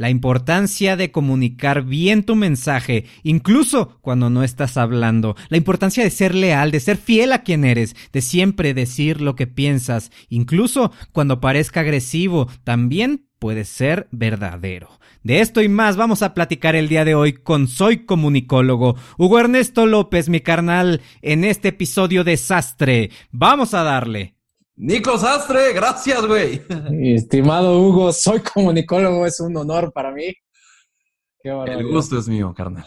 la importancia de comunicar bien tu mensaje, incluso cuando no estás hablando, la importancia de ser leal, de ser fiel a quien eres, de siempre decir lo que piensas, incluso cuando parezca agresivo, también puede ser verdadero. De esto y más vamos a platicar el día de hoy con Soy Comunicólogo, Hugo Ernesto López, mi carnal, en este episodio de Sastre. Vamos a darle. Nico Sastre, gracias, güey. Estimado Hugo, soy comunicólogo, es un honor para mí. Qué El gusto es mío, carnal.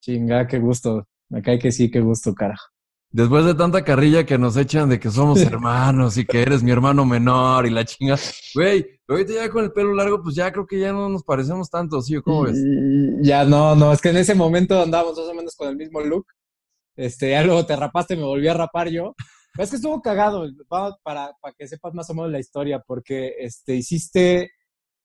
Chinga, qué gusto. Me cae que sí, qué gusto, carajo. Después de tanta carrilla que nos echan de que somos hermanos y que eres mi hermano menor y la chinga, güey, ahorita ya con el pelo largo, pues ya creo que ya no nos parecemos tanto, ¿sí? ¿Cómo ves? Ya no, no, es que en ese momento andábamos más o menos con el mismo look. Este, ya luego te rapaste, me volví a rapar yo. Es que estuvo cagado, para, para que sepas más o menos la historia, porque este, hiciste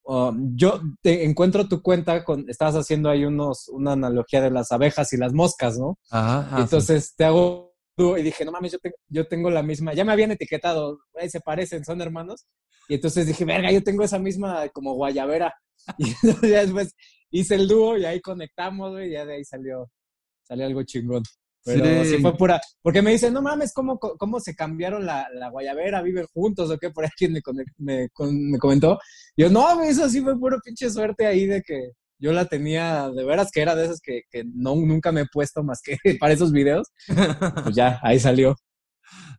um, yo te encuentro tu cuenta con, estabas haciendo ahí unos, una analogía de las abejas y las moscas, ¿no? Ajá. Ah, entonces te hago y dije, no mames, yo, yo tengo la misma, ya me habían etiquetado, se parecen, son hermanos. Y entonces dije, verga, yo tengo esa misma como guayabera. Y ya después hice el dúo y ahí conectamos, güey, y ya de ahí salió, salió algo chingón. Pero sí. fue pura. Porque me dicen, no mames, ¿cómo, cómo se cambiaron la, la guayabera? ¿Viven juntos o qué? Por ahí quien me, me, me comentó. Y yo, no, eso sí fue puro pinche suerte ahí de que yo la tenía, de veras que era de esas que, no, nunca me he puesto más que para esos videos. Pues ya, ahí salió.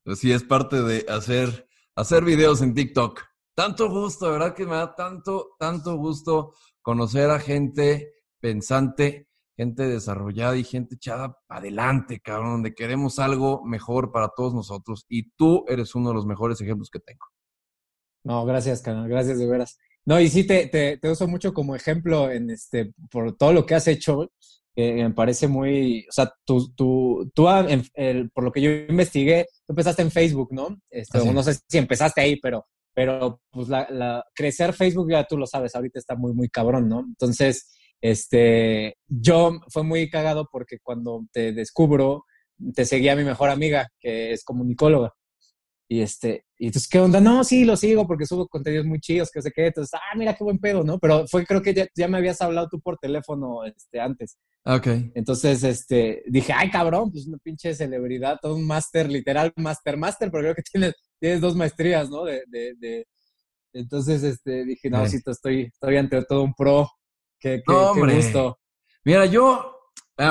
Pues sí, es parte de hacer, hacer videos en TikTok. Tanto gusto, de verdad que me da tanto, tanto gusto conocer a gente pensante, gente desarrollada y gente echada para adelante, cabrón, donde queremos algo mejor para todos nosotros. Y tú eres uno de los mejores ejemplos que tengo. No, gracias, canal, gracias de veras. No, y sí te, te, uso mucho como ejemplo en este, por todo lo que has hecho. me parece muy, o sea, tú, tú, tú ah, por lo que yo investigué, tú empezaste en Facebook, ¿no? Este, no sé si empezaste ahí, pero, pero pues la, crecer Facebook ya tú lo sabes, ahorita está muy, muy cabrón, ¿no? Entonces, este, yo fue muy cagado porque cuando te descubro, te seguía mi mejor amiga, que es comunicóloga. Y este, y entonces, ¿qué onda? No, sí, lo sigo porque subo contenidos muy chidos, que sé qué. Entonces, ah, mira qué buen pedo, ¿no? Pero fue, creo que ya, ya me habías hablado tú por teléfono este, antes. Ok. Entonces, este, dije, ay, cabrón, pues una pinche celebridad, todo un máster, literal, máster, máster, pero creo que tienes, tienes dos maestrías, ¿no? De, de, de... Entonces, este, dije, no, sí, estoy, estoy ante todo un pro. Qué, qué, qué gusto. Mira, yo, eh,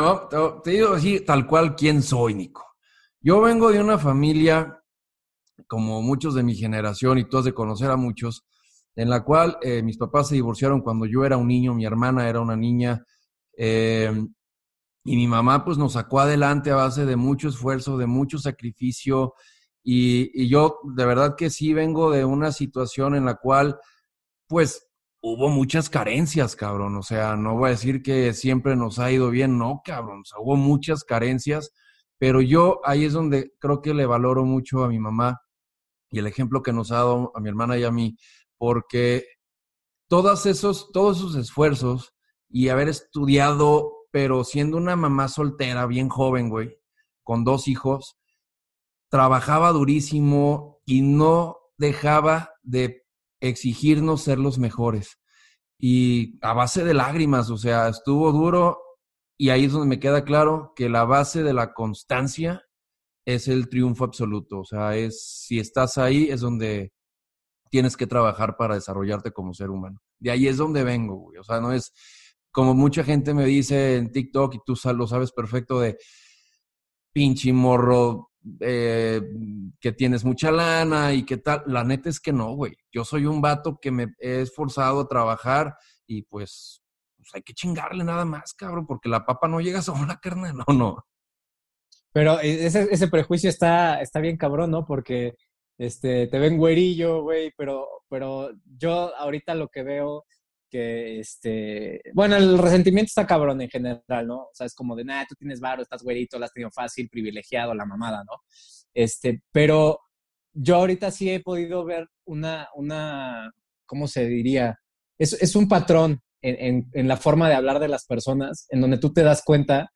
te digo así, tal cual, ¿quién soy, Nico? Yo vengo de una familia como muchos de mi generación, y tú has de conocer a muchos, en la cual eh, mis papás se divorciaron cuando yo era un niño, mi hermana era una niña, eh, y mi mamá pues nos sacó adelante a base de mucho esfuerzo, de mucho sacrificio, y, y yo de verdad que sí vengo de una situación en la cual pues hubo muchas carencias, cabrón. O sea, no voy a decir que siempre nos ha ido bien, no, cabrón. O sea, hubo muchas carencias, pero yo ahí es donde creo que le valoro mucho a mi mamá y el ejemplo que nos ha dado a mi hermana y a mí, porque todos esos, todos esos esfuerzos y haber estudiado, pero siendo una mamá soltera, bien joven, güey, con dos hijos, trabajaba durísimo y no dejaba de exigirnos ser los mejores. Y a base de lágrimas, o sea, estuvo duro y ahí es donde me queda claro que la base de la constancia es el triunfo absoluto. O sea, es si estás ahí es donde tienes que trabajar para desarrollarte como ser humano. De ahí es donde vengo, güey. O sea, no es como mucha gente me dice en TikTok y tú lo sabes perfecto de pinche morro eh, que tienes mucha lana y qué tal. La neta es que no, güey. Yo soy un vato que me he esforzado a trabajar y pues, pues hay que chingarle nada más, cabrón, porque la papa no llega sola, carnal. No, no. Pero e, ese, ese prejuicio está, está bien cabrón, ¿no? Porque este, te ven güerillo, güey, pero, pero yo ahorita lo que veo que, este, bueno, el resentimiento está cabrón en general, ¿no? O sea, es como de, nada, tú tienes varo, estás güerito, lo has tenido fácil, privilegiado, la mamada, ¿no? Este, pero yo ahorita sí he podido ver una, una, ¿cómo se diría? Es, es un patrón en, en, la forma de hablar de las personas, en donde tú te das cuenta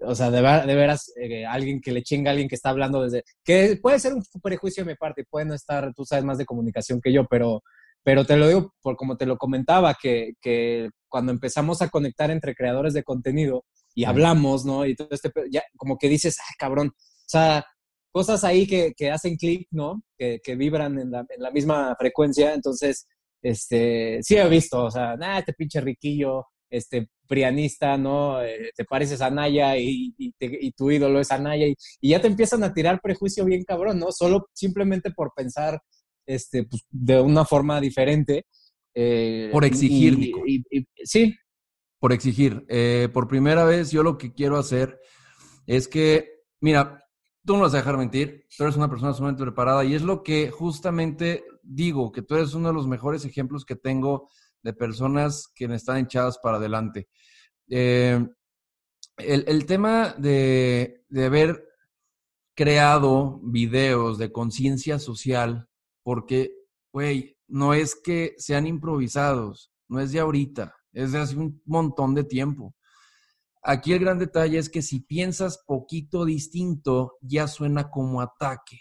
o sea, de, de veras, eh, alguien que le chinga a alguien que está hablando desde, que puede ser un prejuicio de mi parte, puede no estar, tú sabes más de comunicación que yo, pero, Pero te lo digo por como te lo comentaba, que, que cuando empezamos a conectar entre creadores de contenido y hablamos, ¿no? Y todo este, ya como que dices, ah, cabrón, o sea, cosas ahí que, que hacen clic, ¿no? Que, que vibran en la, en la, misma frecuencia. Entonces, este, sí he visto, o sea, nada, este pinche riquillo, este, prianista, ¿no? Eh, te pareces a Naya y, y, te, y, tu ídolo es Anaya y, y ya te empiezan a tirar prejuicio bien cabrón, ¿no? Solo simplemente por pensar este, pues, de una forma diferente. Eh, por exigir, Nico. sí. Por exigir. Eh, por primera vez yo lo que quiero hacer es que, mira, tú no vas a dejar mentir, tú eres una persona sumamente preparada y es lo que justamente digo, que tú eres uno de los mejores ejemplos que tengo de personas que están hinchadas para adelante. Eh, el, el, tema de, de haber creado videos de conciencia social porque, güey, no es que sean improvisados, no es de ahorita, es de hace un montón de tiempo. Aquí el gran detalle es que si piensas poquito distinto, ya suena como ataque.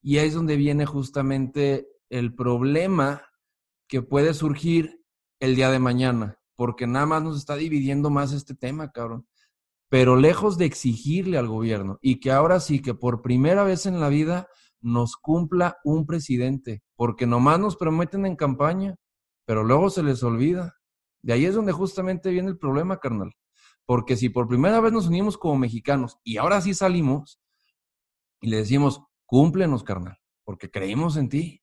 Y ahí es donde viene justamente el problema que puede surgir el día de mañana, porque nada más nos está dividiendo más este tema, cabrón. Pero lejos de exigirle al gobierno y que ahora sí que por primera vez en la vida nos cumpla un presidente, porque nomás nos prometen en campaña, pero luego se les olvida. De ahí es donde justamente viene el problema, carnal. Porque si por primera vez nos unimos como mexicanos y ahora sí salimos y le decimos, cúmplenos, carnal, porque creímos en ti,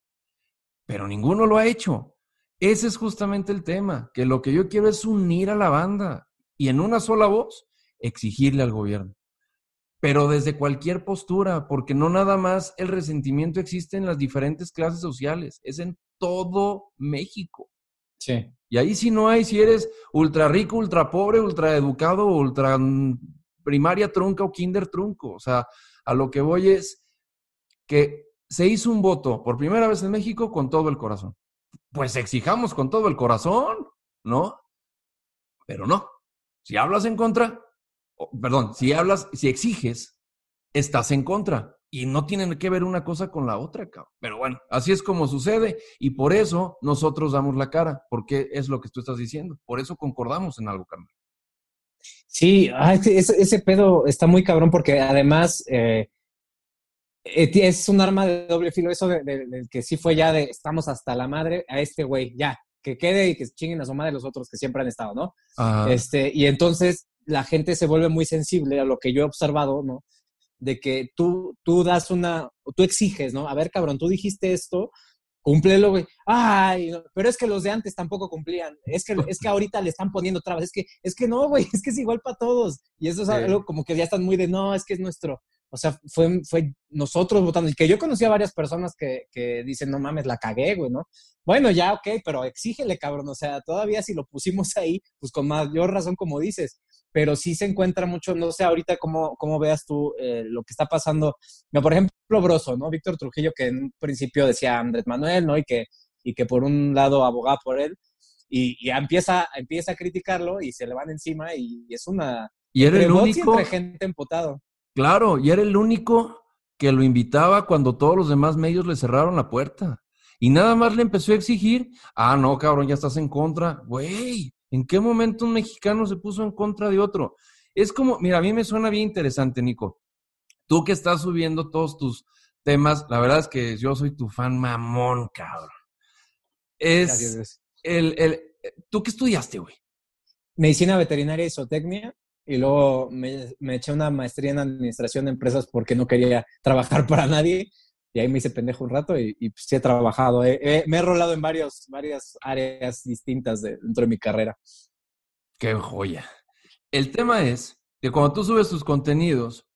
pero ninguno lo ha hecho. Ese es justamente el tema, que lo que yo quiero es unir a la banda y en una sola voz exigirle al gobierno pero desde cualquier postura, porque no nada más el resentimiento existe en las diferentes clases sociales, es en todo México. Sí. Y ahí sí no hay si eres ultra rico, ultra pobre, ultra educado, ultra mm, primaria trunca o kinder trunco. O sea, a lo que voy es que se hizo un voto por primera vez en México con todo el corazón. Pues exijamos con todo el corazón, ¿no? Pero no. Si hablas en contra, perdón, si hablas, si exiges, estás en contra. Y no tienen que ver una cosa con la otra, cabrón. Pero bueno, así es como sucede. Y por eso nosotros damos la cara, porque es lo que tú estás diciendo. Por eso concordamos en algo, Carmen. Sí, ese, ese, pedo está muy cabrón porque además eh, eh, es un arma de doble filo. Eso de, de, de, que sí fue ya de estamos hasta la madre a este güey, ya, que quede y que chinguen a su madre los otros que siempre han estado, ¿no? Ajá. Este, y entonces la gente se vuelve muy sensible a lo que yo he observado, ¿no? De que tú, tú das una, tú exiges, ¿no? A ver, cabrón, tú dijiste esto, cúmplelo, güey. Ay, no, pero es que los de antes tampoco cumplían. Es que, es que ahorita le están poniendo trabas. Es que, es que no, güey, es que es igual para todos. Y eso es algo como que ya están muy de, no, es que es nuestro. O sea, fue, fue nosotros votando. Y que yo conocí a varias personas que, que dicen, no mames, la cagué, güey, ¿no? Bueno, ya, ok, pero exígele, cabrón. O sea, todavía si lo pusimos ahí, pues con mayor razón, como dices pero sí se encuentra mucho, no sé ahorita cómo, cómo veas tú eh, lo que está pasando. No, por ejemplo, Broso, ¿no? Víctor Trujillo, que en un principio decía Andrés Manuel, ¿no? Y que, y que por un lado abogaba por él, y, y empieza, empieza a criticarlo y se le van encima y, y es una... Y era el único... Gente empotado. Claro, y era el único que lo invitaba cuando todos los demás medios le cerraron la puerta. Y nada más le empezó a exigir, ah, no, cabrón, ya estás en contra. Güey, ¿En qué momento un mexicano se puso en contra de otro? Es como, mira, a mí me suena bien interesante, Nico. Tú que estás subiendo todos tus temas, la verdad es que yo soy tu fan mamón, cabrón. Es el, el, ¿Tú qué estudiaste, güey? Medicina veterinaria y zootecnia. Y luego me, me, eché una maestría en administración de empresas porque no quería trabajar para nadie. Y ahí me hice pendejo un rato y, pues, sí he trabajado. Eh, me he rolado en varios, varias áreas distintas de, dentro de mi carrera. Qué joya. El tema es que cuando tú subes tus contenidos,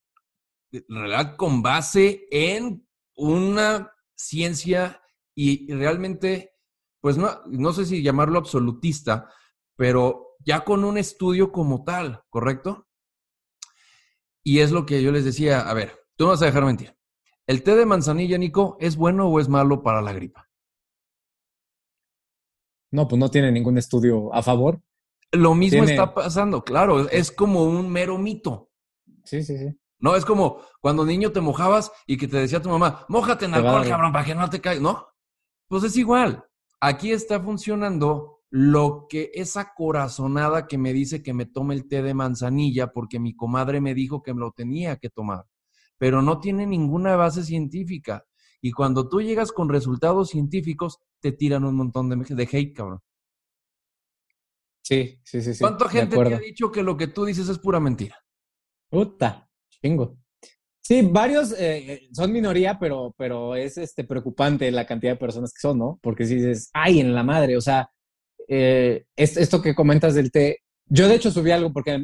en realidad con base en una ciencia y, y realmente, pues no, no sé si llamarlo absolutista, pero ya con un estudio como tal, ¿correcto? Y es lo que yo les decía, a ver, tú no vas a dejar mentir. ¿El té de manzanilla, Nico, es bueno o es malo para la gripa? No, pues no tiene ningún estudio a favor. Lo mismo tiene... está pasando, claro, es como un mero mito. Sí, sí, sí. No, es como cuando niño te mojabas y que te decía tu mamá, mójate en alcohol, cabrón, para que no te caigas, ¿no? Pues es igual. aquí está funcionando lo que esa corazonada que me dice que me tome el té de manzanilla porque mi comadre me dijo que me lo tenía que tomar, pero no tiene ninguna base científica. Y cuando tú llegas con resultados científicos, te tiran un montón de, de hate, cabrón. Sí, sí, sí. sí ¿Cuánta gente te ha dicho que lo que tú dices es pura mentira? Puta, chingo. Sí, varios eh, eh, son minoría, pero, pero es este, preocupante la cantidad de personas que son, ¿no? Porque si dices, ay, en la madre, o sea, eh, esto que comentas del té, yo de hecho subí algo porque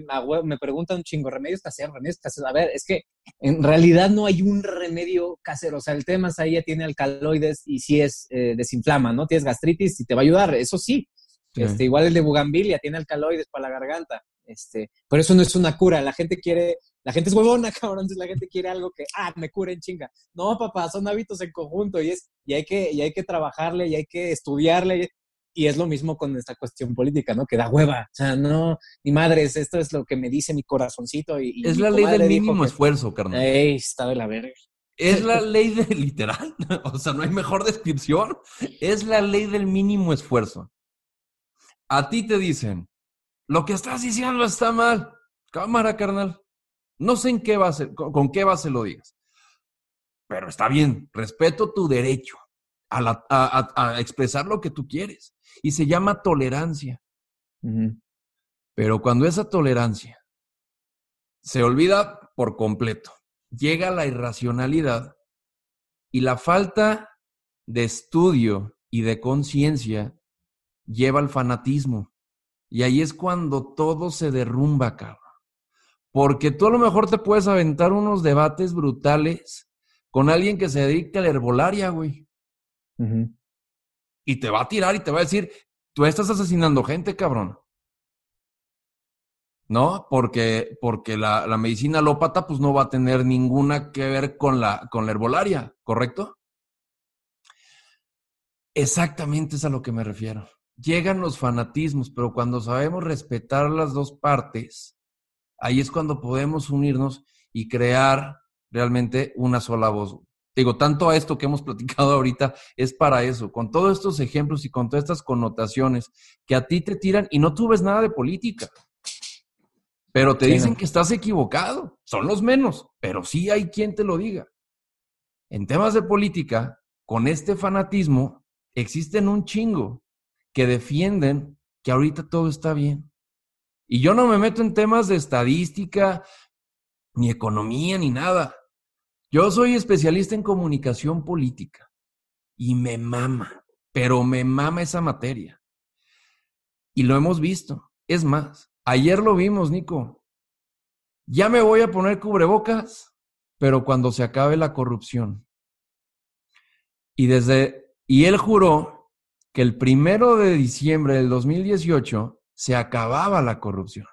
me preguntan un chingo, remedios caseros, remedios caseros. A ver, es que en realidad no hay un remedio casero. O sea, el té ahí ya tiene alcaloides y sí es desinflama, ¿no? Tienes gastritis y te va a ayudar, eso sí. Este, igual el de bugambilia tiene alcaloides para la garganta. Este, pero eso no es una cura. La gente quiere, la gente es huevona, cabrón. Entonces la gente quiere algo que, ah, me cure en chinga. No, papá, son hábitos en conjunto y es, y hay que, y hay que trabajarle y hay que estudiarle. Y es lo mismo con esta cuestión política, ¿no? Que da hueva. O sea, no, ni madres, esto es lo que me dice mi corazoncito. Y, es la ley del mínimo esfuerzo, carnal. Ey, está de la verga. Es la ley de literal. O sea, no hay mejor descripción. Es la ley del mínimo esfuerzo. A ti te dicen, lo que estás diciendo está mal. Cámara, carnal. No sé en qué base, con, qué base lo digas. Pero está bien, respeto tu derecho a, expresar lo que tú quieres. Y se llama tolerancia. Pero cuando esa tolerancia se olvida por completo, llega la irracionalidad y la falta de estudio y de conciencia lleva al fanatismo. Y ahí es cuando todo se derrumba, cabrón. Porque tú a lo mejor te puedes aventar unos debates brutales con alguien que se dedica a la herbolaria, güey. Y te va a tirar y te va a decir, tú estás asesinando gente, cabrón. ¿No? Porque, porque la, medicina alópata pues no va a tener ninguna que ver con la, con la herbolaria, ¿correcto? Exactamente es a lo que me refiero llegan los fanatismos, pero cuando sabemos respetar las dos partes, ahí es cuando podemos unirnos y crear realmente una sola voz. Digo, tanto a esto que hemos platicado ahorita es para eso, con todos estos ejemplos y con todas estas connotaciones que a ti te tiran y no tú ves nada de política. Pero te dicen que estás equivocado, son los menos, pero sí hay quien te lo diga. En temas de política, con este fanatismo, existen un chingo que defienden que ahorita todo está bien. Y yo no me meto en temas de estadística, ni economía, ni nada. Yo soy especialista en comunicación política y me mama, pero me mama esa materia. Y lo hemos visto. Es más, ayer lo vimos, Nico. Ya me voy a poner cubrebocas, pero cuando se acabe la corrupción. Y desde, y él juró que el primero de diciembre del 2018 se acababa la corrupción.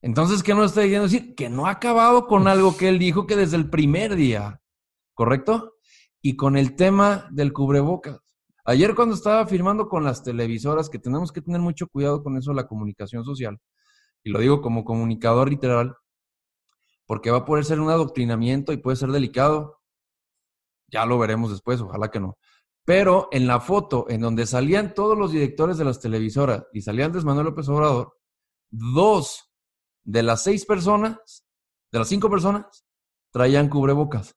Entonces, ¿qué nos está diciendo decir? Que no ha acabado con algo que él dijo que desde el primer día, ¿correcto? Y con el tema del cubrebocas. Ayer cuando estaba firmando con las televisoras, que tenemos que tener mucho cuidado con eso, la comunicación social, y lo digo como comunicador literal, porque va a poder ser un adoctrinamiento y puede ser delicado. Ya lo veremos después, ojalá que no. Pero en la foto en donde salían todos los directores de las televisoras y salía Andrés Manuel López Obrador, dos de las seis personas, de las cinco personas, traían cubrebocas.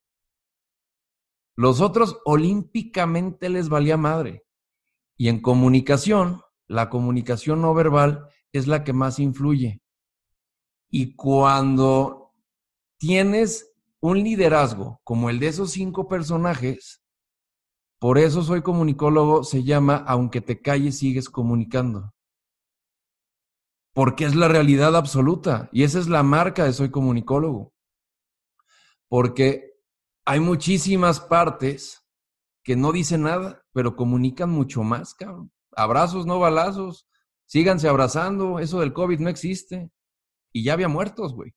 Los otros olímpicamente les valía madre. Y en comunicación, la comunicación no verbal es la que más influye. Y cuando tienes un liderazgo como el de esos cinco personajes, por eso soy comunicólogo, se llama Aunque te calles, sigues comunicando. Porque es la realidad absoluta y esa es la marca de soy comunicólogo. Porque hay muchísimas partes que no dicen nada, pero comunican mucho más, cabrón. Abrazos, no balazos. Síganse abrazando. Eso del COVID no existe. Y ya había muertos, güey.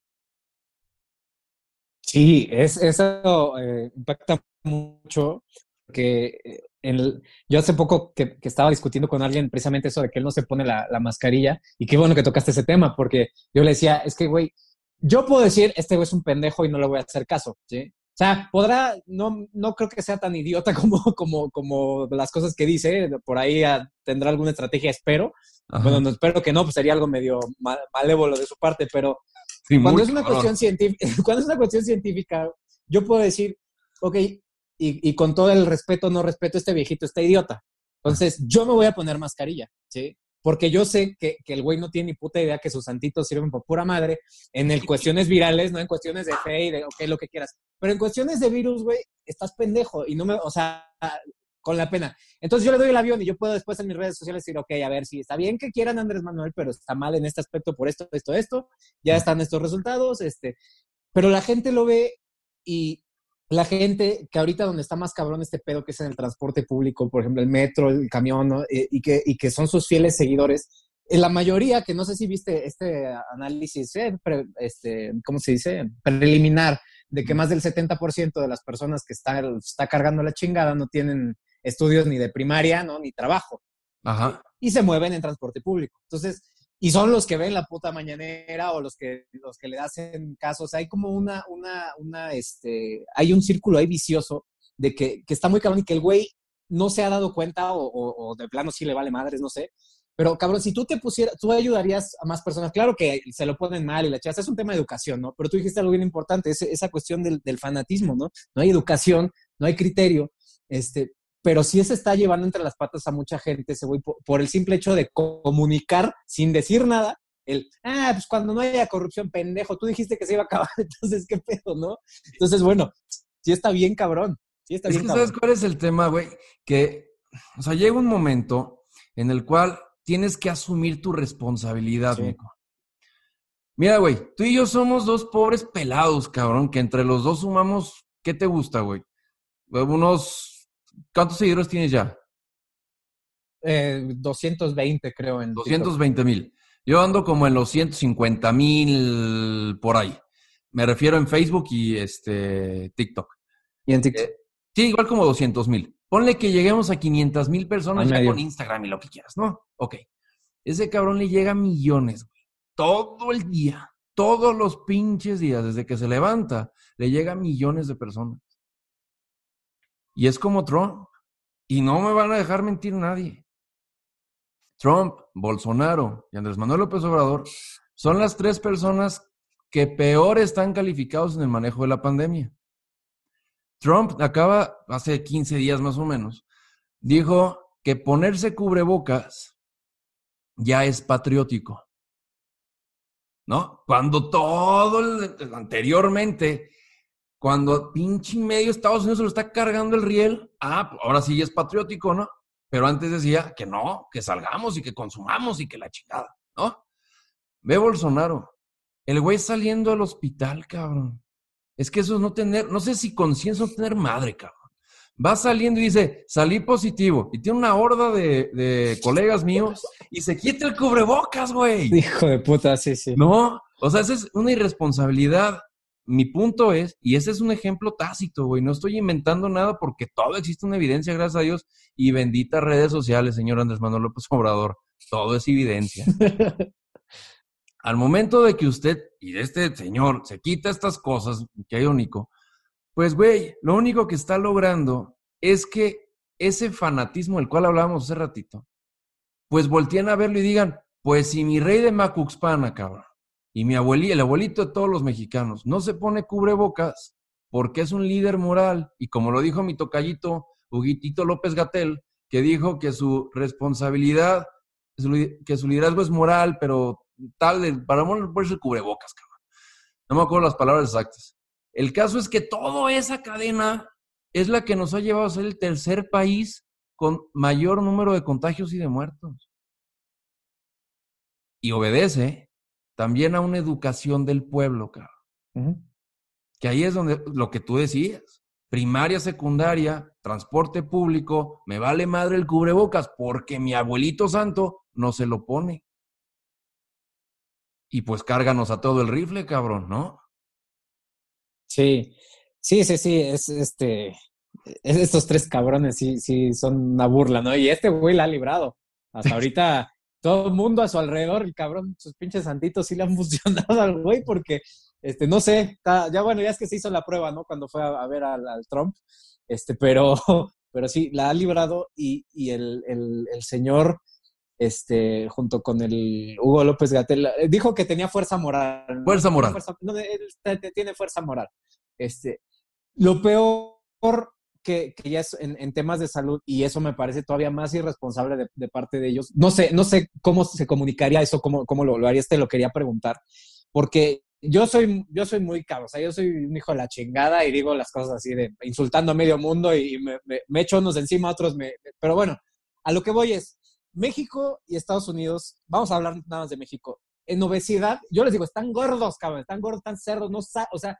Sí, es, eso eh, impacta mucho que eh, yo hace poco que, estaba discutiendo con alguien precisamente eso de que él no se pone la, mascarilla y qué bueno que tocaste ese tema porque yo le decía, es que, güey, yo puedo decir, este güey es un pendejo y no le voy a hacer caso, ¿sí? O sea, podrá, no, no creo que sea tan idiota como, como, como las cosas que dice, por ahí tendrá alguna estrategia, espero. Bueno, no, espero que no, pues sería algo medio malévolo de su parte, pero cuando, es una cuestión científica, cuando es una cuestión científica, yo puedo decir, ok, y, y, con todo el respeto, no respeto, este viejito está idiota. Entonces, yo me voy a poner mascarilla, ¿sí? porque yo sé que, que el güey no tiene ni puta idea que sus santitos sirven por pura madre en el cuestiones virales, no en cuestiones de fe y de, ok, lo que quieras. Pero en cuestiones de virus, güey, estás pendejo y no me, o sea, con la pena. Entonces yo le doy el avión y yo puedo después en mis redes sociales decir, ok, a ver si está bien que quieran Andrés Manuel, pero está mal en este aspecto por esto, esto, esto, ya están estos resultados, este, pero la gente lo ve y, la gente que ahorita donde está más cabrón este pedo que es en el transporte público, por ejemplo, el metro, el camión, eh, y, que, y que son sus fieles seguidores, en la mayoría, que no sé si viste este análisis, eh, este, ¿cómo se dice? Preliminar, de que más del 70% de las personas que está, está cargando la chingada no tienen estudios ni de primaria, ¿no? Ni trabajo. Ajá. Y se mueven en transporte público. Entonces, y son los que ven la puta mañanera o los que, los que le hacen casos. hay como una, una, una, este, hay un círculo ahí vicioso de que, que está muy cabrón y que el güey no se ha dado cuenta o, o, de plano sí le vale madres, no sé. Pero cabrón, si tú te pusieras, tú ayudarías a más personas. Claro que se lo ponen mal y la chasa es un tema de educación, ¿no? Pero tú dijiste algo bien importante, esa cuestión del, del fanatismo, ¿no? No hay educación, no hay criterio. Este, pero sí se está llevando entre las patas a mucha gente ese güey por, el simple hecho de comunicar sin decir nada. El, ah, pues cuando no haya corrupción, pendejo, tú dijiste que se iba a acabar, entonces qué pedo, ¿no? Entonces, bueno, sí está bien cabrón. Sí está es bien que ¿Sabes cuál es el tema, güey? Que, o sea, llega un momento en el cual tienes que asumir tu responsabilidad, Nico. Mira, güey, tú y yo somos dos pobres pelados, cabrón, que entre los dos sumamos, ¿qué te gusta, güey? Unos ¿Cuántos seguidores tienes ya? 220, eh, creo. En 220 mil. Yo ando como en los 150 mil por ahí. Me refiero en Facebook y este TikTok. ¿Y en TikTok? Eh, sí, igual como 200 mil. Ponle que lleguemos a 500 mil personas ya con Instagram y lo que quieras, ¿no? Ok. Ese cabrón le llega a millones, güey. Todo el día. Todos los pinches días, desde que se levanta, le llega a millones de personas. Y es como Trump. Y no me van a dejar mentir nadie. Trump, Bolsonaro y Andrés Manuel López Obrador son las tres personas que peor están calificados en el manejo de la pandemia. Trump acaba, hace 15 días más o menos, dijo que ponerse cubrebocas ya es patriótico. ¿No? Cuando todo el, anteriormente cuando pinche medio Estados Unidos se lo está cargando el riel, ah, ahora sí es patriótico, ¿no? Pero antes decía que no, que salgamos y que consumamos y que la chingada, ¿no? Ve Bolsonaro, el güey saliendo al hospital, cabrón. Es que eso es no tener, no sé si conciencia o tener madre, cabrón. Va saliendo y dice, salí positivo. Y tiene una horda de, de colegas míos y se quita el cubrebocas, güey. Hijo de puta, sí, sí. No, o sea, esa es una irresponsabilidad mi punto es, y ese es un ejemplo tácito, güey, no estoy inventando nada porque todo existe una evidencia, gracias a Dios, y benditas redes sociales, señor Andrés Manuel López Obrador, todo es evidencia. Al momento de que usted y este señor se quita estas cosas, que hay único, pues, güey, lo único que está logrando es que ese fanatismo del cual hablábamos hace ratito, pues volteen a verlo y digan, pues si mi rey de Macuxpana, cabrón, y mi abuelito, el abuelito de todos los mexicanos, no se pone cubrebocas porque es un líder moral. Y como lo dijo mi tocallito, Huguitito López Gatel, que dijo que su responsabilidad, que su liderazgo es moral, pero tal, de, para ponerse cubrebocas, cabrón. No me acuerdo las palabras exactas. El caso es que toda esa cadena es la que nos ha llevado a ser el tercer país con mayor número de contagios y de muertos. Y obedece también a una educación del pueblo, cabrón. Que ahí es donde lo que tú decías, primaria, secundaria, transporte público, me vale madre el cubrebocas porque mi abuelito santo no se lo pone. Y pues cárganos a todo el rifle, cabrón, ¿no? Sí, sí, sí, sí, es este, estos tres cabrones sí, sí son una burla, ¿no? Y este güey la ha librado. Hasta ahorita todo el mundo a su alrededor, el cabrón, sus pinches santitos sí le han funcionado al güey porque, este, no sé, ya bueno, ya es que se hizo la prueba, ¿no? Cuando fue a, ver al, Trump, este, pero, pero sí, la ha librado y, y el, el, el, señor, este, junto con el Hugo López Gatel, eh, dijo que tenía fuerza moral. Fuerza moral. no, él tiene fuerza moral. Este, lo peor que, ya es en, temas de salud y eso me parece todavía más irresponsable de, parte de ellos. No sé, no sé cómo se comunicaría eso, cómo, cómo lo, lo harías, te lo quería preguntar, porque yo soy, yo soy muy caro, o sea, yo soy un hijo de la chingada y digo las cosas así de insultando a medio mundo y, me, me, echo unos encima, otros me, pero bueno, a lo que voy es, México y Estados Unidos, vamos a hablar nada más de México, en obesidad, yo les digo, están gordos, cabrón, están gordos, están cerdos, no, o sea,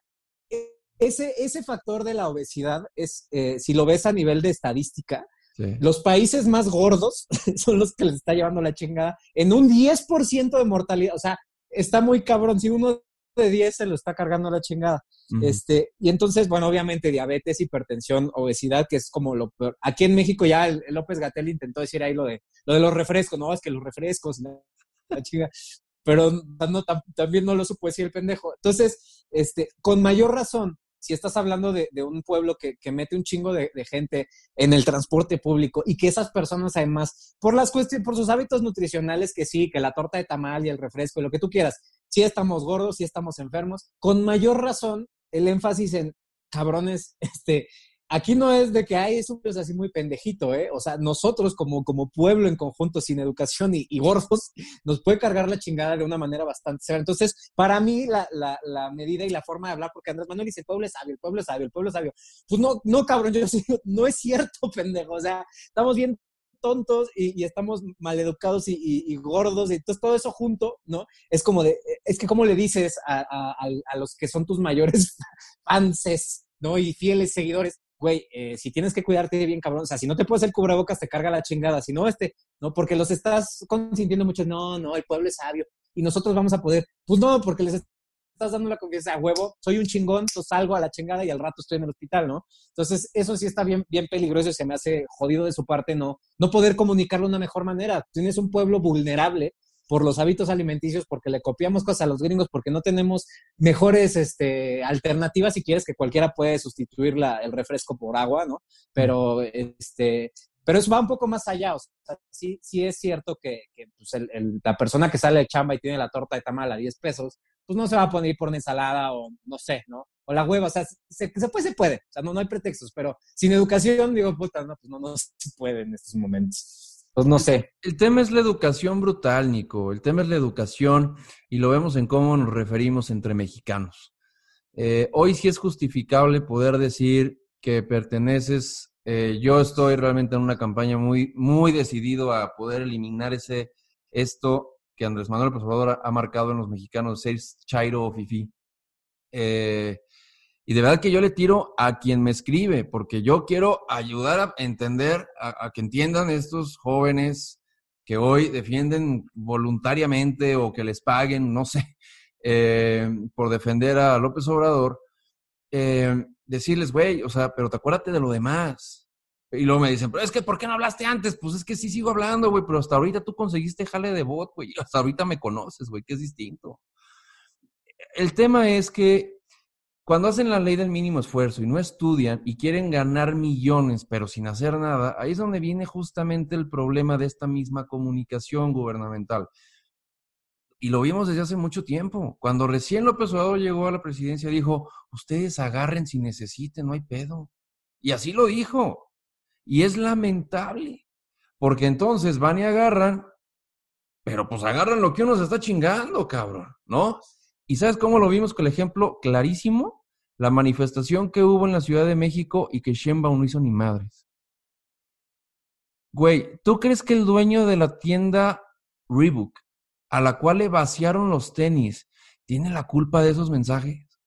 ese, ese factor de la obesidad es, eh, si lo ves a nivel de estadística, los países más gordos son los que les está llevando la chingada en un 10% de mortalidad. O sea, está muy cabrón. Si uno de 10 se lo está cargando la chingada. este, y entonces, bueno, obviamente diabetes, hipertensión, obesidad, que es como lo peor. Aquí en México ya el, López Gatel intentó decir ahí lo de, lo de los refrescos, no, es que los refrescos, la chinga pero no, también no lo supo decir el pendejo. Entonces, este, con mayor razón, si estás hablando de, un pueblo que, mete un chingo de, gente en el transporte público y que esas personas además, por las cuestiones, por sus hábitos nutricionales, que sí, que la torta de tamal y el refresco y lo que tú quieras, si estamos gordos, si estamos enfermos, con mayor razón el énfasis en cabrones, este, aquí no es de que hay es un así muy pendejito, ¿eh? O sea, nosotros como, como pueblo en conjunto, sin educación y, gordos, nos puede cargar la chingada de una manera bastante severa. Entonces, para mí, la, la, medida y la forma de hablar, porque Andrés Manuel dice, el pueblo es sabio, el pueblo es sabio, el pueblo es sabio. Pues no, no, cabrón, yo no es cierto, pendejo. O sea, estamos bien tontos y, estamos maleducados y, y, gordos y entonces todo eso junto, ¿no? Es como de, es que como le dices a, a, a los que son tus mayores fanses, ¿no? Y fieles seguidores, güey, eh, si tienes que cuidarte bien, cabrón, o sea, si no te puedes hacer cubrebocas, te carga la chingada, si no, este, no, porque los estás consintiendo mucho, no, no, el pueblo es sabio y nosotros vamos a poder, pues no, porque les estás dando la confianza a huevo, soy un chingón, salgo a la chingada y al rato estoy en el hospital, ¿no? Entonces, eso sí está bien, bien peligroso y se me hace jodido de su parte no, no poder comunicarlo de una mejor manera. Tienes un pueblo vulnerable por los hábitos alimenticios, porque le copiamos cosas a los gringos, porque no tenemos mejores este, alternativas, si quieres, que cualquiera puede sustituir la, el refresco por agua, ¿no? Pero, este, pero eso va un poco más allá. O sea, sí, sí es cierto que, pues la persona que sale de chamba y tiene la torta de tamal a 10 pesos, pues no se va a poner por una ensalada o no sé, ¿no? O la hueva, o sea, se, se puede, se puede. O sea, no, no hay pretextos, pero sin educación, digo, puta, no, pues no, no se puede en estos momentos. Pues no sé. El tema es la educación brutal, Nico. El tema es la educación y lo vemos en cómo nos referimos entre mexicanos. Eh, hoy sí es justificable poder decir que perteneces. Eh, yo estoy realmente en una campaña muy, muy decidido a poder eliminar ese esto que Andrés Manuel López ha marcado en los mexicanos, ser chairo o fifi. Eh, y de verdad que yo le tiro a quien me escribe, porque yo quiero ayudar a entender, a, que entiendan estos jóvenes que hoy defienden voluntariamente o que les paguen, no sé, eh, por defender a López Obrador, eh, decirles, güey, o sea, pero te acuérdate de lo demás. Y luego me dicen, pero es que, ¿por qué no hablaste antes? Pues es que sí sigo hablando, güey, pero hasta ahorita tú conseguiste jale de bot, güey, hasta ahorita me conoces, güey, que es distinto. El tema es que cuando hacen la ley del mínimo esfuerzo y no estudian y quieren ganar millones pero sin hacer nada, ahí es donde viene justamente el problema de esta misma comunicación gubernamental. Y lo vimos desde hace mucho tiempo. Cuando recién López Obrador llegó a la presidencia, dijo, ustedes agarren si necesiten, no hay pedo. Y así lo dijo. Y es lamentable, porque entonces van y agarran, pero pues agarran lo que uno se está chingando, cabrón, ¿no? ¿Y sabes cómo lo vimos con el ejemplo clarísimo? La manifestación que hubo en la Ciudad de México y que Sheinbaum no hizo ni madres. Güey, ¿tú crees que el dueño de la tienda Reebok, a la cual le vaciaron los tenis, tiene la culpa de esos mensajes?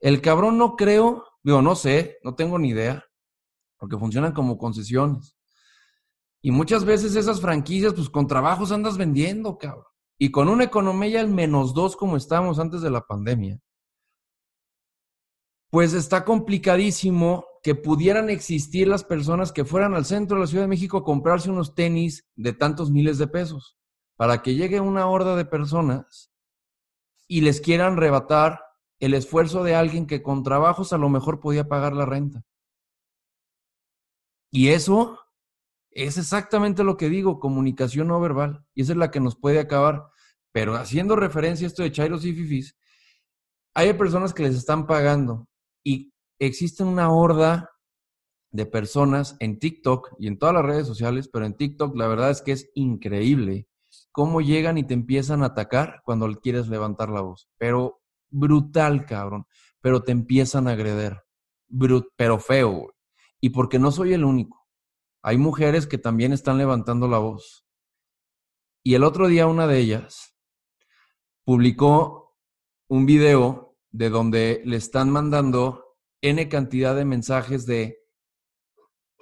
El cabrón no creo, digo, no sé, no tengo ni idea, porque funcionan como concesiones. Y muchas veces esas franquicias, pues con trabajos andas vendiendo, cabrón y con una economía al menos dos como estábamos antes de la pandemia, pues está complicadísimo que pudieran existir las personas que fueran al centro de la Ciudad de México a comprarse unos tenis de tantos miles de pesos. para que llegue una horda de personas y les quieran arrebatar el esfuerzo de alguien que con trabajos a lo mejor podía pagar la renta. Y eso es exactamente lo que digo, comunicación no verbal. Y esa es la que nos puede acabar. Pero haciendo referencia a esto de Chairos y Fifis, hay personas que les están pagando y existe una horda de personas en TikTok y en todas las redes sociales, pero en TikTok la verdad es que es increíble cómo llegan y te empiezan a atacar cuando quieres levantar la voz. Pero brutal, cabrón. Pero te empiezan a agreder. pero feo, Y porque no soy el único. Hay mujeres que también están levantando la voz. Y el otro día una de ellas publicó un video de donde le están mandando N cantidad de mensajes de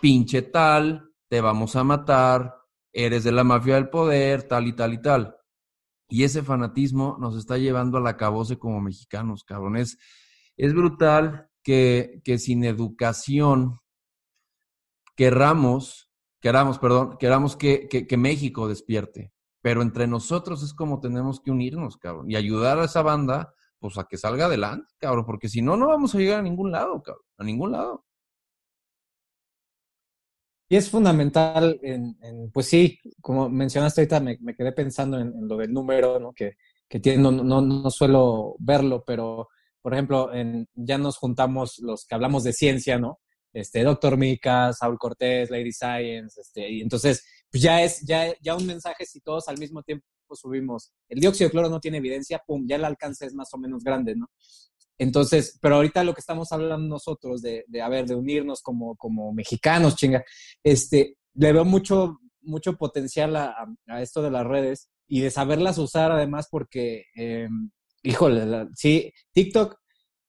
pinche tal, te vamos a matar, eres de la mafia del poder, tal y tal y tal. Y ese fanatismo nos está llevando a la cabose como mexicanos, cabrón. Es, brutal que, que, sin educación querramos, queramos, perdón, queramos que, que, que México despierte. Pero entre nosotros es como tenemos que unirnos, cabrón, y ayudar a esa banda, pues a que salga adelante, cabrón, porque si no, no vamos a llegar a ningún lado, cabrón, a ningún lado. Y es fundamental, en, pues sí, como mencionaste ahorita, me, quedé pensando en, lo del número, ¿no? Que, que tiene, no, no, no, suelo verlo, pero, por ejemplo, en, ya nos juntamos los que hablamos de ciencia, ¿no? Este, Doctor Mika, Saúl Cortés, Lady Science, este, y entonces, pues ya es, ya, ya un mensaje si todos al mismo tiempo subimos, el dióxido de cloro no tiene evidencia, pum, ya el alcance es más o menos grande, ¿no? Entonces, pero ahorita lo que estamos hablando nosotros de, de a de unirnos como, como mexicanos, chinga, este, le veo mucho, mucho potencial a, esto de las redes y de saberlas usar además porque, eh, híjole, sí, TikTok,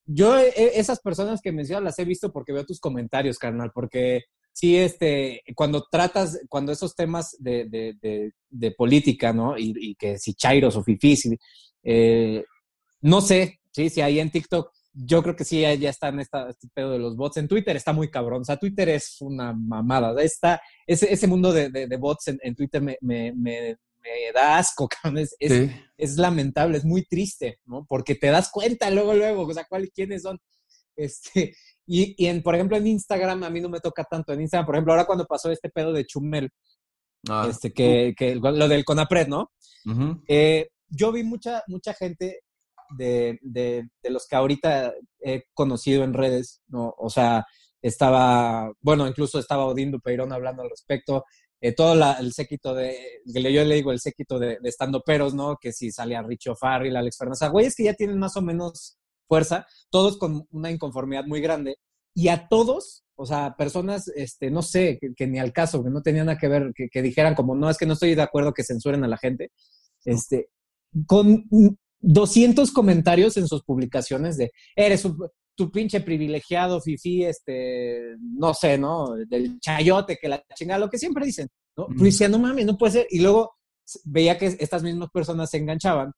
yo esas personas que mencionas las he visto porque veo tus comentarios, carnal, porque sí, este, cuando tratas, cuando esos temas de, de, de, política, ¿no? Y, y, que si chairos o fifís, eh, no sé, Sí, sí, ahí en TikTok yo creo que sí, ya está en esta, este pedo de los bots. En Twitter está muy cabrón. O sea, Twitter es una mamada. Está, ese, ese mundo de, de, bots en, en Twitter me, me, me, da asco, cabrón. Es, es, lamentable, es muy triste, ¿no? Porque te das cuenta luego, luego, o sea, ¿cuál, quiénes son. Este, y, y en, por ejemplo, en Instagram a mí no me toca tanto. En Instagram, por ejemplo, ahora cuando pasó este pedo de Chumel, ah. este, que, que, lo del Conapred, ¿no? eh, yo vi mucha, mucha gente de, de, los que ahorita he conocido en redes, ¿no? O sea, estaba, bueno, incluso estaba Odín Dupeirón hablando al respecto, eh, todo el séquito de, yo le digo el séquito de, estando peros, ¿no? Que si salía Richo Farrell, Alex Fernández, güeyes que ya tienen más o menos fuerza, todos con una inconformidad muy grande, y a todos, o sea, personas, este, no sé, que, ni al caso, que no tenían nada que ver, que, que, dijeran como, no, es que no estoy de acuerdo que censuren a la gente, este, con 200 comentarios en sus publicaciones de, eres un, tu pinche privilegiado, fifi, este, no sé, ¿no? Del chayote, que la chingada, lo que siempre dicen, ¿no? Mm. Pues no mames, no puede ser. Y luego veía que estas mismas personas se enganchaban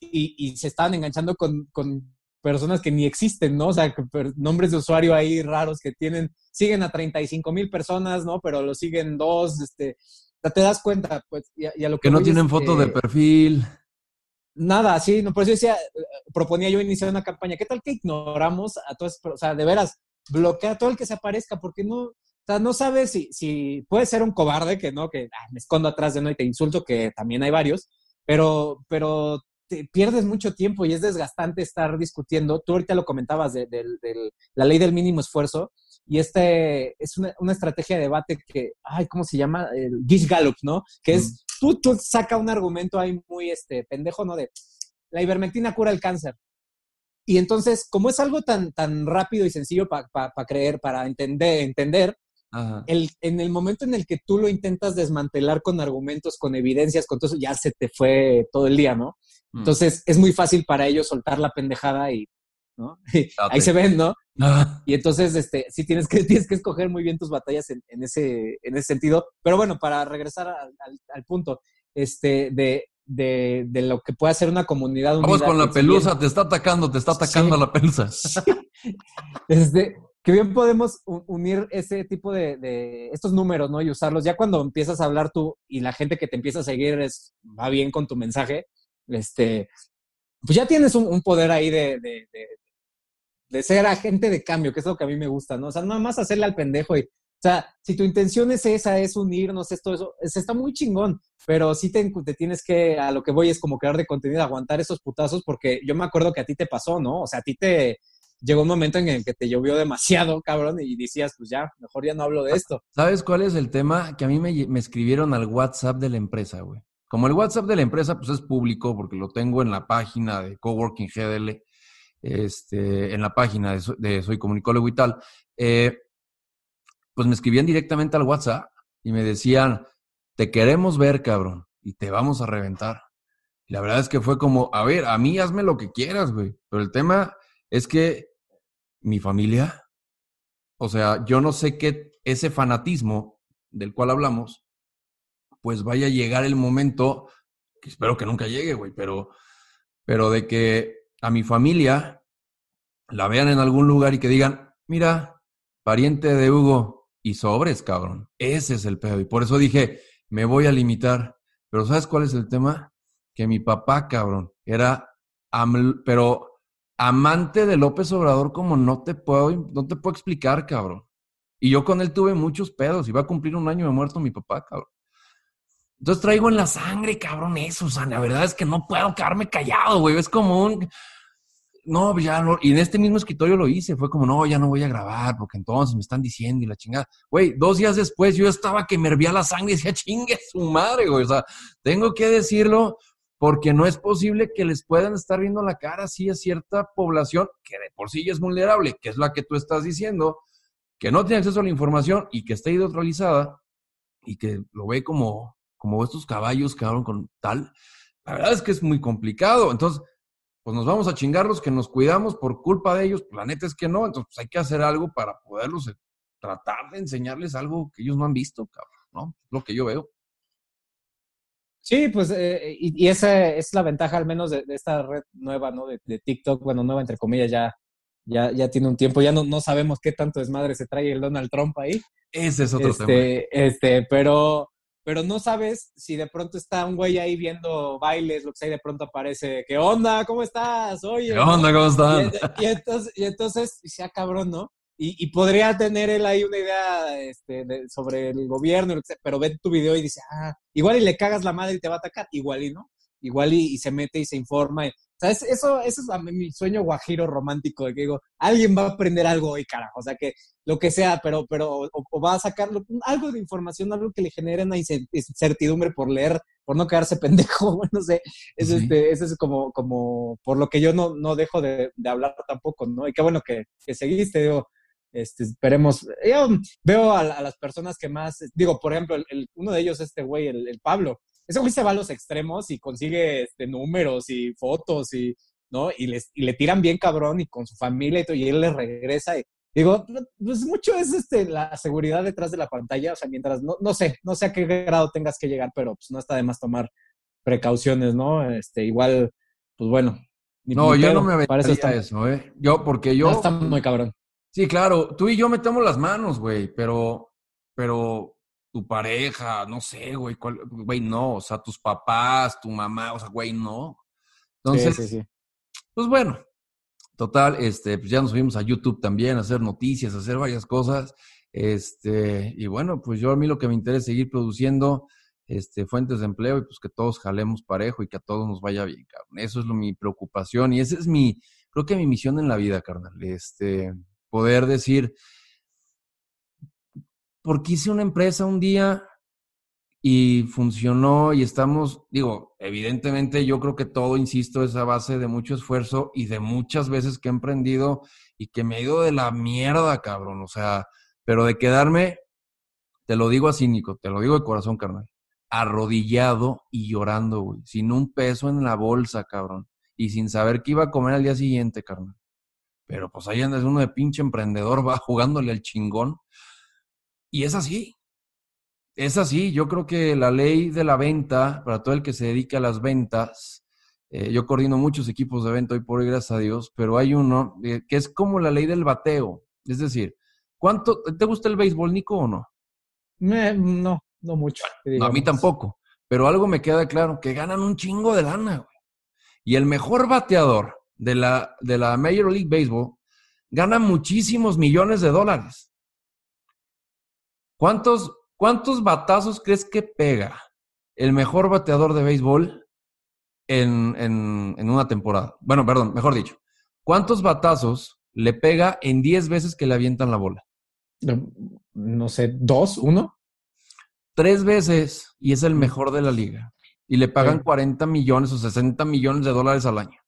y, y se estaban enganchando con, con, personas que ni existen, ¿no? O sea, nombres de usuario ahí raros que tienen, siguen a 35 mil personas, ¿no? Pero lo siguen dos, este, te das cuenta, pues, y a, lo que... Que no tienen foto de perfil nada, así, no, por eso decía, proponía yo iniciar una campaña. ¿Qué tal que ignoramos a todos, o sea, de veras, bloquea a todo el que se aparezca, porque no, o sea, no sabes si, si puede ser un cobarde que no, que me escondo atrás de no y te insulto, que también hay varios, pero, pero te pierdes mucho tiempo y es desgastante estar discutiendo. Tú ahorita lo comentabas de, la ley del mínimo esfuerzo y este es una, una, estrategia de debate que, ay, ¿cómo se llama? El Gish Gallup, ¿no? Que es tú, tú saca un argumento ahí muy este, pendejo, ¿no? De la ivermectina cura el cáncer. Y entonces, como es algo tan, tan rápido y sencillo para creer, para entender, entender El, en el momento en el que tú lo intentas desmantelar con argumentos, con evidencias, con todo eso, ya se te fue todo el día, ¿no? Mm. Entonces, es muy fácil para ellos soltar la pendejada y, ¿no? ahí se ven, ¿no? Y entonces, este, sí tienes que, tienes que escoger muy bien tus batallas en, en ese, en ese sentido. Pero bueno, para regresar al, al, punto, este, de, de, de, lo que puede hacer una comunidad Vamos con la pelusa, te está atacando, te está atacando la pelusa. Este, que bien podemos unir ese tipo de, estos números, ¿no? Y usarlos. Ya cuando empiezas a hablar tú y la gente que te empieza a seguir es, va bien con tu mensaje, este, pues ya tienes un, poder ahí de, de, de, ser agente de cambio, que es lo que a mí me gusta, ¿no? O sea, nada más hacerle al pendejo y, o sea, si tu intención es esa, es unirnos, esto, eso, es, está muy chingón, pero sí te, te, tienes que, a lo que voy es como crear de contenido, aguantar esos putazos, porque yo me acuerdo que a ti te pasó, ¿no? O sea, a ti te, llegó un momento en el que te llovió demasiado, cabrón, y decías, pues ya, mejor ya no hablo de esto. ¿Sabes cuál es el tema? Que a mí me, me escribieron al WhatsApp de la empresa, güey. Como el WhatsApp de la empresa, pues es público, porque lo tengo en la página de Coworking GDL, este, en la página de, Soy Comunicólogo y tal. Eh, pues me escribían directamente al WhatsApp y me decían, te queremos ver, cabrón, y te vamos a reventar. Y la verdad es que fue como, a ver, a mí hazme lo que quieras, güey. Pero el tema es que mi familia, o sea, yo no sé qué ese fanatismo del cual hablamos, pues vaya a llegar el momento, que espero que nunca llegue, güey, pero, pero de que a mi familia la vean en algún lugar y que digan, mira, pariente de Hugo y sobres, cabrón. Ese es el pedo. Y por eso dije, me voy a limitar. Pero ¿sabes cuál es el tema? Que mi papá, cabrón, era, pero amante de López Obrador como no te puedo, no te puedo explicar, cabrón. Y yo con él tuve muchos pedos. Iba a cumplir un año de muerto mi papá, cabrón. Entonces traigo en la sangre, cabrón, eso. O sea, la verdad es que no puedo quedarme callado, güey. Es como un... No, pues ya no. Y en este mismo escritorio lo hice. Fue como, no, ya no voy a grabar porque entonces me están diciendo y la chingada. Güey, dos días después yo estaba que me hervía la sangre y decía, chingue su madre, güey. O sea, tengo que decirlo porque no es posible que les puedan estar viendo la cara así a cierta población que de por sí ya es vulnerable, que es la que tú estás diciendo, que no tiene acceso a la información y que está neutralizada y que lo ve como, como estos caballos que hablan con tal. La verdad es que es muy complicado. Entonces, pues nos vamos a chingarlos que nos cuidamos por culpa de ellos. La neta es que no. Entonces, pues hay que hacer algo para poderlos eh, tratar de enseñarles algo que ellos no han visto, cabrón, ¿no? Lo que yo veo. Sí, pues, eh, y, esa es la ventaja al menos de, esta red nueva, ¿no? De, TikTok, bueno, nueva entre comillas, ya, ya, ya tiene un tiempo, ya no, no sabemos qué tanto desmadre se trae el Donald Trump ahí. Ese es otro este, tema. Este, pero, pero no sabes si de pronto está un güey ahí viendo bailes, lo que sea, y de pronto aparece, ¿qué onda? ¿Cómo estás? Oye. ¿Qué onda? ¿Cómo están? Y, entonces, y entonces, sea cabrón, ¿no? Y, podría tener él ahí una idea este, sobre el gobierno, pero ve tu video y dice, ah, igual y le cagas la madre y te va a atacar, igual y no, igual y, se mete y se informa. ¿Sabes? Eso, eso es mi sueño guajiro romántico, de que digo, alguien va a aprender algo hoy, carajo, o sea, que lo que sea, pero, pero o, va a sacar algo de información, algo que le genere una incertidumbre por leer, por no quedarse pendejo, no sé, es, este, eso es como, como por lo que yo no, no dejo de, hablar tampoco, ¿no? Y qué bueno que, que seguiste, digo, este, esperemos. Yo veo a, las personas que más, digo, por ejemplo, el, uno de ellos, este güey, el, Pablo. Ese güey se va a los extremos y consigue este, números y fotos y, ¿no? Y, les, y le tiran bien cabrón y con su familia y todo, y él le regresa. Y, digo, pues mucho es este, la seguridad detrás de la pantalla, o sea, mientras, no, no sé, no sé a qué grado tengas que llegar, pero pues no está de más tomar precauciones, ¿no? Este, igual, pues bueno. No, yo no me aventaría eso, ¿eh? Yo, porque yo... está muy cabrón. Sí, claro, tú y yo metemos las manos, güey, pero, pero tu pareja, no sé, güey, güey, no, o sea, tus papás, tu mamá, o sea, güey, no. Entonces, sí, sí, pues bueno, total, este, pues ya nos subimos a YouTube también a hacer noticias, a hacer varias cosas, este, y bueno, pues yo a mí lo que me interesa es seguir produciendo, este, fuentes de empleo y pues que todos jalemos parejo y que a todos nos vaya bien, cabrón. Eso es lo, mi preocupación y esa es mi, creo que mi misión en la vida, carnal. Este, poder decir, porque hice una empresa un día y funcionó y estamos, digo, evidentemente yo creo que todo, insisto, es a base de mucho esfuerzo y de muchas veces que he emprendido y que me ha ido de la mierda, cabrón, o sea, pero de quedarme, te lo digo así, Nico, te lo digo de corazón, carnal, arrodillado y llorando, güey, sin un peso en la bolsa, cabrón, y sin saber qué iba a comer al día siguiente, carnal. Pero pues ahí andas uno de pinche emprendedor, va jugándole al chingón. Y es así. Es así. Yo creo que la ley de la venta, para todo el que se dedica a las ventas, eh, yo coordino muchos equipos de venta hoy por hoy, gracias a Dios, pero hay uno eh, que es como la ley del bateo. Es decir, ¿Cuánto, ¿Te gusta el béisbol, Nico, o no? no, no mucho. No, a mí tampoco. Pero algo me queda claro, que ganan un chingo de lana, güey. Y el mejor bateador de la, de la Major League Baseball gana muchísimos millones de dólares. ¿Cuántos, cuántos batazos crees que pega el mejor bateador de béisbol en, en, una temporada? Bueno, perdón, mejor dicho. ¿Cuántos batazos le pega en 10 veces que le avientan la bola? No, sé, ¿dos? ¿Uno? Tres veces y es el mejor de la liga. Y le pagan 40 millones o 60 millones de dólares al año.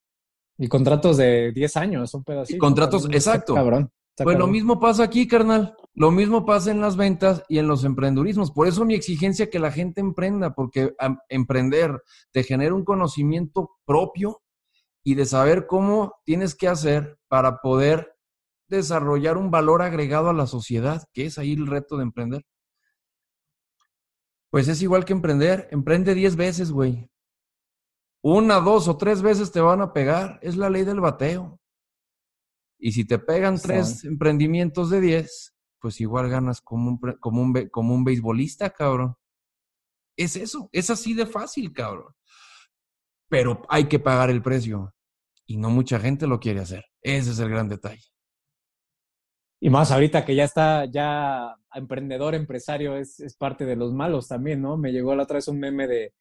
Y contratos de 10 años, un pedacito. Y contratos, exacto. Cabrón. Pues lo mismo pasa aquí, carnal. Lo mismo pasa en las ventas y en los emprendurismos. Por eso mi exigencia que la gente emprenda, porque emprender te genera un conocimiento propio y de saber cómo tienes que hacer para poder desarrollar un valor agregado a la sociedad, que es ahí el reto de emprender. Pues es igual que emprender. Emprende 10 veces, güey. Una, dos o tres veces te van a pegar. Es la ley del bateo. Y si te pegan tres emprendimientos de diez, pues igual ganas como un, como, un, como un beisbolista, cabrón. Es eso, es así de fácil, cabrón. Pero hay que pagar el precio. Y no mucha gente lo quiere hacer. Ese es el gran detalle. Y más ahorita que ya está, ya emprendedor, empresario, es, es parte de los malos también, ¿no? Me llegó la otra vez un meme de,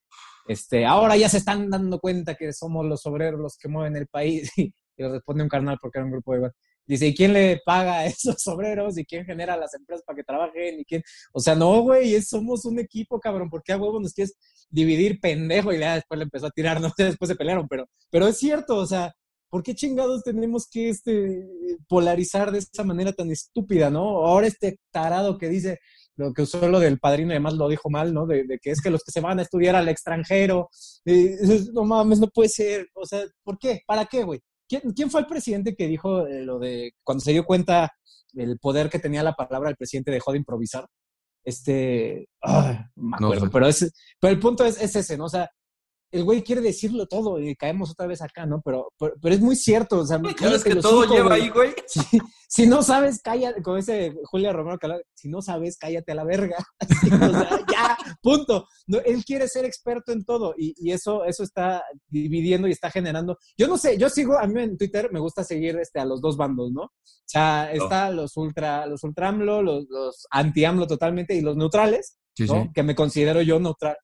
este, ahora ya se están dando cuenta que somos los obreros los que mueven el país. Y, lo responde un carnal porque era un grupo de... Dice, ¿y quién le paga a esos obreros? ¿Y quién genera las empresas para que trabajen? ¿Y quién? O sea, no, güey, somos un equipo, cabrón. ¿Por qué a huevo nos quieres dividir, pendejo? Y después le empezó a tirar, no sé, después se pelearon, pero, pero es cierto, o sea, ¿por qué chingados tenemos que este, polarizar de esa manera tan estúpida, no? Ahora este tarado que dice, lo que usó lo del padrino, además lo dijo mal, ¿no? De, que es que los que se van a estudiar al extranjero, eh, no mames, no puede ser, o sea, ¿por qué? ¿Para qué, güey? ¿Quién, fue el presidente que dijo eh, lo de, cuando se dio cuenta del poder que tenía la palabra, el presidente dejó de improvisar? Este, me acuerdo, pero, es, pero el punto es, es ese, ¿no? O sea, el güey quiere decirlo todo y caemos otra vez acá, ¿no? Pero, pero, es muy cierto, o sea, ¿sabes que todo lleva ahí, güey? Si, no sabes, cállate, como dice Julia Romero, si no sabes, cállate a la verga. o sea, ya, punto. él quiere ser experto en todo y, y, eso, eso está dividiendo y está generando. Yo no sé, yo sigo, a mí en Twitter me gusta seguir este, a los dos bandos, ¿no? O sea, está los ultra, los ultra AMLO, los, los anti AMLO totalmente y los neutrales, ¿no? Que me considero yo neutral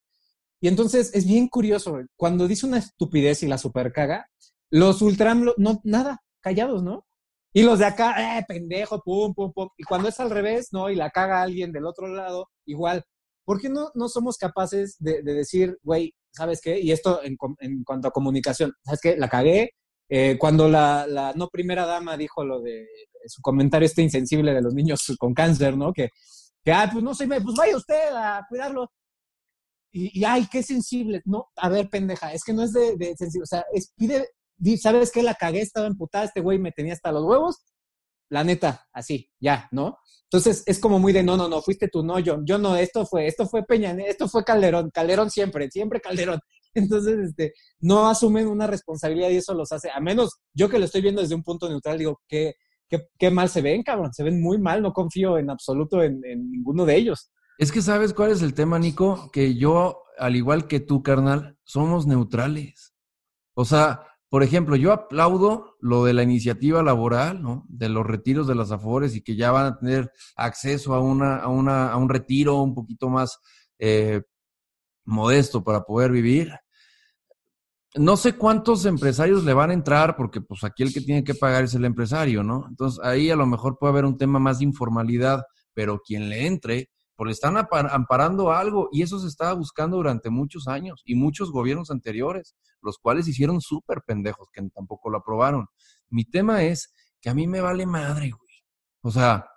y entonces es bien curioso, cuando dice una estupidez y la supercaga, los ultram, no, nada, callados, ¿no? Y los de acá, eh, pendejo, pum, pum, pum. Y cuando es al revés, ¿no? Y la caga alguien del otro lado, igual. ¿Por qué no, no somos capaces de, decir, güey, ¿sabes qué? Y esto en, cuanto a comunicación, ¿sabes qué? La cagué. Eh, cuando la, la, no primera dama dijo lo de su comentario este insensible de los niños con cáncer, ¿no? Que, que ah, pues no sé, pues vaya usted a cuidarlo y, ay, qué sensible. No, a ver, pendeja, es que no es de, de sensible. O sea, es, pide, ¿sabes qué? La cagué, estaba emputada, este güey me tenía hasta los huevos. La neta, así, ya, ¿no? Entonces es como muy de no, no, no, fuiste tú, no, yo, yo no, esto fue, esto fue Peña, esto fue Calderón, Calderón siempre, siempre Calderón. Entonces, este, no asumen una responsabilidad y eso los hace, a menos yo que lo estoy viendo desde un punto neutral, digo, qué, qué, qué mal se ven, cabrón, se ven muy mal, no confío en absoluto en ninguno de ellos. Es que sabes cuál es el tema, Nico, que yo, al igual que tú, carnal, somos neutrales. O sea, por ejemplo, yo aplaudo lo de la iniciativa laboral, ¿no? De los retiros de las afores y que ya van a tener acceso a, una, a, una, a un retiro un poquito más eh, modesto para poder vivir. No sé cuántos empresarios le van a entrar, porque pues aquí el que tiene que pagar es el empresario, ¿no? Entonces ahí a lo mejor puede haber un tema más de informalidad, pero quien le entre, porque están amparando algo y eso se estaba buscando durante muchos años y muchos gobiernos anteriores, los cuales hicieron súper pendejos que tampoco lo aprobaron. Mi tema es que a mí me vale madre, güey. O sea,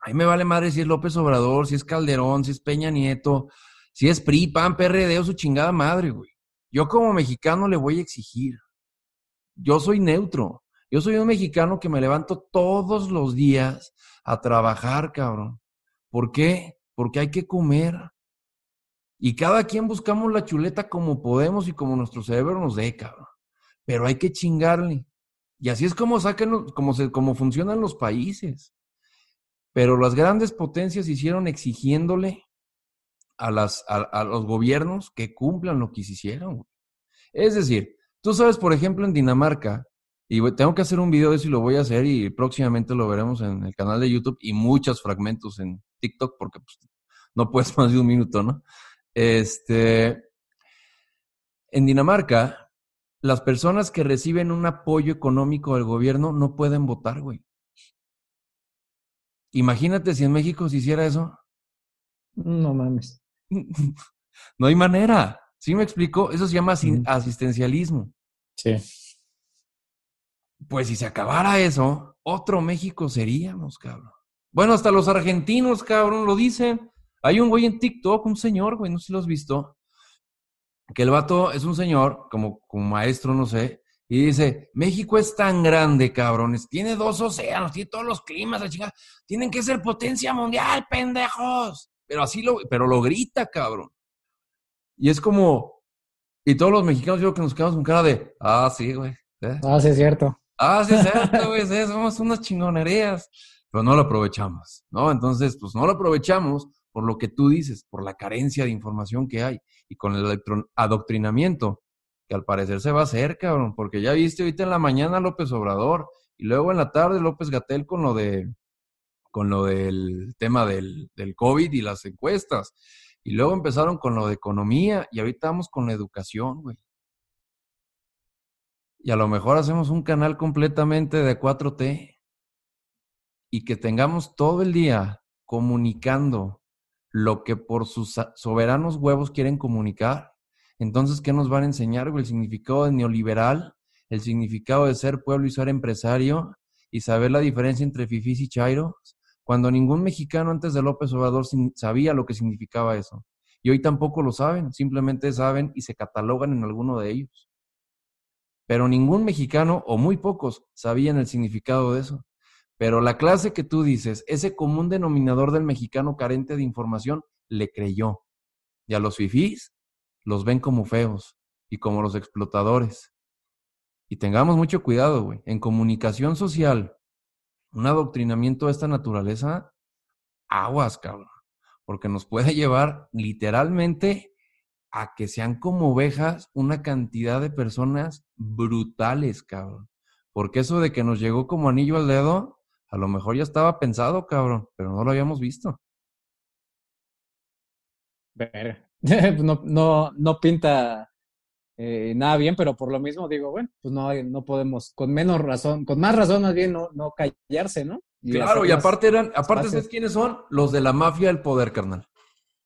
a mí me vale madre si es López Obrador, si es Calderón, si es Peña Nieto, si es PRI, PAN, PRD o su chingada madre, güey. Yo como mexicano le voy a exigir. Yo soy neutro. Yo soy un mexicano que me levanto todos los días a trabajar, cabrón. ¿Por qué? Porque hay que comer. Y cada quien buscamos la chuleta como podemos y como nuestro cerebro nos dé, cabrón. Pero hay que chingarle. Y así es como sacan, como, se, como funcionan los países. Pero las grandes potencias hicieron exigiéndole a, las, a, los gobiernos que cumplan lo que hicieron. Es decir, tú sabes, por ejemplo, en Dinamarca, y tengo que hacer un video de eso y lo voy a hacer y próximamente lo veremos en el canal de YouTube y muchos fragmentos en TikTok porque pues, no puedes más de un minuto, ¿no? Este, en Dinamarca, las personas que reciben un apoyo económico del gobierno no pueden votar, güey. Imagínate si en México se hiciera eso. No mames. no hay manera. ¿Sí me explico? Eso se llama asistencialismo. Sí. Pues si se acabara eso, otro México seríamos, cabrón. Bueno, hasta los argentinos, cabrón, lo dicen. Hay un güey en TikTok, un señor, güey, no sé si lo has visto, que el vato es un señor, como, como maestro, no sé, y dice, México es tan grande, cabrones, tiene dos océanos, tiene todos los climas, la chingada, tienen que ser potencia mundial, pendejos. Pero así lo, pero lo grita, cabrón. Y es como, y todos los mexicanos yo que nos quedamos con cara de, ah, sí, güey. ¿eh? Ah, sí, es cierto. Ah, sí, es cierto, güey, somos unas chingonerías. Pero no lo aprovechamos, ¿no? Entonces, pues no lo aprovechamos por lo que tú dices, por la carencia de información que hay y con el adoctrinamiento, que al parecer se va a hacer, cabrón, porque ya viste ahorita en la mañana López Obrador y luego en la tarde López Gatel con lo de con lo del tema del, del COVID y las encuestas. Y luego empezaron con lo de economía y ahorita vamos con la educación, güey. Y a lo mejor hacemos un canal completamente de 4T y que tengamos todo el día comunicando lo que por sus soberanos huevos quieren comunicar. Entonces, ¿qué nos van a enseñar? El significado de neoliberal, el significado de ser pueblo y ser empresario, y saber la diferencia entre fifís y chairos, cuando ningún mexicano antes de López Obrador sabía lo que significaba eso. Y hoy tampoco lo saben, simplemente saben y se catalogan en alguno de ellos. Pero ningún mexicano, o muy pocos, sabían el significado de eso. Pero la clase que tú dices, ese común denominador del mexicano carente de información, le creyó. Y a los fifís los ven como feos y como los explotadores. Y tengamos mucho cuidado, güey. En comunicación social, un adoctrinamiento de esta naturaleza, aguas, cabrón. Porque nos puede llevar literalmente a que sean como ovejas una cantidad de personas brutales, cabrón. Porque eso de que nos llegó como anillo al dedo, a lo mejor ya estaba pensado, cabrón, pero no lo habíamos visto. no, no, no pinta eh, nada bien, pero por lo mismo digo, bueno, pues no, no podemos, con menos razón, con más razón más bien no, no callarse, ¿no? claro, y aparte eran, aparte ¿sabes quiénes son? Los de la mafia del poder, carnal.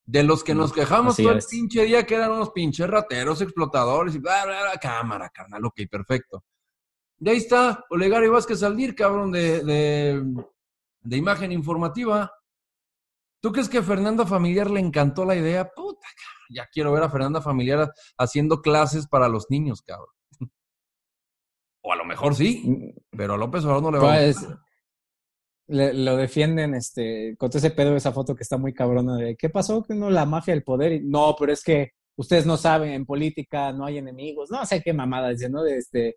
De los que nos quejamos todo el pinche día que eran unos pinches rateros, explotadores y bla, bla, bla, cámara, carnal, ok, perfecto. Y ahí está Olegario Vázquez Aldir, cabrón, de, de, imagen informativa. ¿Tú crees que a Fernanda Familiar le encantó la idea? Puta, ya quiero ver a Fernanda Familiar haciendo clases para los niños, cabrón. O a lo mejor sí, mm. pero a López Obrador no le va a pues, lo defienden este, con ese pedo de esa foto que está muy cabrona de ¿qué pasó? Que no la mafia del poder. no, pero es que ustedes no saben, en política no hay enemigos. No sé qué mamada dice, ¿no? De este,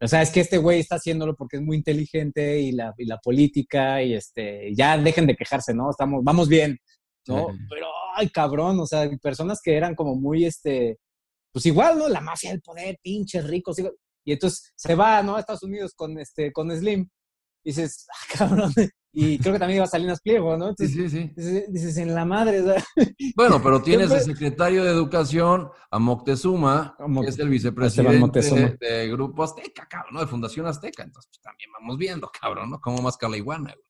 o sea, es que este güey está haciéndolo porque es muy inteligente y la, y la política y este, ya dejen de quejarse, ¿no? Estamos, vamos bien, ¿no? Pero, ay, cabrón, o sea, personas que eran como muy, este, pues igual, ¿no? La mafia del poder, pinches ricos. Y entonces se va, ¿no? A Estados Unidos con, este, con Slim. Y dices, ah, cabrón, y creo que también iba Salinas Pliego, ¿no? sí, sí, sí. Dices, en la madre. Bueno, pero tienes el secretario de Educación, a Moctezuma, que es el vicepresidente de, Grupo Azteca, cabrón, ¿no? De Fundación Azteca. Entonces, pues, también vamos viendo, cabrón, ¿no? Como más iguana, güey.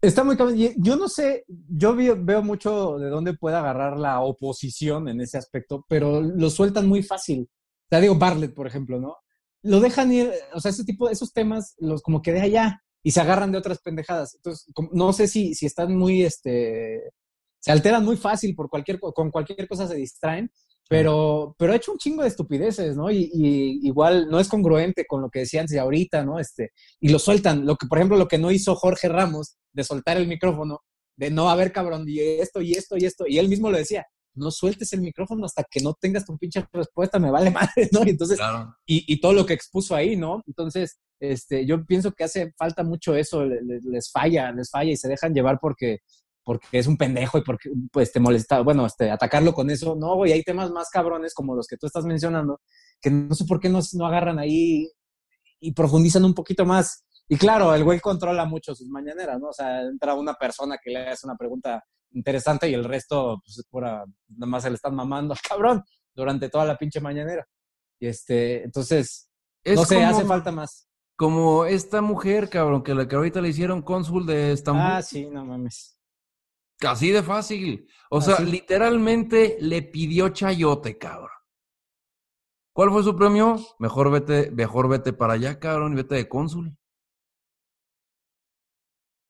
Está muy cabrón. Yo no sé, yo veo mucho de dónde puede agarrar la oposición en ese aspecto, pero lo sueltan muy fácil. O sea, digo, Bartlett, por ejemplo, ¿no? Lo dejan ir, o sea, ese tipo, esos temas, los como que de allá y se agarran de otras pendejadas. Entonces, no sé si, si están muy, este, se alteran muy fácil por cualquier, con cualquier cosa se distraen, pero, pero ha hecho un chingo de estupideces, ¿no? Y, igual no es congruente con lo que decían de ahorita, ¿no? Este, y lo sueltan. Lo que, por ejemplo, lo que no hizo Jorge Ramos de soltar el micrófono, de no, haber cabrón, y esto, y esto, y esto, y él mismo lo decía, no sueltes el micrófono hasta que no tengas tu pinche respuesta, me vale madre, ¿no? Y entonces, y, y, todo lo que expuso ahí, ¿no? Entonces, este, yo pienso que hace falta mucho eso, les, falla, les falla y se dejan llevar porque, porque es un pendejo y porque pues te molesta, bueno, este, atacarlo con eso, no, güey, hay temas más cabrones como los que tú estás mencionando, que no sé por qué no, no agarran ahí y profundizan un poquito más. Y claro, el güey controla mucho sus mañaneras, ¿no? O sea, entra una persona que le hace una pregunta interesante y el resto, pues, pura, nada más se le están mamando al cabrón durante toda la pinche mañanera. Y este, entonces, no sé, hace falta más. Como esta mujer, cabrón, que, la que ahorita le hicieron cónsul de Estambul. Ah, sí, no mames. Así de fácil. O sea, literalmente le pidió chayote, cabrón. ¿Cuál fue su premio? Mejor vete, mejor vete para allá, cabrón, y vete de cónsul.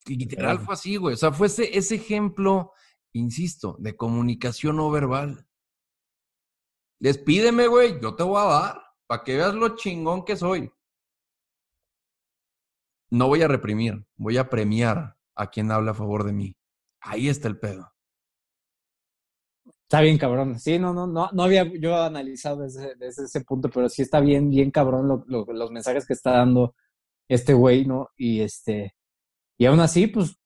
Literal fue así, güey. O sea, fue ese, ese ejemplo, insisto, de comunicación no verbal. Despídeme, güey, yo te voy a dar, para que veas lo chingón que soy. No voy a reprimir, voy a premiar a quien habla a favor de mí. Ahí está el pedo. Está bien, cabrón. Sí, no, no, no, no había yo analizado desde, ese punto, pero sí está bien, bien cabrón los mensajes que está dando este güey, ¿no? Y este, y aún así, pues,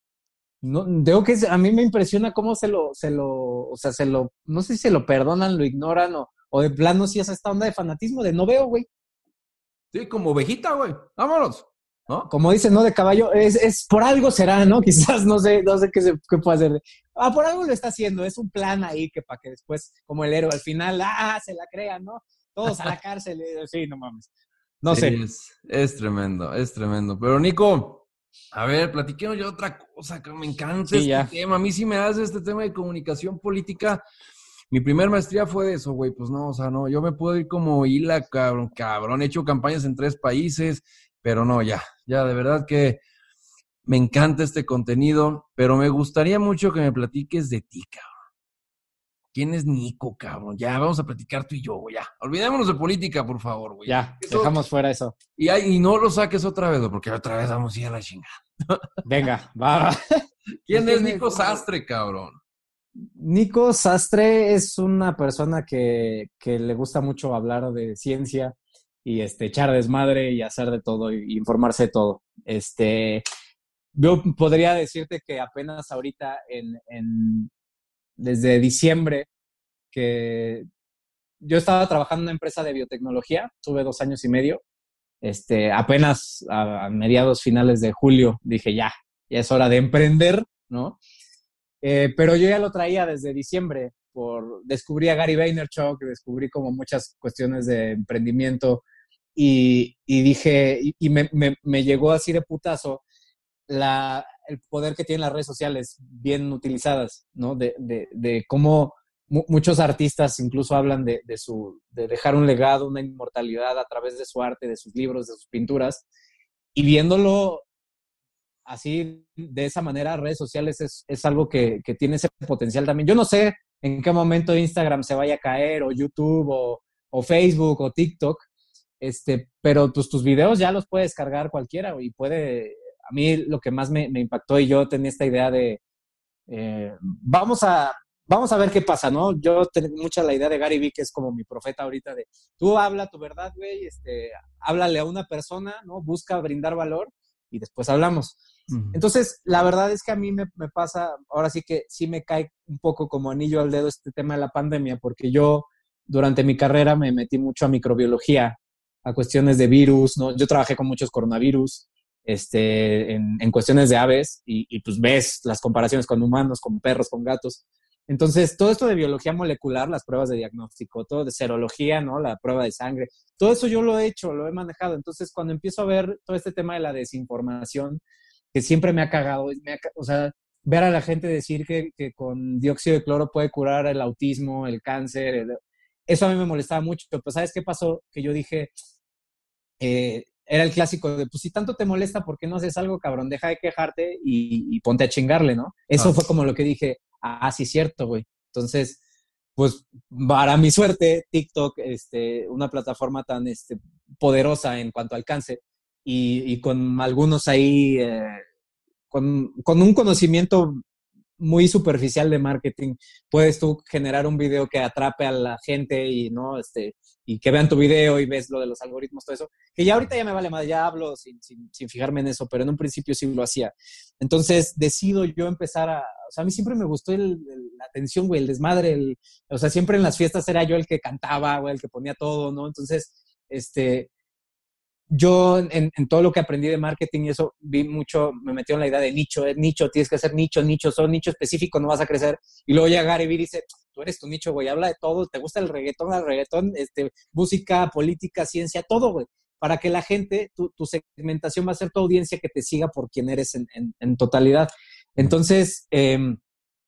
no, digo que a mí me impresiona cómo se lo, se lo, o sea, se lo, no sé si se lo perdonan, lo ignoran o, o de plano si es esta onda de fanatismo de no veo, güey. Sí, como ovejita, güey. Vámonos. ¿No? Como dicen, ¿no? De caballo, es, es por algo será, ¿no? Quizás, no sé, no sé qué, se, qué puede hacer. Ah, por algo lo está haciendo, es un plan ahí que para que después, como el héroe, al final, ah, se la crean, ¿no? Todos a la cárcel, eh, sí, no mames. No sé. Es, es, tremendo, es tremendo. Pero Nico, a ver, platiquemos ya otra cosa, que me encanta este tema. A mí sí me hace este tema de comunicación política. Mi primer maestría fue de eso, güey. Pues no, o sea, no, yo me puedo ir como hila, cabrón, cabrón. He hecho campañas en tres países, pero no, ya, ya, de verdad que me encanta este contenido, pero me gustaría mucho que me platiques de ti, cabrón. ¿Quién es Nico, cabrón? Ya, vamos a platicar tú y yo, güey, ya. Olvidémonos de política, por favor, güey. Ya, dejamos fuera eso. Y, y no lo saques otra vez, porque otra vez vamos a ir a la chingada. Venga, va. ¿Quién es Nico Sastre, cabrón? Nico Sastre es una persona que, que le gusta mucho hablar de ciencia, y este, echar desmadre y hacer de todo y informarse de todo. Este, yo podría decirte que apenas ahorita, en, en, desde diciembre, que yo estaba trabajando en una empresa de biotecnología, tuve dos años y medio. Este, apenas a, mediados finales de julio dije ya, ya es hora de emprender, ¿no? Eh, pero yo ya lo traía desde diciembre, por descubrí a Gary Vaynerchuk, descubrí como muchas cuestiones de emprendimiento y, dije, y, me, llegó así de putazo la, el poder que tienen las redes sociales bien utilizadas, ¿no? De, de, cómo muchos artistas incluso hablan de, de, su, de dejar un legado, una inmortalidad a través de su arte, de sus libros, de sus pinturas. Y viéndolo así, de esa manera, redes sociales es, es algo que, que, tiene ese potencial también. Yo no sé en qué momento Instagram se vaya a caer, o YouTube, o, o Facebook, o TikTok, este, pero pues tus videos ya los puede descargar cualquiera y puede, a mí lo que más me, impactó y yo tenía esta idea de, eh, vamos a, vamos a ver qué pasa, ¿no? Yo tengo mucha la idea de Gary Vee, que es como mi profeta ahorita de, tú habla tu verdad, güey, este, háblale a una persona, ¿no? Busca brindar valor y después hablamos. Entonces, la verdad es que a mí me, me, pasa, ahora sí que sí me cae un poco como anillo al dedo este tema de la pandemia, porque yo durante mi carrera me metí mucho a microbiología a cuestiones de virus, ¿no? Yo trabajé con muchos coronavirus, este, en, en cuestiones de aves y, y, pues ves las comparaciones con humanos, con perros, con gatos. Entonces, todo esto de biología molecular, las pruebas de diagnóstico, todo de serología, ¿no? La prueba de sangre, todo eso yo lo he hecho, lo he manejado. Entonces, cuando empiezo a ver todo este tema de la desinformación, que siempre me ha cagado, o sea, ver a la gente decir que, que, con dióxido de cloro puede curar el autismo, el cáncer, eso a mí me molestaba mucho. Pero, ¿sabes qué pasó? Que yo dije, eh, era el clásico de, pues si tanto te molesta, ¿por qué no haces algo, cabrón? Deja de quejarte y, ponte a chingarle, ¿no? Eso ah. fue como lo que dije, ah, sí, cierto, güey. Entonces, pues para mi suerte, TikTok, este, una plataforma tan este, poderosa en cuanto a alcance y, con algunos ahí, eh, con, con, un conocimiento muy superficial de marketing. Puedes tú generar un video que atrape a la gente y no, este, y que vean tu video y ves lo de los algoritmos, todo eso. Que ya ahorita ya me vale más, ya hablo sin, sin, sin fijarme en eso, pero en un principio sí lo hacía. Entonces decido yo empezar a, o sea, a mí siempre me gustó el, la atención, güey, el desmadre, el, o sea, siempre en las fiestas era yo el que cantaba, güey, el que ponía todo, ¿no? Entonces, este, yo en, todo lo que aprendí de marketing y eso vi mucho, me metió en la idea de nicho, es nicho, tienes que hacer nicho, nicho, son nicho específico, no vas a crecer. Y luego llega Gary Vee y dice, tú eres tu nicho, güey, habla de todo, te gusta el reggaetón, el reggaetón, este, música, política, ciencia, todo, güey, para que la gente, tu, tu, segmentación va a ser tu audiencia que te siga por quien eres en, en, totalidad. Entonces, eh,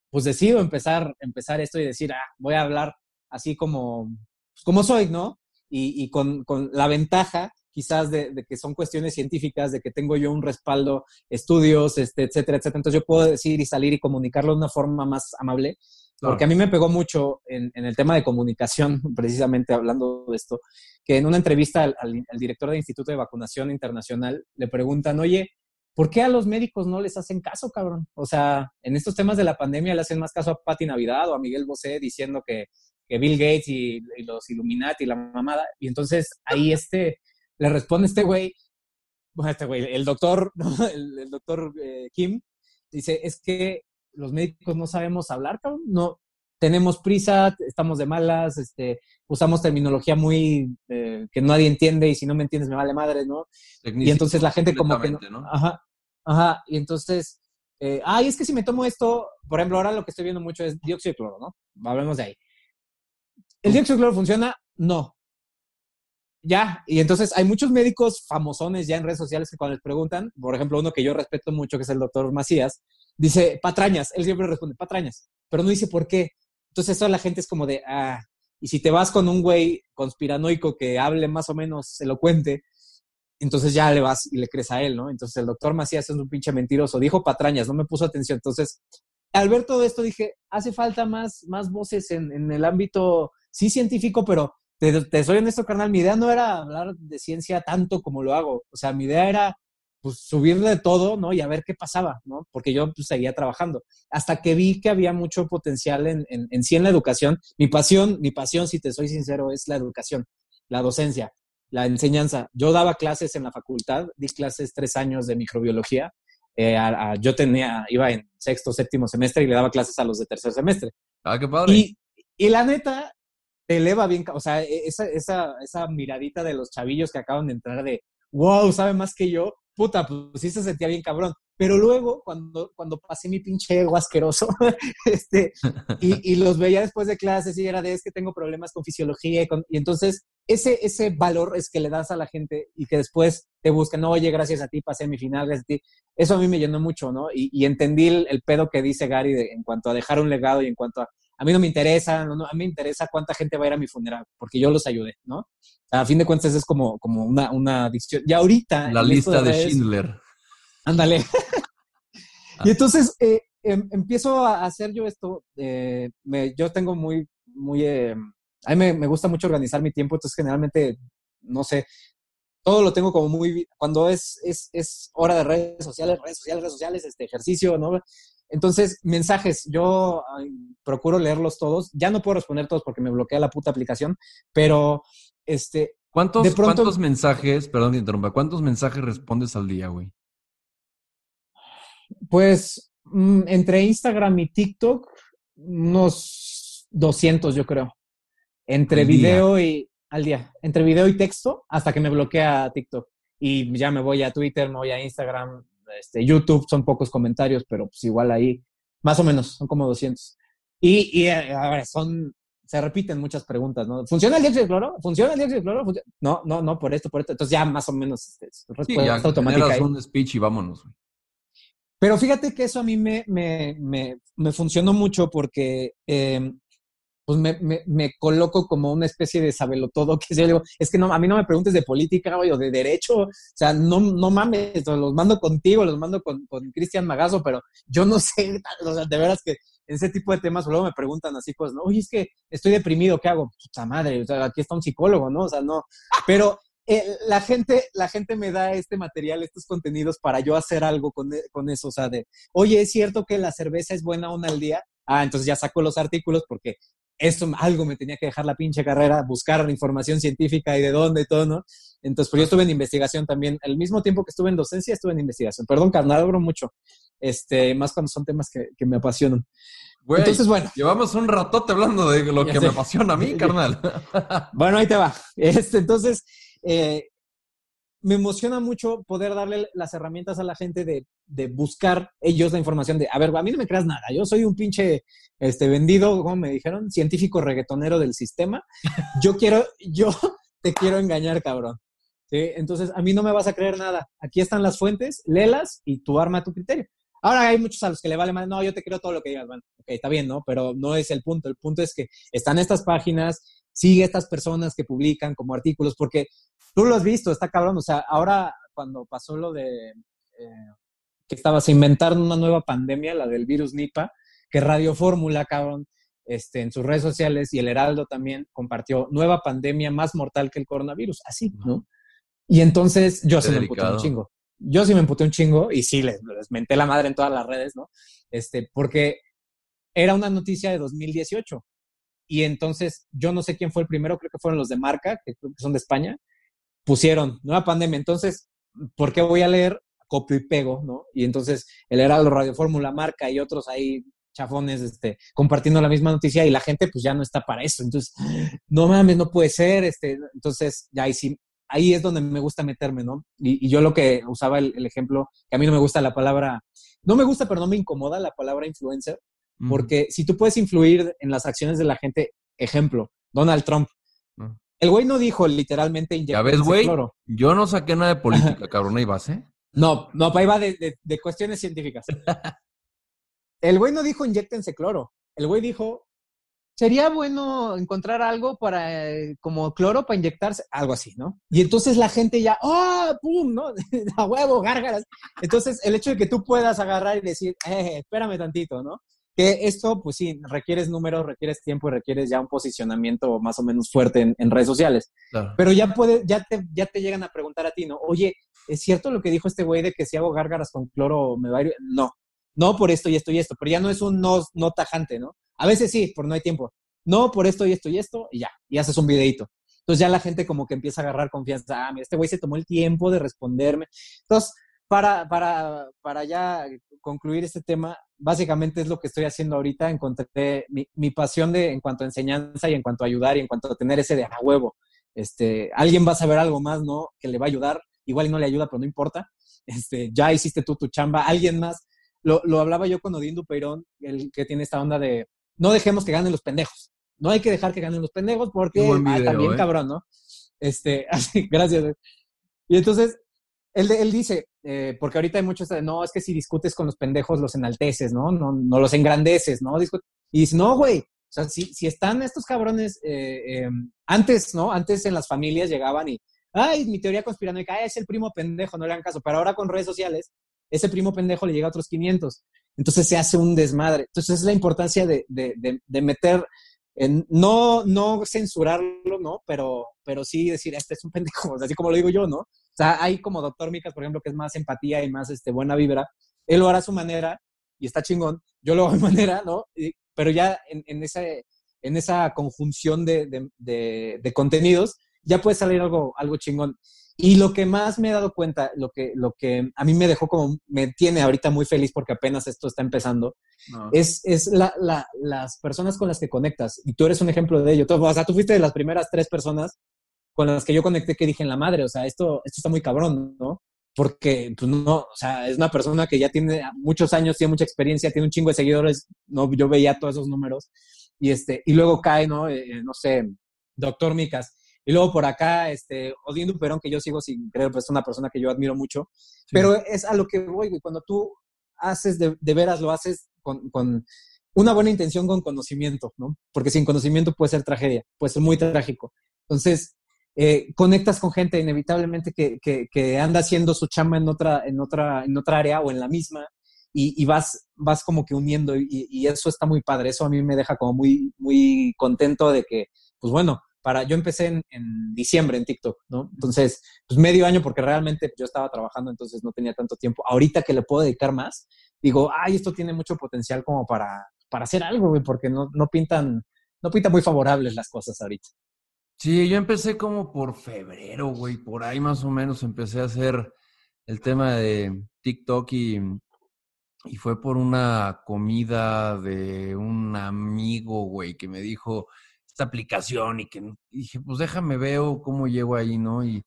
pues decido empezar, empezar esto y decir, ah, voy a hablar así como, pues como soy, ¿no? Y, y con, con la ventaja quizás de, que son cuestiones científicas, de que tengo yo un respaldo, estudios, este, etcétera, etcétera. Entonces yo puedo decir y salir y comunicarlo de una forma más amable, porque a mí me pegó mucho en, el tema de comunicación, precisamente hablando de esto, que en una entrevista al, director del Instituto de Vacunación Internacional le preguntan, oye, ¿por qué a los médicos no les hacen caso, cabrón? O sea, en estos temas de la pandemia le hacen más caso a Patti Navidad o a Miguel Bosé diciendo que, Bill Gates y, y, los Illuminati y la mamada. Y entonces ahí este, le responde este güey, bueno, este güey, el doctor, el, doctor eh, Kim, dice, es que los médicos no sabemos hablar, cabrón, no, tenemos prisa, estamos de malas, este, usamos terminología muy eh, que nadie entiende y si no me entiendes me vale madre, ¿no? Y entonces la gente como que no, ajá, ajá, y entonces, eh, ay, es que si me tomo esto, por ejemplo, ahora lo que estoy viendo mucho es dióxido de cloro, ¿no? Hablemos de ahí. ¿El dióxido de cloro funciona? No ya, y entonces hay muchos médicos famosones ya en redes sociales que cuando les preguntan, por ejemplo, uno que yo respeto mucho, que es el doctor Macías, dice patrañas, él siempre responde patrañas, pero no dice por qué. Entonces toda la gente es como de, ah, y si te vas con un güey conspiranoico que hable más o menos elocuente, entonces ya le vas y le crees a él, ¿no? Entonces el doctor Macías es un pinche mentiroso, dijo patrañas, no me puso atención. Entonces, al ver todo esto dije, hace falta más, más voces en, en el ámbito, sí científico, pero te, soy honesto, carnal, mi idea no era hablar de ciencia tanto como lo hago. O sea, mi idea era pues subirle de todo, ¿no? Y a ver qué pasaba, ¿no? Porque yo pues, seguía trabajando. Hasta que vi que había mucho potencial en, en, en sí en la educación. Mi pasión, mi pasión, si te soy sincero, es la educación, la docencia, la enseñanza. Yo daba clases en la facultad, di clases tres años de microbiología. Eh, yo tenía, iba en sexto, séptimo semestre y le daba clases a los de tercer semestre. Ah, qué padre. Y, y la neta, te eleva bien, o sea, e, esa, esa, esa miradita de los chavillos que acaban de entrar de, wow, sabe más que yo, puta, pues sí se sentía bien cabrón. Pero luego, cuando, cuando pasé mi pinche ego asqueroso, este, y, y, los veía después de clases y era de, es que tengo problemas con fisiología, y, y, entonces ese, ese valor es que le das a la gente y que después te buscan, no, oye, gracias a ti pasé mi final, gracias a ti. Eso a mí me llenó mucho, ¿no? Y, entendí el, pedo que dice Gary en cuanto a dejar un legado y en cuanto a a mí no me interesa, a mí me interesa cuánta gente va a ir a mi funeral, porque yo los ayudé, ¿no? A fin de cuentas es como, como una, una adicción. Y ahorita... La lista de, Schindler. Ándale. y entonces eh, em, empiezo a hacer yo esto. Eh, yo tengo muy, muy... Eh, a mí me, gusta mucho organizar mi tiempo, entonces generalmente, no sé, todo lo tengo como muy... Cuando es, es, es hora de redes sociales, redes sociales, redes sociales, este ejercicio, ¿no? Entonces, mensajes, yo procuro leerlos todos. Ya no puedo responder todos porque me bloquea la puta aplicación, pero este. ¿Cuántos, de pronto, ¿cuántos mensajes, perdón que interrumpa, cuántos mensajes respondes al día, güey? Pues mm, entre Instagram y TikTok, unos 200, yo creo. Entre video y. Al día. Entre video y texto, hasta que me bloquea TikTok. Y ya me voy a Twitter, me voy a Instagram, este, YouTube son pocos comentarios, pero pues igual ahí, más o menos, son como 200. Y, y eh, a ver, son, se repiten muchas preguntas, ¿no? ¿Funciona el dióxido de cloro? ¿Funciona el dióxido de cloro? No, no, no, por esto, por esto. Entonces ya más o menos este, respuesta sí, automática. un speech y vámonos. Pero fíjate que eso a mí me, me, me, me funcionó mucho porque eh, pues me, me, me, coloco como una especie de sabelotodo, que yo digo, es que no, a mí no me preguntes de política o de derecho, o sea, no, no mames, los mando contigo, los mando con Cristian Magazo, pero yo no sé, o sea, de veras que en ese tipo de temas luego me preguntan así cosas, ¿no? Oye, es que estoy deprimido, ¿qué hago? Puta madre, o sea, aquí está un psicólogo, ¿no? O sea, no, pero eh, la, gente, la gente me da este material, estos contenidos para yo hacer algo con, con eso, o sea, de, oye, ¿es cierto que la cerveza es buena una al día? Ah, entonces ya saco los artículos porque esto algo me tenía que dejar la pinche carrera, buscar la información científica y de dónde y todo, ¿no? Entonces, pues yo estuve en investigación también. Al mismo tiempo que estuve en docencia, estuve en investigación. Perdón, carnal, abro mucho. Este, más cuando son temas que, que me apasionan. Entonces, bueno. Llevamos un ratote hablando de lo que me apasiona a mí, carnal. bueno, ahí te va. Este, entonces, eh, me emociona mucho poder darle las herramientas a la gente de, de, buscar ellos la información de, a ver, a mí no me creas nada, yo soy un pinche este, vendido, como me dijeron, científico reggaetonero del sistema. Yo quiero, yo te quiero engañar, cabrón. Entonces, a mí no me vas a creer nada. Aquí están las fuentes, léelas y tú arma tu criterio. Ahora hay muchos a los que le vale más, no, yo te creo todo lo que digas, bueno, ok, está bien, ¿no? Pero no es el punto. El punto es que están estas páginas, sigue estas personas que publican como artículos, porque tú lo has visto, está cabrón. O sea, ahora cuando pasó lo de eh, que estaba, se inventaron una nueva pandemia, la del virus Nipa, que Radio Fórmula, cabrón, este, en sus redes sociales y el Heraldo también compartió nueva pandemia más mortal que el coronavirus, así, ¿no? Y entonces yo se me emputé un chingo. Yo sí me emputé un chingo y sí les, les, menté la madre en todas las redes, ¿no? Este, porque era una noticia de 2018. Y entonces yo no sé quién fue el primero, creo que fueron los de Marca, que creo que son de España, pusieron nueva pandemia. Entonces, ¿por qué voy a leer? Copio y pego, ¿no? Y entonces el Heraldo Radio Fórmula Marca y otros ahí chafones este, compartiendo la misma noticia y la gente pues ya no está para eso. Entonces, no mames, no puede ser. Este, entonces, ya ahí sí, ahí es donde me gusta meterme, ¿no? Y, y yo lo que usaba el, el, ejemplo, que a mí no me gusta la palabra, no me gusta, pero no me incomoda la palabra influencer, porque si tú puedes influir en las acciones de la gente, ejemplo, Donald Trump. El güey no dijo literalmente Ya ves, güey, yo no saqué nada de política, cabrón, ahí vas, ¿eh? No, no, ahí va de, de, de cuestiones científicas. El güey no dijo inyectense cloro. El güey dijo, sería bueno encontrar algo para, eh, como cloro para inyectarse, algo así, ¿no? Y entonces la gente ya, ¡ah, pum! ¿no? A huevo, gárgaras. Entonces, el hecho de que tú puedas agarrar y decir, eh, espérame tantito, ¿no? Que esto, pues sí, requieres números, requieres tiempo y requieres ya un posicionamiento más o menos fuerte en, en redes sociales. Claro. Pero ya puede, ya te, ya te llegan a preguntar a ti, ¿no? Oye, ¿es cierto lo que dijo este güey de que si hago gárgaras con cloro me va a ir? No, no por esto y esto y esto, pero ya no es un no, no tajante, ¿no? A veces sí, por no hay tiempo. No por esto y esto y esto, y ya, y haces un videito. Entonces ya la gente como que empieza a agarrar confianza. Ah, mira, este güey se tomó el tiempo de responderme. Entonces, para, para, para ya concluir este tema, básicamente es lo que estoy haciendo ahorita. Encontré mi, mi, pasión de, en cuanto a enseñanza y en cuanto a ayudar y en cuanto a tener ese de a huevo. Este, alguien va a saber algo más, ¿no? Que le va a ayudar. Igual y no le ayuda, pero no importa. Este, ya hiciste tú tu chamba. Alguien más. Lo, lo hablaba yo con Odín Dupeirón, el que tiene esta onda de no dejemos que ganen los pendejos. No hay que dejar que ganen los pendejos porque video, ah, también eh. cabrón, ¿no? Este, así, gracias. Y entonces, él, él dice, eh, porque ahorita hay muchos, no, es que si discutes con los pendejos los enalteces, ¿no? No, no los engrandeces, ¿no? Y dice, no, güey, o sea, si, si están estos cabrones, eh, eh, antes, ¿no? Antes en las familias llegaban y, ay, mi teoría conspiranoica, ah, es el primo pendejo, no le hagan caso, pero ahora con redes sociales, ese primo pendejo le llega a otros 500. Entonces se hace un desmadre. Entonces es la importancia de, de, de, de meter en, no, no censurarlo, ¿no? Pero, pero sí decir, este es un pendejo, así como lo digo yo, ¿no? O sea, hay como Doctor Micas, por ejemplo, que es más empatía y más este, buena vibra. Él lo hará a su manera y está chingón. Yo lo hago a mi manera, ¿no? Y, pero ya en, en, ese, en esa conjunción de, de, de, de, contenidos, ya puede salir algo, algo chingón. Y lo que más me he dado cuenta, lo que, lo que a mí me dejó como, me tiene ahorita muy feliz porque apenas esto está empezando, no. es, es la, la, las personas con las que conectas. Y tú eres un ejemplo de ello. Tú, o sea, tú fuiste de las primeras tres personas con las que yo conecté que dije en la madre, o sea, esto, esto está muy cabrón, ¿no? Porque, pues no, o sea, es una persona que ya tiene muchos años, tiene mucha experiencia, tiene un chingo de seguidores, ¿no? Yo veía todos esos números. Y, este, y luego cae, ¿no? Eh, no sé, doctor Micas y luego por acá, este, Odín Duperón, que yo sigo sin creer, pues es una persona que yo admiro mucho. Sí. Pero es a lo que voy, güey. Cuando tú haces de, de veras, lo haces con, con, una buena intención, con conocimiento, ¿no? Porque sin conocimiento puede ser tragedia, puede ser muy trágico. Entonces, eh, conectas con gente inevitablemente que, anda haciendo su chamba en otra, en otra, en otra área o en la misma. Y, vas, vas como que uniendo y, eso está muy padre. Eso a mí me deja como muy, muy contento de que, pues bueno, para, yo empecé en, diciembre en TikTok, ¿no? Entonces, pues medio año porque realmente yo estaba trabajando, entonces no tenía tanto tiempo. Ahorita que le puedo dedicar más, digo, ay, esto tiene mucho potencial como para, para hacer algo, porque no, no pintan, no pintan muy favorables las cosas ahorita. Sí, yo empecé como por febrero, güey, por ahí más o menos empecé a hacer el tema de TikTok y, fue por una comida de un amigo, güey, que me dijo esta aplicación y que dije, pues déjame veo cómo llego ahí, ¿no? Y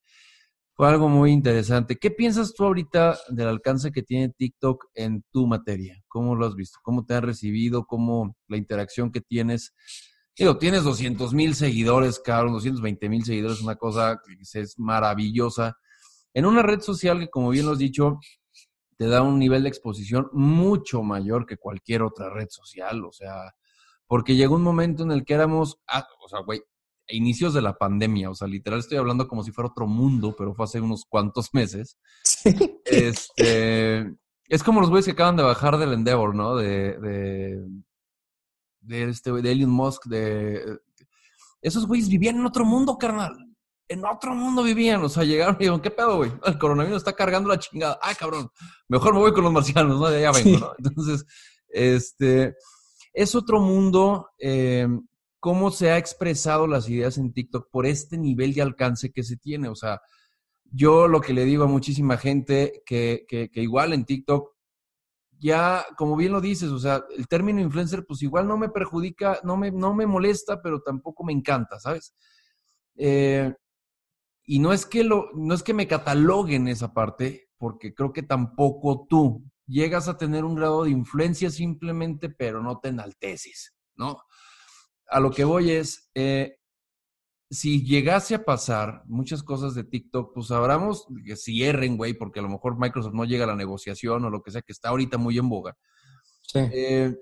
fue algo muy interesante. ¿Qué piensas tú ahorita del alcance que tiene TikTok en tu materia? ¿Cómo lo has visto? ¿Cómo te has recibido? ¿Cómo la interacción que tienes? Digo, tienes 200 mil seguidores, cabrón, 220 mil seguidores, una cosa que es maravillosa en una red social que, como bien lo has dicho, te da un nivel de exposición mucho mayor que cualquier otra red social, o sea, porque llegó un momento en el que éramos, ah, o sea, güey, inicios de la pandemia, o sea, literal estoy hablando como si fuera otro mundo, pero fue hace unos cuantos meses. Este, es como los güeyes que acaban de bajar del Endeavor, ¿no? De, de, de, este, de Elon Musk, de... Esos güeyes vivían en otro mundo, carnal en otro mundo vivían, o sea, llegaron y dijeron, ¿qué pedo, güey? El coronavirus está cargando la chingada. Ay, cabrón, mejor me voy con los marcianos, ¿no? De allá vengo, ¿no? Entonces, este, es otro mundo. Eh, ¿Cómo se ha expresado las ideas en TikTok por este nivel de alcance que se tiene? O sea, yo lo que le digo a muchísima gente que, que, que igual en TikTok ya, como bien lo dices, o sea, el término influencer, pues igual no me perjudica, no me, no me molesta, pero tampoco me encanta, ¿sabes? Eh, y no es que lo, no es que me cataloguen esa parte, porque creo que tampoco tú llegas a tener un grado de influencia simplemente, pero no te enalteces, ¿no? A lo que voy es, eh, si llegase a pasar muchas cosas de TikTok, pues sabramos que si erren, güey, porque a lo mejor Microsoft no llega a la negociación o lo que sea, que está ahorita muy en boga. Sí. Eh,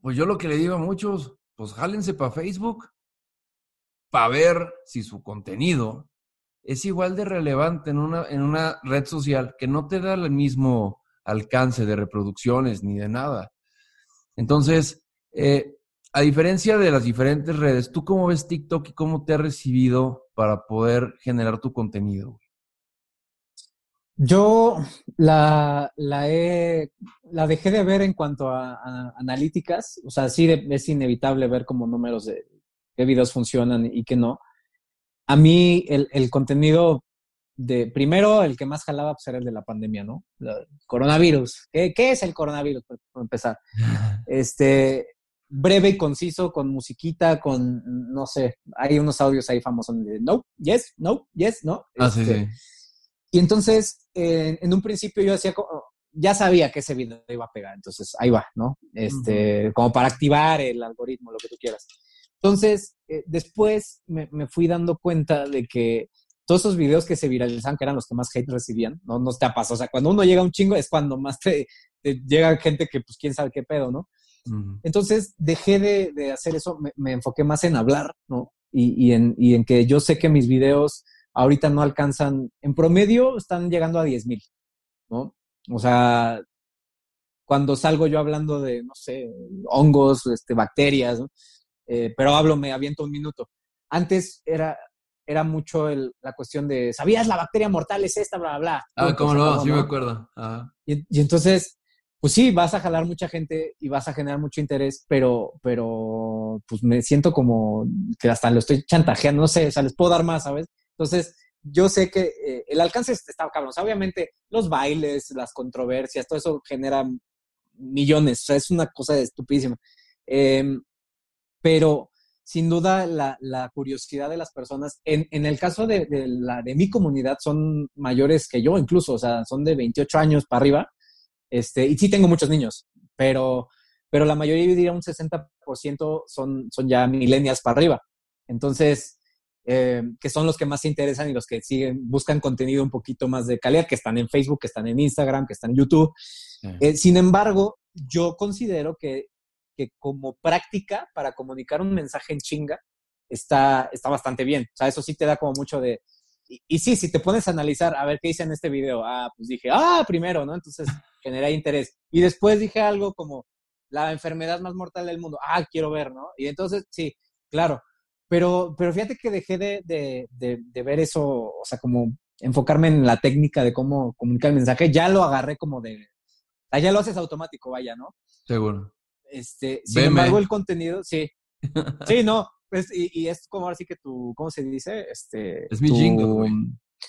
pues yo lo que le digo a muchos, pues jálense para Facebook, para ver si su contenido es igual de relevante en una, en una red social que no te da el mismo alcance de reproducciones ni de nada. Entonces, eh, a diferencia de las diferentes redes, ¿tú cómo ves TikTok y cómo te ha recibido para poder generar tu contenido? Yo la, la, la dejé de ver en cuanto a, analíticas, o sea, sí es inevitable ver como números de, qué videos funcionan y qué no. A mí el, el contenido de, primero, el que más jalaba pues, era el de la pandemia, ¿no? El coronavirus. ¿Qué, ¿Qué, es el coronavirus? Por, empezar. Este, breve y conciso, con musiquita, con, no sé, hay unos audios ahí famosos de no, yes, no, yes, no. Ah, sí, este, sí. Y entonces, en un principio yo decía, ya sabía que ese video iba a pegar, entonces ahí va, ¿no? Este, como para activar el algoritmo, lo que tú quieras. Entonces, eh, después me, fui dando cuenta de que todos esos videos que se viralizaban, que eran los que más hate recibían, no, no te ha pasado. O sea, cuando uno llega a un chingo es cuando más te, llega gente que, pues, quién sabe qué pedo, ¿no? Entonces, dejé de, hacer eso, me, enfoqué más en hablar, ¿no? Y, en, y en que yo sé que mis videos ahorita no alcanzan, en promedio están llegando a 10 mil, ¿no? O sea, cuando salgo yo hablando de, no sé, hongos, este, bacterias, ¿no? Eh, pero hablo, me aviento un minuto. Antes era, era mucho la cuestión de, ¿sabías la bacteria mortal es esta, bla, bla, bla? Ah, cómo no, sí me acuerdo. Y, entonces, pues sí, vas a jalar mucha gente y vas a generar mucho interés, pero, pero pues me siento como que hasta lo estoy chantajeando, no sé, o sea, les puedo dar más, ¿sabes? Entonces, yo sé que eh, el alcance está cabrón. O sea, obviamente, los bailes, las controversias, todo eso genera millones. O sea, es una cosa estupidísima. Eh, pero sin duda la, curiosidad de las personas, en, el caso de, la, de mi comunidad, son mayores que yo incluso, o sea, son de 28 años para arriba, este, y sí tengo muchos niños, pero, pero la mayoría, yo diría un 60% son, son ya millennials para arriba. Entonces, eh, que son los que más se interesan y los que siguen, buscan contenido un poquito más de calidad, que están en Facebook, que están en Instagram, que están en YouTube. Eh, sin embargo, yo considero que que como práctica para comunicar un mensaje en chinga está, está bastante bien. O sea, eso sí te da como mucho de... Y, sí, si te pones a analizar, a ver qué hice en este video, ah, pues dije, ah, primero, ¿no? Entonces generé interés. Y después dije algo como la enfermedad más mortal del mundo, ah, quiero ver, ¿no? Y entonces, sí, claro, Pero, pero fíjate que dejé de, de, de, ver eso, o sea, como enfocarme en la técnica de cómo comunicar el mensaje, ya lo agarré como de, ya lo haces automático, vaya, ¿no? Seguro. Este, sin embargo, el contenido, sí. Sí, no, pues, y, y, es como ahora sí que tu, ¿cómo se dice? Este, es mi jingle, güey.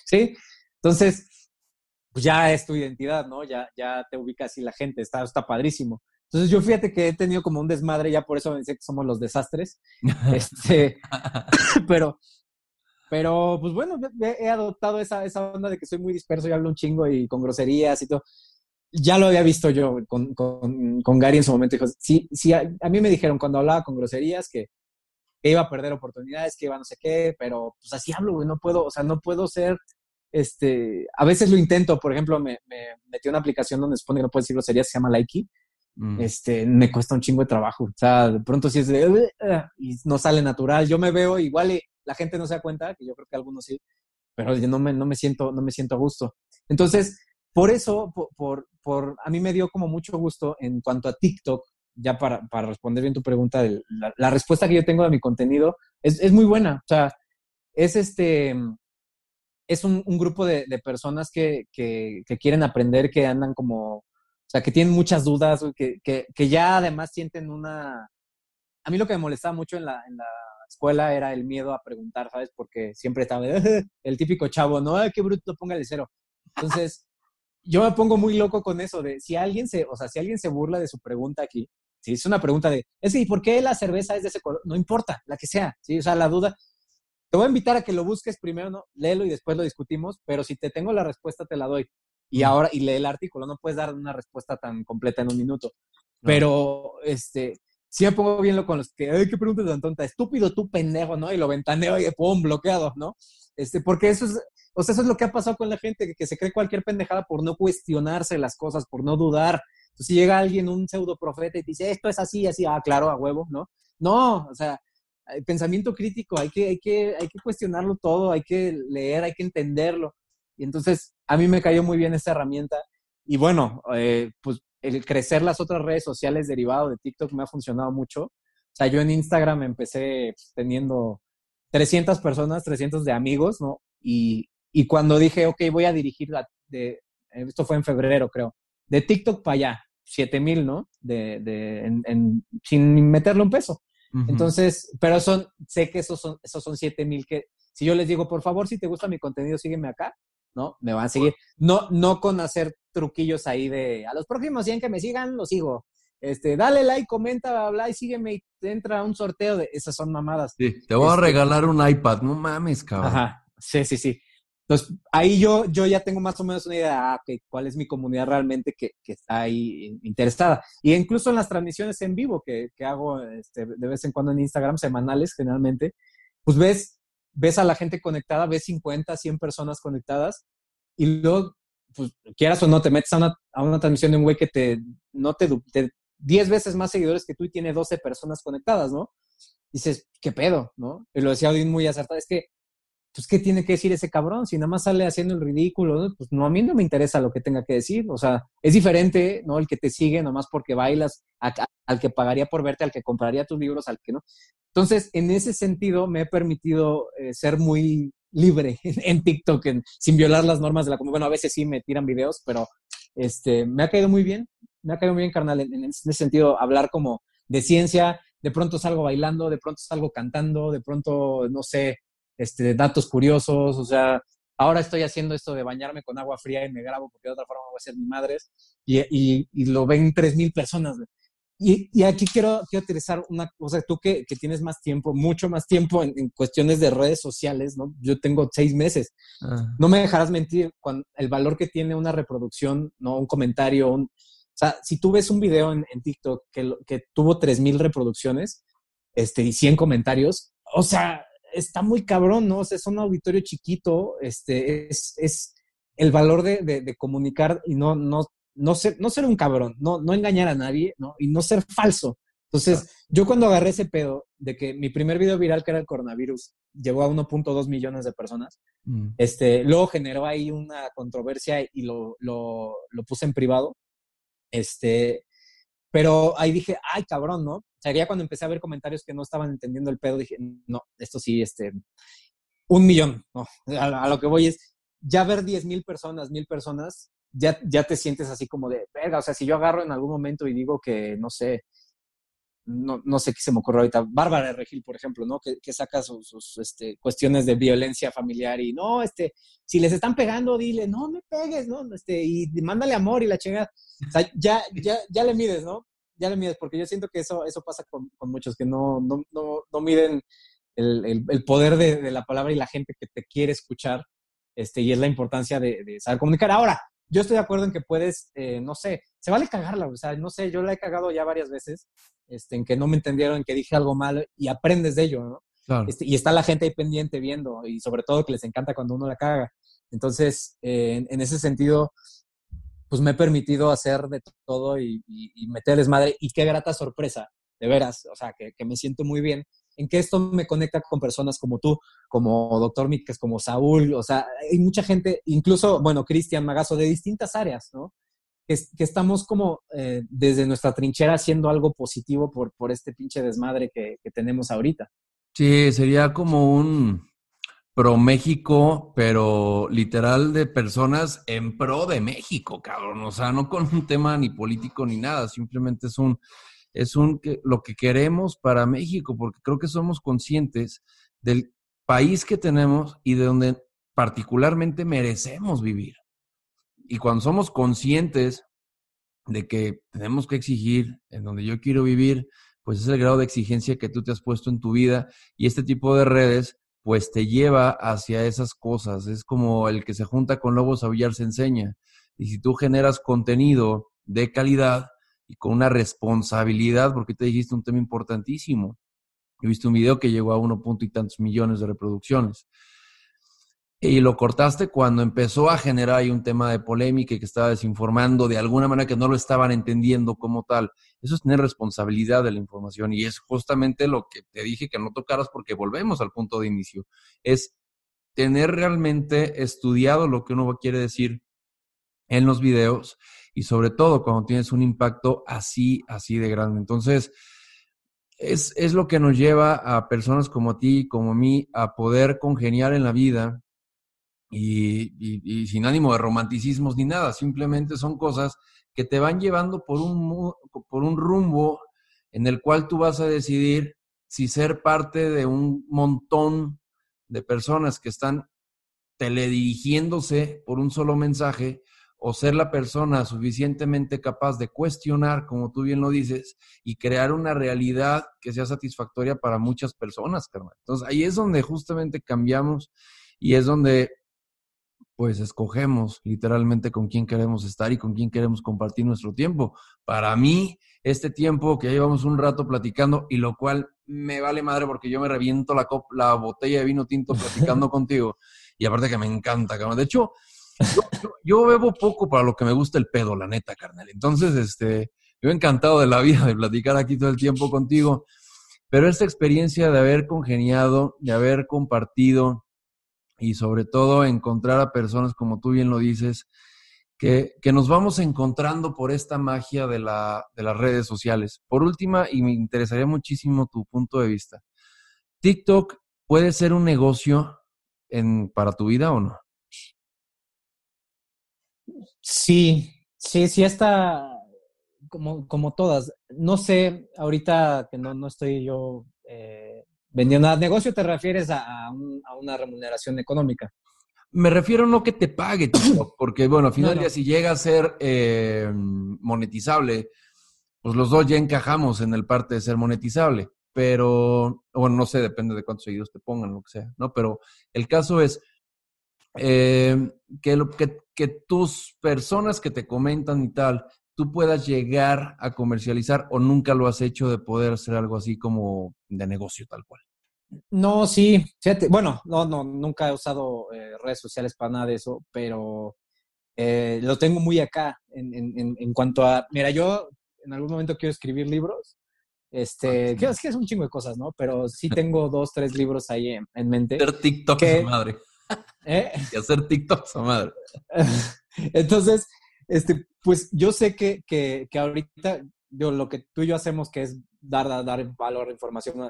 Sí, entonces, pues ya es tu identidad, ¿no? Ya, ya te ubicas y la gente, está, está padrísimo. Entonces yo fíjate que he tenido como un desmadre, ya por eso me dice que somos los desastres. este, pero, pero pues bueno, he adoptado esa, esa onda de que soy muy disperso y hablo un chingo y con groserías y todo. Ya lo había visto yo con, con, con Gary en su momento. Dijo, sí, sí, a, mí me dijeron cuando hablaba con groserías que, iba a perder oportunidades, que iba no sé qué, pero pues así hablo, güey, no puedo, o sea, no puedo ser, este, a veces lo intento, por ejemplo, me, me metí una aplicación donde se supone que no puedo decir groserías, se llama Likey, Mm. este, me cuesta un chingo de trabajo. O sea, de pronto sí es de, y no sale natural. Yo me veo igual y la gente no se da cuenta, que yo creo que algunos sí, pero yo no me, no me siento, no me siento a gusto. Entonces, por eso, por, por, a mí me dio como mucho gusto en cuanto a TikTok, ya para, para responder bien tu pregunta, la, respuesta que yo tengo de mi contenido es, es muy buena. O sea, es este, es un, grupo de, personas que, que, quieren aprender, que andan como o sea, que tienen muchas dudas, que, que, que, ya además sienten una... A mí lo que me molestaba mucho en la, en la escuela era el miedo a preguntar, ¿sabes? Porque siempre estaba el típico chavo, ¿no? Qué bruto, póngale cero. Entonces, yo me pongo muy loco con eso de si alguien se, o sea, si alguien se burla de su pregunta aquí, si es una pregunta de, es que, ¿y por qué la cerveza es de ese color? No importa, la que sea, ¿sí? O sea, la duda, te voy a invitar a que lo busques primero, ¿no? Léelo y después lo discutimos, pero si te tengo la respuesta, te la doy y ahora y lee el artículo, no puedes dar una respuesta tan completa en un minuto. Pero este sí me pongo bien lo con los que, ay, qué pregunta tan tonta, estúpido tú pendejo, ¿no? Y lo ventaneo y pum, bloqueado, ¿no? Este, porque eso es, o sea, eso es lo que ha pasado con la gente, que, se cree cualquier pendejada por no cuestionarse las cosas, por no dudar. Entonces, si llega alguien, un pseudo profeta, y dice, esto es así, así, ah, claro, a huevo, ¿no? No, o sea, el pensamiento crítico, hay que, hay que, hay que cuestionarlo todo, hay que leer, hay que entenderlo. Y entonces a mí me cayó muy bien esta herramienta. Y bueno, eh, pues el crecer las otras redes sociales derivado de TikTok me ha funcionado mucho. O sea, yo en Instagram empecé teniendo 300 personas, 300 de amigos, ¿no? Y, y cuando dije, ok, voy a dirigir, la, de, esto fue en febrero, creo, de TikTok para allá, 7000, ¿no? De, de, en, sin meterle un peso. Entonces, pero son, sé que esos son, esos son 7000 que, si yo les digo, por favor, si te gusta mi contenido, sígueme acá, ¿no? Me van a seguir. No, no con hacer truquillos ahí de a los próximos 100 que me sigan, los sigo. Este, dale like, comenta, habla y sígueme y te entra un sorteo de esas son mamadas. Sí, te voy a este regalar un iPad, no mames, cabrón. Ajá, sí, sí, sí. Entonces, ahí yo, yo ya tengo más o menos una idea de ah, cuál es mi comunidad realmente que, que, está ahí interesada. Y incluso en las transmisiones en vivo que, que hago este, de vez en cuando en Instagram, semanales generalmente, pues ves ves a la gente conectada, ves 50, 100 personas conectadas y luego, pues quieras o no, te metes a una, a una transmisión de un güey que te, no te, 10 veces más seguidores que tú y tiene 12 personas conectadas, ¿no? dices, ¿qué pedo? ¿No? Y lo decía Odín muy acertado, es que, pues, ¿qué tiene que decir ese cabrón? Si nada más sale haciendo el ridículo, pues no, a mí no me interesa lo que tenga que decir. O sea, es diferente, ¿no? El que te sigue nomás porque bailas, al que pagaría por verte, al que compraría tus libros, al que no. Entonces, en ese sentido, me he permitido eh, ser muy libre en, TikTok, sin violar las normas de la comunidad. Bueno, a veces sí me tiran videos, pero este, me ha caído muy bien. Me ha caído muy bien, carnal, en, ese sentido, hablar como de ciencia. De pronto salgo bailando, de pronto salgo cantando, de pronto, no sé, este, datos curiosos. O sea, ahora estoy haciendo esto de bañarme con agua fría y me grabo porque de otra forma voy a ser mi madre. Y, y, y lo ven 3.000 personas. Y, aquí quiero, quiero utilizar una cosa, tú que, que tienes más tiempo, mucho más tiempo en, cuestiones de redes sociales, ¿no? Yo tengo seis meses. Ah. No me dejarás mentir, con el valor que tiene una reproducción, ¿no? Un comentario, un, o sea, si tú ves un video en, TikTok que, que tuvo 3.000 reproducciones este, y 100 comentarios, o sea, está muy cabrón, ¿no? O sea, es un auditorio chiquito, este, es, es el valor de, de, de, comunicar y no, no, no ser, no ser un cabrón, no, no engañar a nadie, ¿no? Y no ser falso. Entonces, yo cuando agarré ese pedo de que mi primer video viral, que era el coronavirus, llegó a 1.2 millones de personas, mm. este, luego generó ahí una controversia y lo, lo, lo, puse en privado. Este, Pero ahí dije, ay, cabrón, ¿no? O ya cuando empecé a ver comentarios que no estaban entendiendo el pedo, dije, no, esto sí, este, un millón, ¿no? A, lo que voy es, ya ver diez mil personas, mil personas, ya, ya te sientes así como de, verga, o sea, si yo agarro en algún momento y digo que, no sé, no, no sé qué se me ocurre ahorita, Bárbara Regil, por ejemplo, ¿no? Que, que saca sus, este, cuestiones de violencia familiar y no, este, si les están pegando, dile, no me pegues, ¿no? Este, y mándale amor y la chingada. O sea, ya, ya, ya le mides, ¿no? Ya le mides, porque yo siento que eso, eso pasa con, con muchos que no, no, no, no miden el, el, poder de, de, la palabra y la gente que te quiere escuchar, este, y es la importancia de, de saber comunicar. Ahora, yo estoy de acuerdo en que puedes, eh, no sé, se vale cagarla, o sea, no sé, yo la he cagado ya varias veces, este, en que no me entendieron, en que dije algo mal y aprendes de ello, ¿no? Este, y está la gente ahí pendiente viendo y sobre todo que les encanta cuando uno la caga. Entonces, eh, en, ese sentido, pues me he permitido hacer de todo y, y, meterles madre y qué grata sorpresa, de veras, o sea, que, que me siento muy bien en que esto me conecta con personas como tú, como Doctor Miques, como Saúl, o sea, hay mucha gente, incluso, bueno, Cristian Magazo, de distintas áreas, ¿no? Que, que estamos como eh, desde nuestra trinchera haciendo algo positivo por, por este pinche desmadre que, que tenemos ahorita. Sí, sería como un pro México, pero literal de personas en pro de México, cabrón. O sea, no con un tema ni político ni nada, simplemente es un es un, lo que queremos para México, porque creo que somos conscientes del país que tenemos y de donde particularmente merecemos vivir. Y cuando somos conscientes de que tenemos que exigir en donde yo quiero vivir, pues es el grado de exigencia que tú te has puesto en tu vida y este tipo de redes pues te lleva hacia esas cosas. Es como el que se junta con lobos a billar se enseña. Y si tú generas contenido de calidad, y con una responsabilidad, porque te dijiste un tema importantísimo. He visto un video que llegó a uno punto y tantos millones de reproducciones. Y lo cortaste cuando empezó a generar ahí un tema de polémica que estaba desinformando de alguna manera que no lo estaban entendiendo como tal. Eso es tener responsabilidad de la información y es justamente lo que te dije que no tocaras porque volvemos al punto de inicio. Es tener realmente estudiado lo que uno quiere decir en los videos y sobre todo cuando tienes un impacto así, así de grande. Entonces, es, es lo que nos lleva a personas como ti, como mí, a poder congeniar en la vida y, y, sin ánimo de romanticismos ni nada, simplemente son cosas que te van llevando por un, por un rumbo en el cual tú vas a decidir si ser parte de un montón de personas que están teledirigiéndose por un solo mensaje o ser la persona suficientemente capaz de cuestionar, como tú bien lo dices, y crear una realidad que sea satisfactoria para muchas personas, carnal. Entonces ahí es donde justamente cambiamos y es donde pues escogemos literalmente con quién queremos estar y con quién queremos compartir nuestro tiempo. Para mí, este tiempo que llevamos un rato platicando y lo cual me vale madre porque yo me reviento la, la botella de vino tinto platicando contigo y aparte que me encanta, carnal. De hecho, yo, bebo poco para lo que me gusta el pedo, la neta, carnal. Entonces, este, yo encantado de la vida de platicar aquí todo el tiempo contigo. Pero esta experiencia de haber congeniado, de haber compartido y sobre todo encontrar a personas, como tú bien lo dices, que, que nos vamos encontrando por esta magia de, la, de las redes sociales. Por última, y me interesaría muchísimo tu punto de vista, ¿TikTok puede ser un negocio en, para tu vida o no? Sí, sí, sí está como, como todas. No sé, ahorita que no, no estoy yo eh, vendiendo nada. ¿Negocio te refieres a, una remuneración económica? Me refiero no que te pague, porque bueno, al final del día si llega a ser eh, monetizable, pues los dos ya encajamos en el parte de ser monetizable. Pero, bueno, no sé, depende de cuántos seguidores te pongan, lo que sea, ¿no? Pero el caso es, eh, que, lo, que, que tus personas que te comentan y tal, tú puedas llegar a comercializar o nunca lo has hecho de poder hacer algo así como de negocio tal cual. No, sí, fíjate, bueno, no, no, nunca he usado eh, redes sociales para nada de eso, pero eh, lo tengo muy acá en, en, en, cuanto a, mira, yo en algún momento quiero escribir libros, este, que es que es un chingo de cosas, ¿no? Pero sí tengo dos, tres libros ahí en, mente. Hacer TikTok, que, madre. ¿Eh? Y hacer TikToks a madre. Entonces, este, pues yo sé que, que, que, ahorita yo, lo que tú y yo hacemos, que es dar, dar, dar valor, información,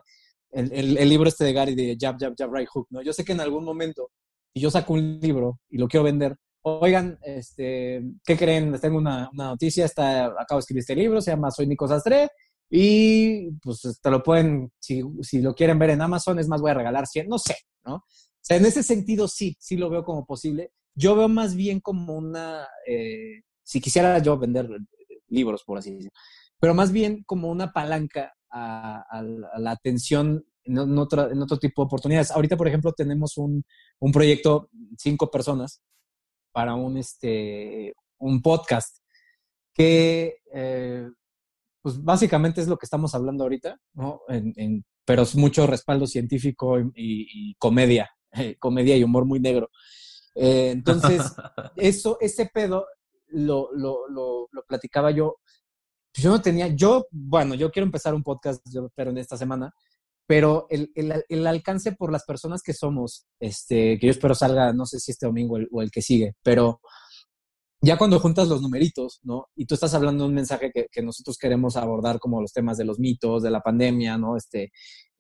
el, el, el, libro este de Gary de Jab, Jab, Jab, Right Hook, ¿no? Yo sé que en algún momento, si yo saco un libro y lo quiero vender, oigan, este, ¿qué creen? Les tengo una, una noticia, está, acabo de escribir este libro, se llama Soy Nico Sastre, y pues te lo pueden, si, si lo quieren ver en Amazon, es más, voy a regalar 100, no sé, ¿no? O sea, en ese sentido sí, sí lo veo como posible. Yo veo más bien como una, eh, si quisiera yo vender libros, por así decirlo, pero más bien como una palanca a, la atención en, en, en, otro, tipo de oportunidades. Ahorita, por ejemplo, tenemos un, un proyecto, cinco personas, para un, este, un podcast que, eh, pues básicamente es lo que estamos hablando ahorita, ¿no? En, en, pero es mucho respaldo científico y comedia, eh, comedia y humor muy negro. Eh, entonces, eso, ese pedo lo, lo, lo, lo platicaba yo yo no tenía, yo, bueno, yo quiero empezar un podcast, pero en esta semana, pero el, el, el, alcance por las personas que somos, este, que yo espero salga, no sé si este domingo o el, o el, que sigue, pero ya cuando juntas los numeritos, ¿no? Y tú estás hablando de un mensaje que, que nosotros queremos abordar como los temas de los mitos, de la pandemia, ¿no? Este,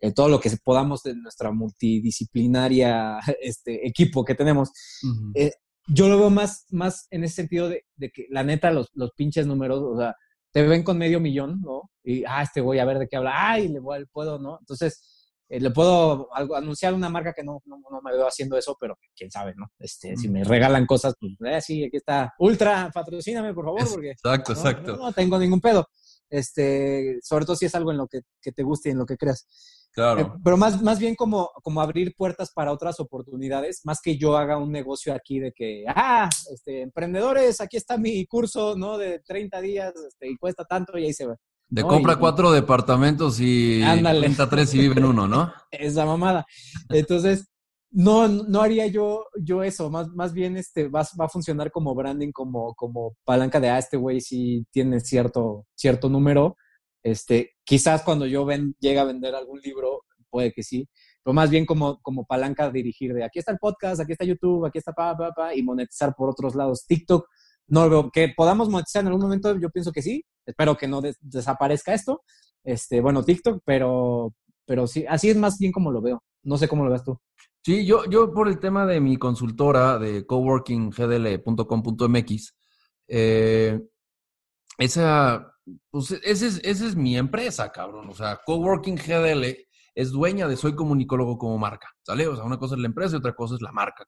eh, todo lo que podamos de nuestra multidisciplinaria este, equipo que tenemos. Uh -huh. eh, yo lo veo más, más en ese sentido de, de que la neta, los, los pinches números, o sea, te ven con medio millón, ¿no? Y, ah, este voy a ver de qué habla, ay, le voy, puedo, ¿no? Entonces, eh, le puedo anunciar una marca que no, no, no, me veo haciendo eso, pero quién sabe, ¿no? Este, mm. si me regalan cosas, pues, eh, sí, aquí está, Ultra, patrocíname, por favor, porque... Exacto, ¿no? exacto. No, no, tengo ningún pedo. Este, sobre todo si es algo en lo que, que te guste y en lo que creas. Claro. Eh, pero más, más bien como, como abrir puertas para otras oportunidades, más que yo haga un negocio aquí de que, ah, este, emprendedores, aquí está mi curso, ¿no? De 30 días este, y cuesta tanto y ahí se va. De ¿no? compra y, cuatro departamentos y renta tres y viven uno, ¿no? Esa mamada. Entonces, no, no haría yo, yo eso, más, más bien este, va, va a funcionar como branding, como, como palanca de, ah, este güey sí tiene cierto, cierto número, este, quizás cuando yo ven, llegue a vender algún libro, puede que sí, pero más bien como, como palanca dirigir de aquí está el podcast, aquí está YouTube, aquí está pa, pa, pa, y monetizar por otros lados. TikTok, no lo veo. Que podamos monetizar en algún momento, yo pienso que sí. Espero que no des desaparezca esto. Este, bueno, TikTok, pero, pero sí, así es más bien como lo veo. No sé cómo lo ves tú. Sí, yo, yo por el tema de mi consultora de coworkinggdl.com.mx, eh, esa pues esa es, esa es mi empresa, cabrón. O sea, Coworking GDL es dueña de Soy Comunicólogo como marca, ¿sale? O sea, una cosa es la empresa y otra cosa es la marca.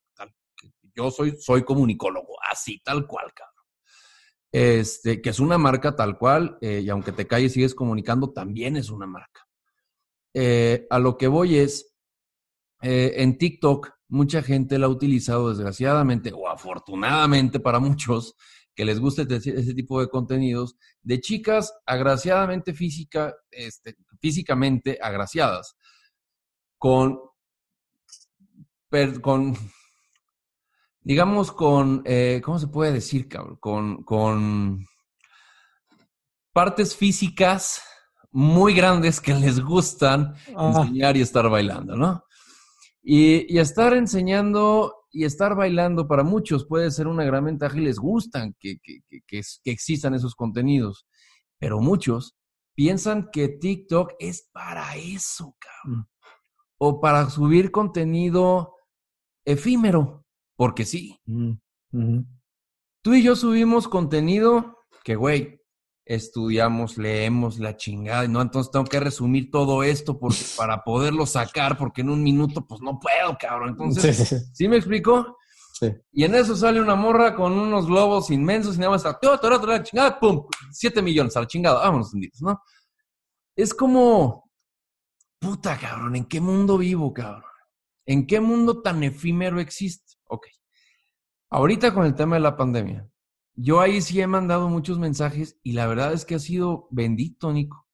Yo soy, soy comunicólogo, así, tal cual, cabrón. Este, que es una marca tal cual, eh, y aunque te calles sigues comunicando, también es una marca. Eh, a lo que voy es, eh, en TikTok, mucha gente la ha utilizado desgraciadamente o afortunadamente para muchos, que les guste ese tipo de contenidos, de chicas agraciadamente física, este, físicamente agraciadas, con, con digamos, con, eh, ¿cómo se puede decir, cabrón? Con, con partes físicas muy grandes que les gustan ah. enseñar y estar bailando, ¿no? Y, y estar enseñando y estar bailando para muchos puede ser una gran ventaja y les gustan que, que, que, que, existan esos contenidos. Pero muchos piensan que TikTok es para eso, cabrón. Mm. O para subir contenido efímero, porque sí. Mm. Tú y yo subimos contenido que, güey, estudiamos, leemos la chingada, y no, entonces tengo que resumir todo esto porque, para poderlo sacar, porque en un minuto, pues no puedo, cabrón. Entonces, ¿sí, sí, sí. ¿sí me explico? Sí. Y en eso sale una morra con unos globos inmensos y nada más, la chingada, pum, siete millones a la chingada, vámonos, ¿no? Es como, puta, cabrón, ¿en qué mundo vivo, cabrón? ¿En qué mundo tan efímero existe? Ok. Ahorita con el tema de la pandemia, yo ahí sí he mandado muchos mensajes y la verdad es que ha sido bendito, Nico.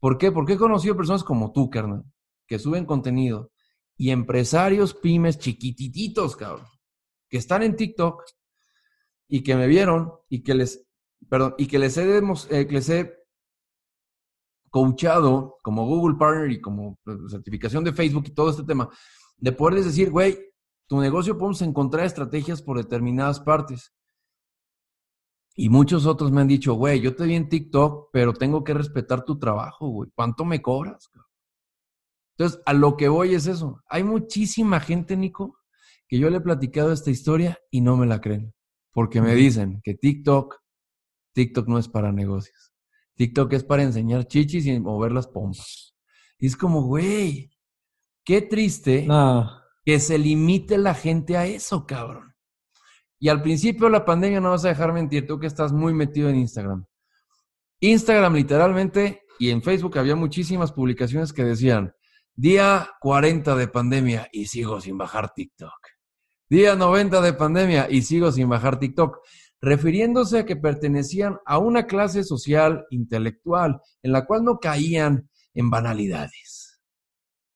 ¿Por qué? Porque he conocido personas como tú, carnal, que suben contenido y empresarios pymes chiquitititos, cabrón, que están en TikTok y que me vieron y que les, perdón, y que les he, eh, que les he coachado como Google Partner y como pues, certificación de Facebook y todo este tema, de poderles decir, güey, tu negocio podemos encontrar estrategias por determinadas partes Y muchos otros me han dicho, güey, yo te vi en TikTok, pero tengo que respetar tu trabajo, güey. ¿Cuánto me cobras? Entonces, a lo que voy es eso. Hay muchísima gente, Nico, que yo le he platicado esta historia y no me la creen. Porque me dicen que TikTok, TikTok no es para negocios. TikTok es para enseñar chichis y mover las pompas. Y es como, güey, qué triste que se limite la gente a eso, cabrón. Y al principio de la pandemia, no vas a dejar mentir, tú que estás muy metido en Instagram. Instagram literalmente y en Facebook había muchísimas publicaciones que decían, día 40 de pandemia y sigo sin bajar TikTok. Día 90 de pandemia y sigo sin bajar TikTok, refiriéndose a que pertenecían a una clase social intelectual en la cual no caían en banalidades.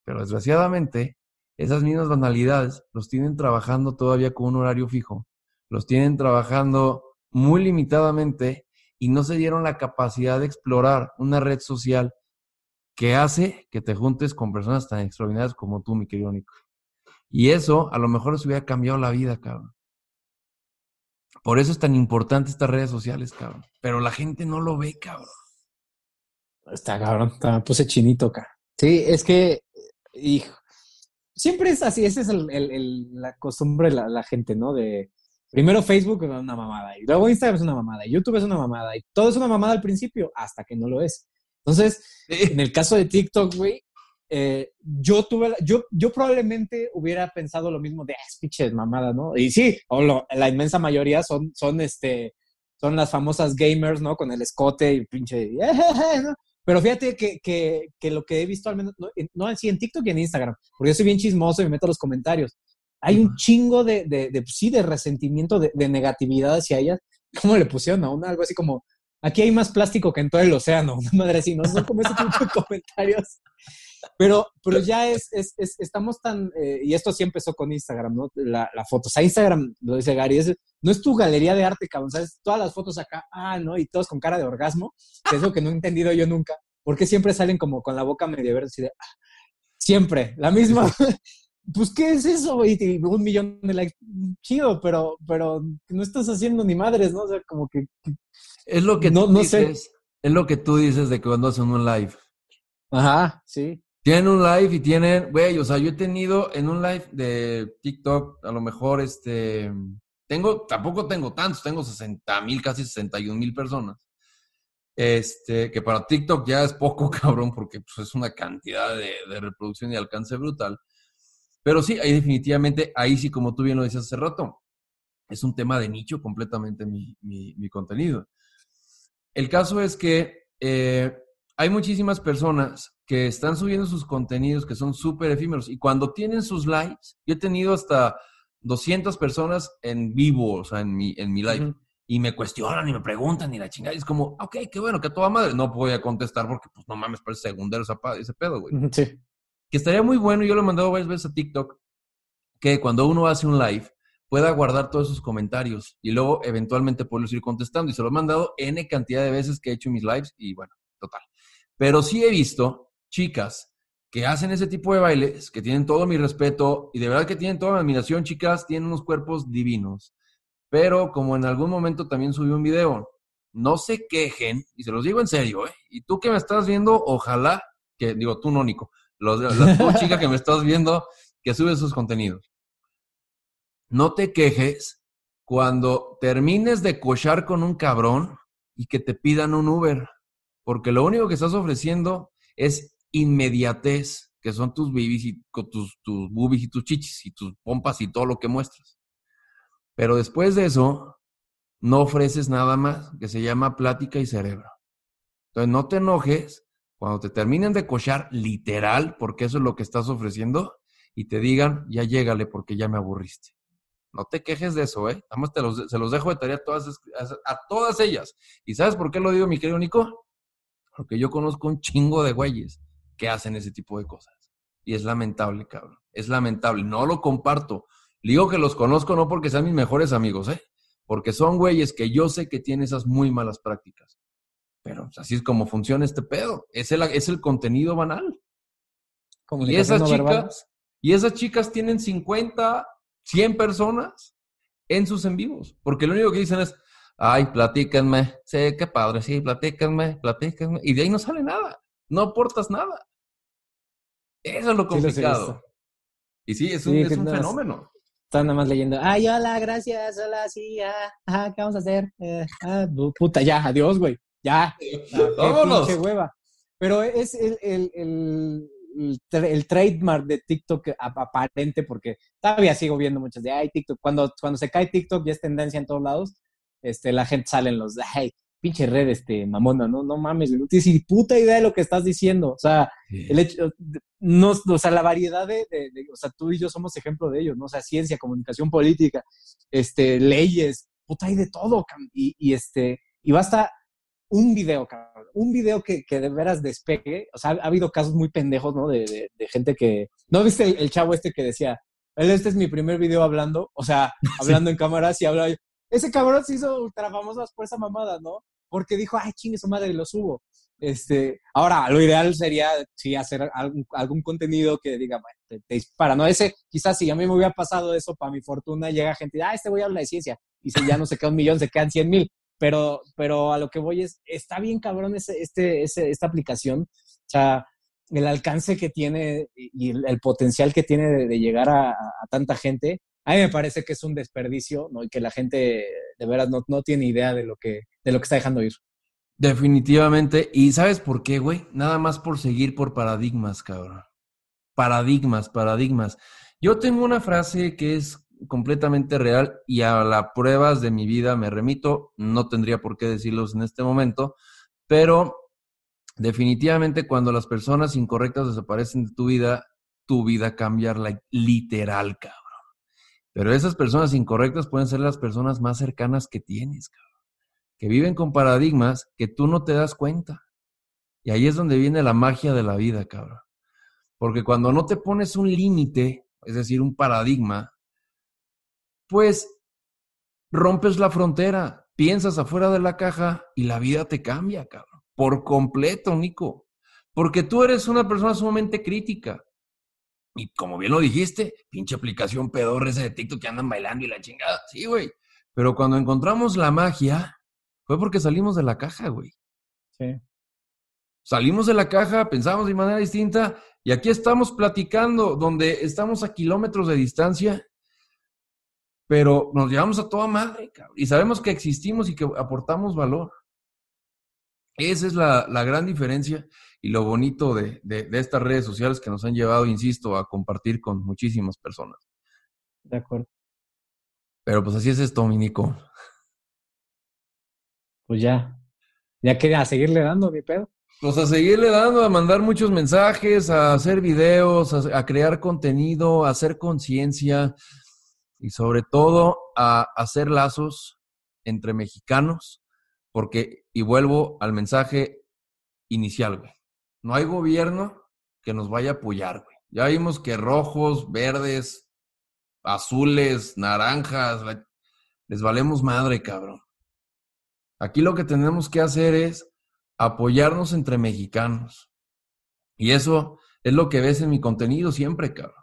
Pero desgraciadamente, esas mismas banalidades los tienen trabajando todavía con un horario fijo los tienen trabajando muy limitadamente y no se dieron la capacidad de explorar una red social que hace que te juntes con personas tan extraordinarias como tú, mi querido Nico. Y eso a lo mejor les hubiera cambiado la vida, cabrón. Por eso es tan importante estas redes sociales, cabrón. Pero la gente no lo ve, cabrón. Está cabrón, me puse chinito acá. Sí, es que, hijo, siempre es así, esa es la costumbre de la, gente, ¿no? De, Primero Facebook es una mamada, y luego Instagram es una mamada, y YouTube es una mamada, y todo es una mamada al principio, hasta que no lo es. Entonces, en el caso de TikTok, güey, eh, yo tuve, yo, yo probablemente hubiera pensado lo mismo de, ah, pinches mamada, ¿no? Y sí, o la inmensa mayoría son, son, este, son las famosas gamers, ¿no? Con el escote y pinche, ¿no? Pero fíjate que, que, que, lo que he visto al menos, no, no así en TikTok y en Instagram, porque yo soy bien chismoso y me meto a los comentarios hay un chingo de, de, de sí, de resentimiento, de, de, negatividad hacia ellas. ¿Cómo le pusieron a una? Algo así como, aquí hay más plástico que en todo el océano, una madre así, ¿no? Son como ese tipo de comentarios. Pero, pero ya es, es, estamos tan, eh, y esto sí empezó con Instagram, ¿no? La, la foto. O sea, Instagram, lo dice Gary, es, no es tu galería de arte, cabrón, ¿sabes? Todas las fotos acá, ah, ¿no? Y todos con cara de orgasmo, que es lo que no he entendido yo nunca. porque siempre salen como con la boca medio verde, así de, ah, siempre, la misma, pues, ¿qué es eso? Y, un millón de likes, chido, pero, pero no estás haciendo ni madres, ¿no? O sea, como que... Es lo que no, tú no dices, sé. es lo que tú dices de que cuando hacen un live. Ajá, sí. Tienen un live y tienen, güey, o sea, yo he tenido en un live de TikTok, a lo mejor, este, tengo, tampoco tengo tantos, tengo 60 mil, casi 61 mil personas. Este, que para TikTok ya es poco, cabrón, porque pues, es una cantidad de, reproducción y alcance brutal. Pero sí, ahí definitivamente, ahí sí, como tú bien lo decías hace rato, es un tema de nicho completamente mi, mi, contenido. El caso es que eh, hay muchísimas personas que están subiendo sus contenidos que son súper efímeros y cuando tienen sus likes, yo he tenido hasta 200 personas en vivo, o sea, en mi, en mi live. Y me cuestionan y me preguntan y la chingada. Y es como, ok, qué bueno, que toda madre. No voy a contestar porque, pues, no mames, parece segundero ese pedo, güey. Sí que estaría muy bueno, yo lo he mandado varias veces a TikTok, que cuando uno hace un live pueda guardar todos sus comentarios y luego eventualmente poderlos ir contestando. Y se lo he mandado N cantidad de veces que he hecho mis lives y bueno, total. Pero sí he visto chicas que hacen ese tipo de bailes, que tienen todo mi respeto y de verdad que tienen toda mi admiración, chicas, tienen unos cuerpos divinos. Pero como en algún momento también subí un video, no se quejen, y se los digo en serio, ¿eh? Y tú que me estás viendo, ojalá, que digo tú no, Nico, los, la chica que me estás viendo que sube sus contenidos. No te quejes cuando termines de cochar con un cabrón y que te pidan un Uber, porque lo único que estás ofreciendo es inmediatez, que son tus bibis y tus, boobies y tus chichis y tus pompas y todo lo que muestras. Pero después de eso, no ofreces nada más, que se llama plática y cerebro. Entonces, no te enojes cuando te terminen de cochar literal, porque eso es lo que estás ofreciendo, y te digan, ya llégale porque ya me aburriste. No te quejes de eso, ¿eh? Además te los, se los dejo de tarea a todas, a todas ellas. ¿Y sabes por qué lo digo, mi querido Nico? Porque yo conozco un chingo de güeyes que hacen ese tipo de cosas. Y es lamentable, cabrón. Es lamentable. No lo comparto. Digo que los conozco no porque sean mis mejores amigos, ¿eh? Porque son güeyes que yo sé que tienen esas muy malas prácticas. Pero pues, así es como funciona este pedo. Es el, es el contenido banal. Y esas chicas, y esas chicas tienen 50, 100 personas en sus en vivos. Porque lo único que dicen es, Ay, platíquenme. Sí, qué padre, sí, platíquenme, platíquenme. Y de ahí no sale nada. No aportas nada. Eso es lo complicado. y sí, es un, es un fenómeno. Están nada más leyendo, ay, hola, gracias, hola, sí, ah, ¿qué vamos a hacer? Eh, ah, puta, ya, adiós, güey, ya. Vámonos. Qué hueva. Pero es el, el, el, el, trademark de TikTok aparente, porque todavía sigo viendo muchas de, ay, TikTok, cuando, cuando se cae TikTok ya es tendencia en todos lados, este, la gente sale en los, ay, pinche red, este, mamona, no, no mames, no tienes ni puta idea de lo que estás diciendo. O sea, el hecho, no, o sea, la variedad de, o sea, tú y yo somos ejemplo de ello, ¿no? O sea, ciencia, comunicación política, este, leyes, puta, hay de todo, y, y este, y basta un video, cabrón, un video que, que, de veras despegue, o sea, ha, habido casos muy pendejos, ¿no? De, de gente que, ¿no viste el, chavo este que decía, este es mi primer video hablando, o sea, hablando en cámaras y habla, ese cabrón se hizo ultra famoso por esa mamada, ¿no? porque dijo, ay, chingue su madre, lo subo. Este, ahora, lo ideal sería, sí, hacer algún, contenido que diga, bueno, te, dispara, ¿no? Ese, quizás si a mí me hubiera pasado eso, para mi fortuna, llega gente, ah, este voy a hablar de ciencia, y si ya no se queda un millón, se quedan cien mil. Pero, pero a lo que voy es, está bien cabrón ese, este, esta aplicación, o sea, el alcance que tiene y el, potencial que tiene de, llegar a, tanta gente, a mí me parece que es un desperdicio, ¿no? Y que la gente de veras no, no tiene idea de lo, que, de lo que está dejando ir. Definitivamente. ¿Y sabes por qué, güey? Nada más por seguir por paradigmas, cabrón. Paradigmas, paradigmas. Yo tengo una frase que es completamente real y a las pruebas de mi vida me remito. No tendría por qué decirlos en este momento, pero definitivamente cuando las personas incorrectas desaparecen de tu vida, tu vida cambia literal, cabrón. Pero esas personas incorrectas pueden ser las personas más cercanas que tienes, cabrón. Que viven con paradigmas que tú no te das cuenta. Y ahí es donde viene la magia de la vida, cabrón. Porque cuando no te pones un límite, es decir, un paradigma, pues rompes la frontera, piensas afuera de la caja y la vida te cambia, cabrón. Por completo, Nico. Porque tú eres una persona sumamente crítica. Y como bien lo dijiste, pinche aplicación pedorra esa de TikTok que andan bailando y la chingada. Sí, güey. Pero cuando encontramos la magia, fue porque salimos de la caja, güey. Sí. Salimos de la caja, pensamos de manera distinta y aquí estamos platicando donde estamos a kilómetros de distancia, pero nos llevamos a toda madre, cabrón. Y sabemos que existimos y que aportamos valor. Esa es la, la gran diferencia y lo bonito de, estas redes sociales que nos han llevado, insisto, a compartir con muchísimas personas. De acuerdo. Pero pues así es esto, Minico. Pues ya, ya queda a seguirle dando, mi pedo. Pues a seguirle dando, a mandar muchos mensajes, a hacer videos, a, crear contenido, a hacer conciencia y sobre todo a hacer lazos entre mexicanos, porque, y vuelvo al mensaje inicial, güey no hay gobierno que nos vaya a apoyar, güey. Ya vimos que rojos, verdes, azules, naranjas, les valemos madre, cabrón. Aquí lo que tenemos que hacer es apoyarnos entre mexicanos. Y eso es lo que ves en mi contenido siempre, cabrón.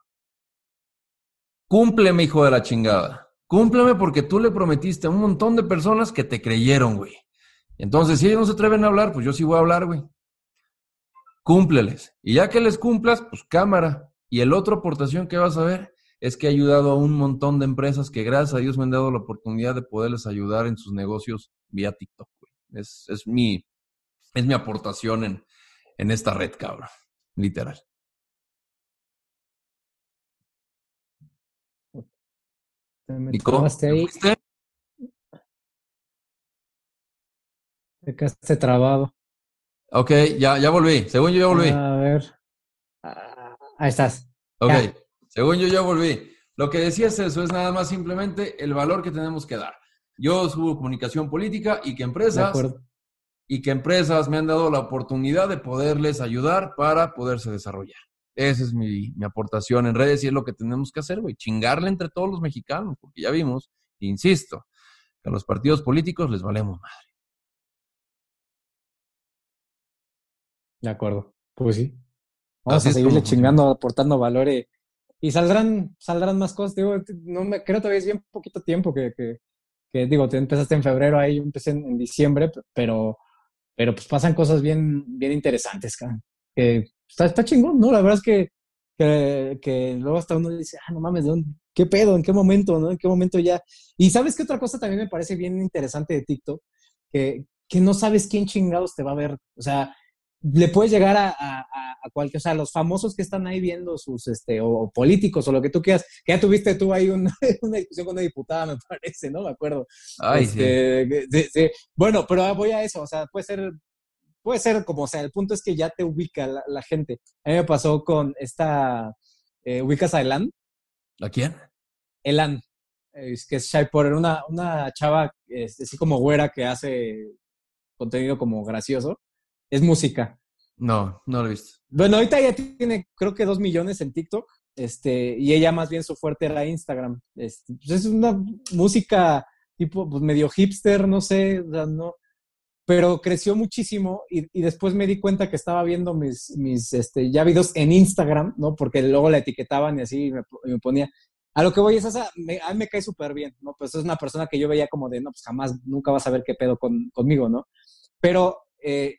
Cúmpleme, hijo de la chingada. Cúmpleme porque tú le prometiste a un montón de personas que te creyeron, güey. Entonces, si ellos no se atreven a hablar, pues yo sí voy a hablar, güey cúmpleles. Y ya que les cumplas, pues cámara. Y el otro aportación que vas a ver es que he ayudado a un montón de empresas que gracias a Dios me han dado la oportunidad de poderles ayudar en sus negocios vía TikTok. Es, es, mi, es mi aportación en, en esta red, cabrón. Literal. ¿Y cómo ahí. Te quedaste trabado. Ok, ya, ya volví. Según yo ya volví. A ver. Ah, ahí estás. Ok, según yo ya volví. Lo que decías eso es nada más simplemente el valor que tenemos que dar. Yo subo comunicación política y que empresas y que empresas me han dado la oportunidad de poderles ayudar para poderse desarrollar. Esa es mi, mi aportación en redes y es lo que tenemos que hacer, güey. Chingarle entre todos los mexicanos, porque ya vimos, insisto, que a los partidos políticos les valemos madre. De acuerdo. Pues sí. Vamos a seguirle chingando, aportando valores. Y saldrán, saldrán más cosas. Digo, no me creo todavía es bien poquito tiempo que, que digo, te empezaste en febrero, ahí yo empecé en, diciembre, pero, pero pues pasan cosas bien, bien interesantes, que está, está chingón, ¿no? La verdad es que, que, que, luego hasta uno dice, ah, no mames, ¿de dónde? ¿qué pedo? ¿En qué momento? ¿no? ¿En qué momento ya? Y sabes qué otra cosa también me parece bien interesante de TikTok, que, que no sabes quién chingados te va a ver. O sea, le puedes llegar a, a, a, cualquier, o sea, los famosos que están ahí viendo sus, este, o, políticos o lo que tú quieras, que ya tuviste tú ahí una, una, discusión con una diputada, me parece, ¿no? Me acuerdo. Ay, sí. Este, sí. Bueno, pero voy a eso, o sea, puede ser, puede ser como, o sea, el punto es que ya te ubica la, la gente. A mí me pasó con esta, eh, ¿ubicas a Elan? ¿A quién? Elan, es que es Shy Porter, una, una chava, este, así como güera que hace contenido como gracioso es música. No, no lo he visto. Bueno, ahorita ya tiene, creo que dos millones en TikTok. Este, y ella más bien su fuerte era Instagram. Este, pues es una música tipo, pues medio hipster, no sé, no. Pero creció muchísimo y, y, después me di cuenta que estaba viendo mis, mis este, ya videos en Instagram, ¿no? Porque luego la etiquetaban y así me, me ponía. A lo que voy es esa, me, a mí me cae súper bien, ¿no? Pues es una persona que yo veía como de, no, pues jamás, nunca vas a ver qué pedo con, conmigo, ¿no? Pero eh,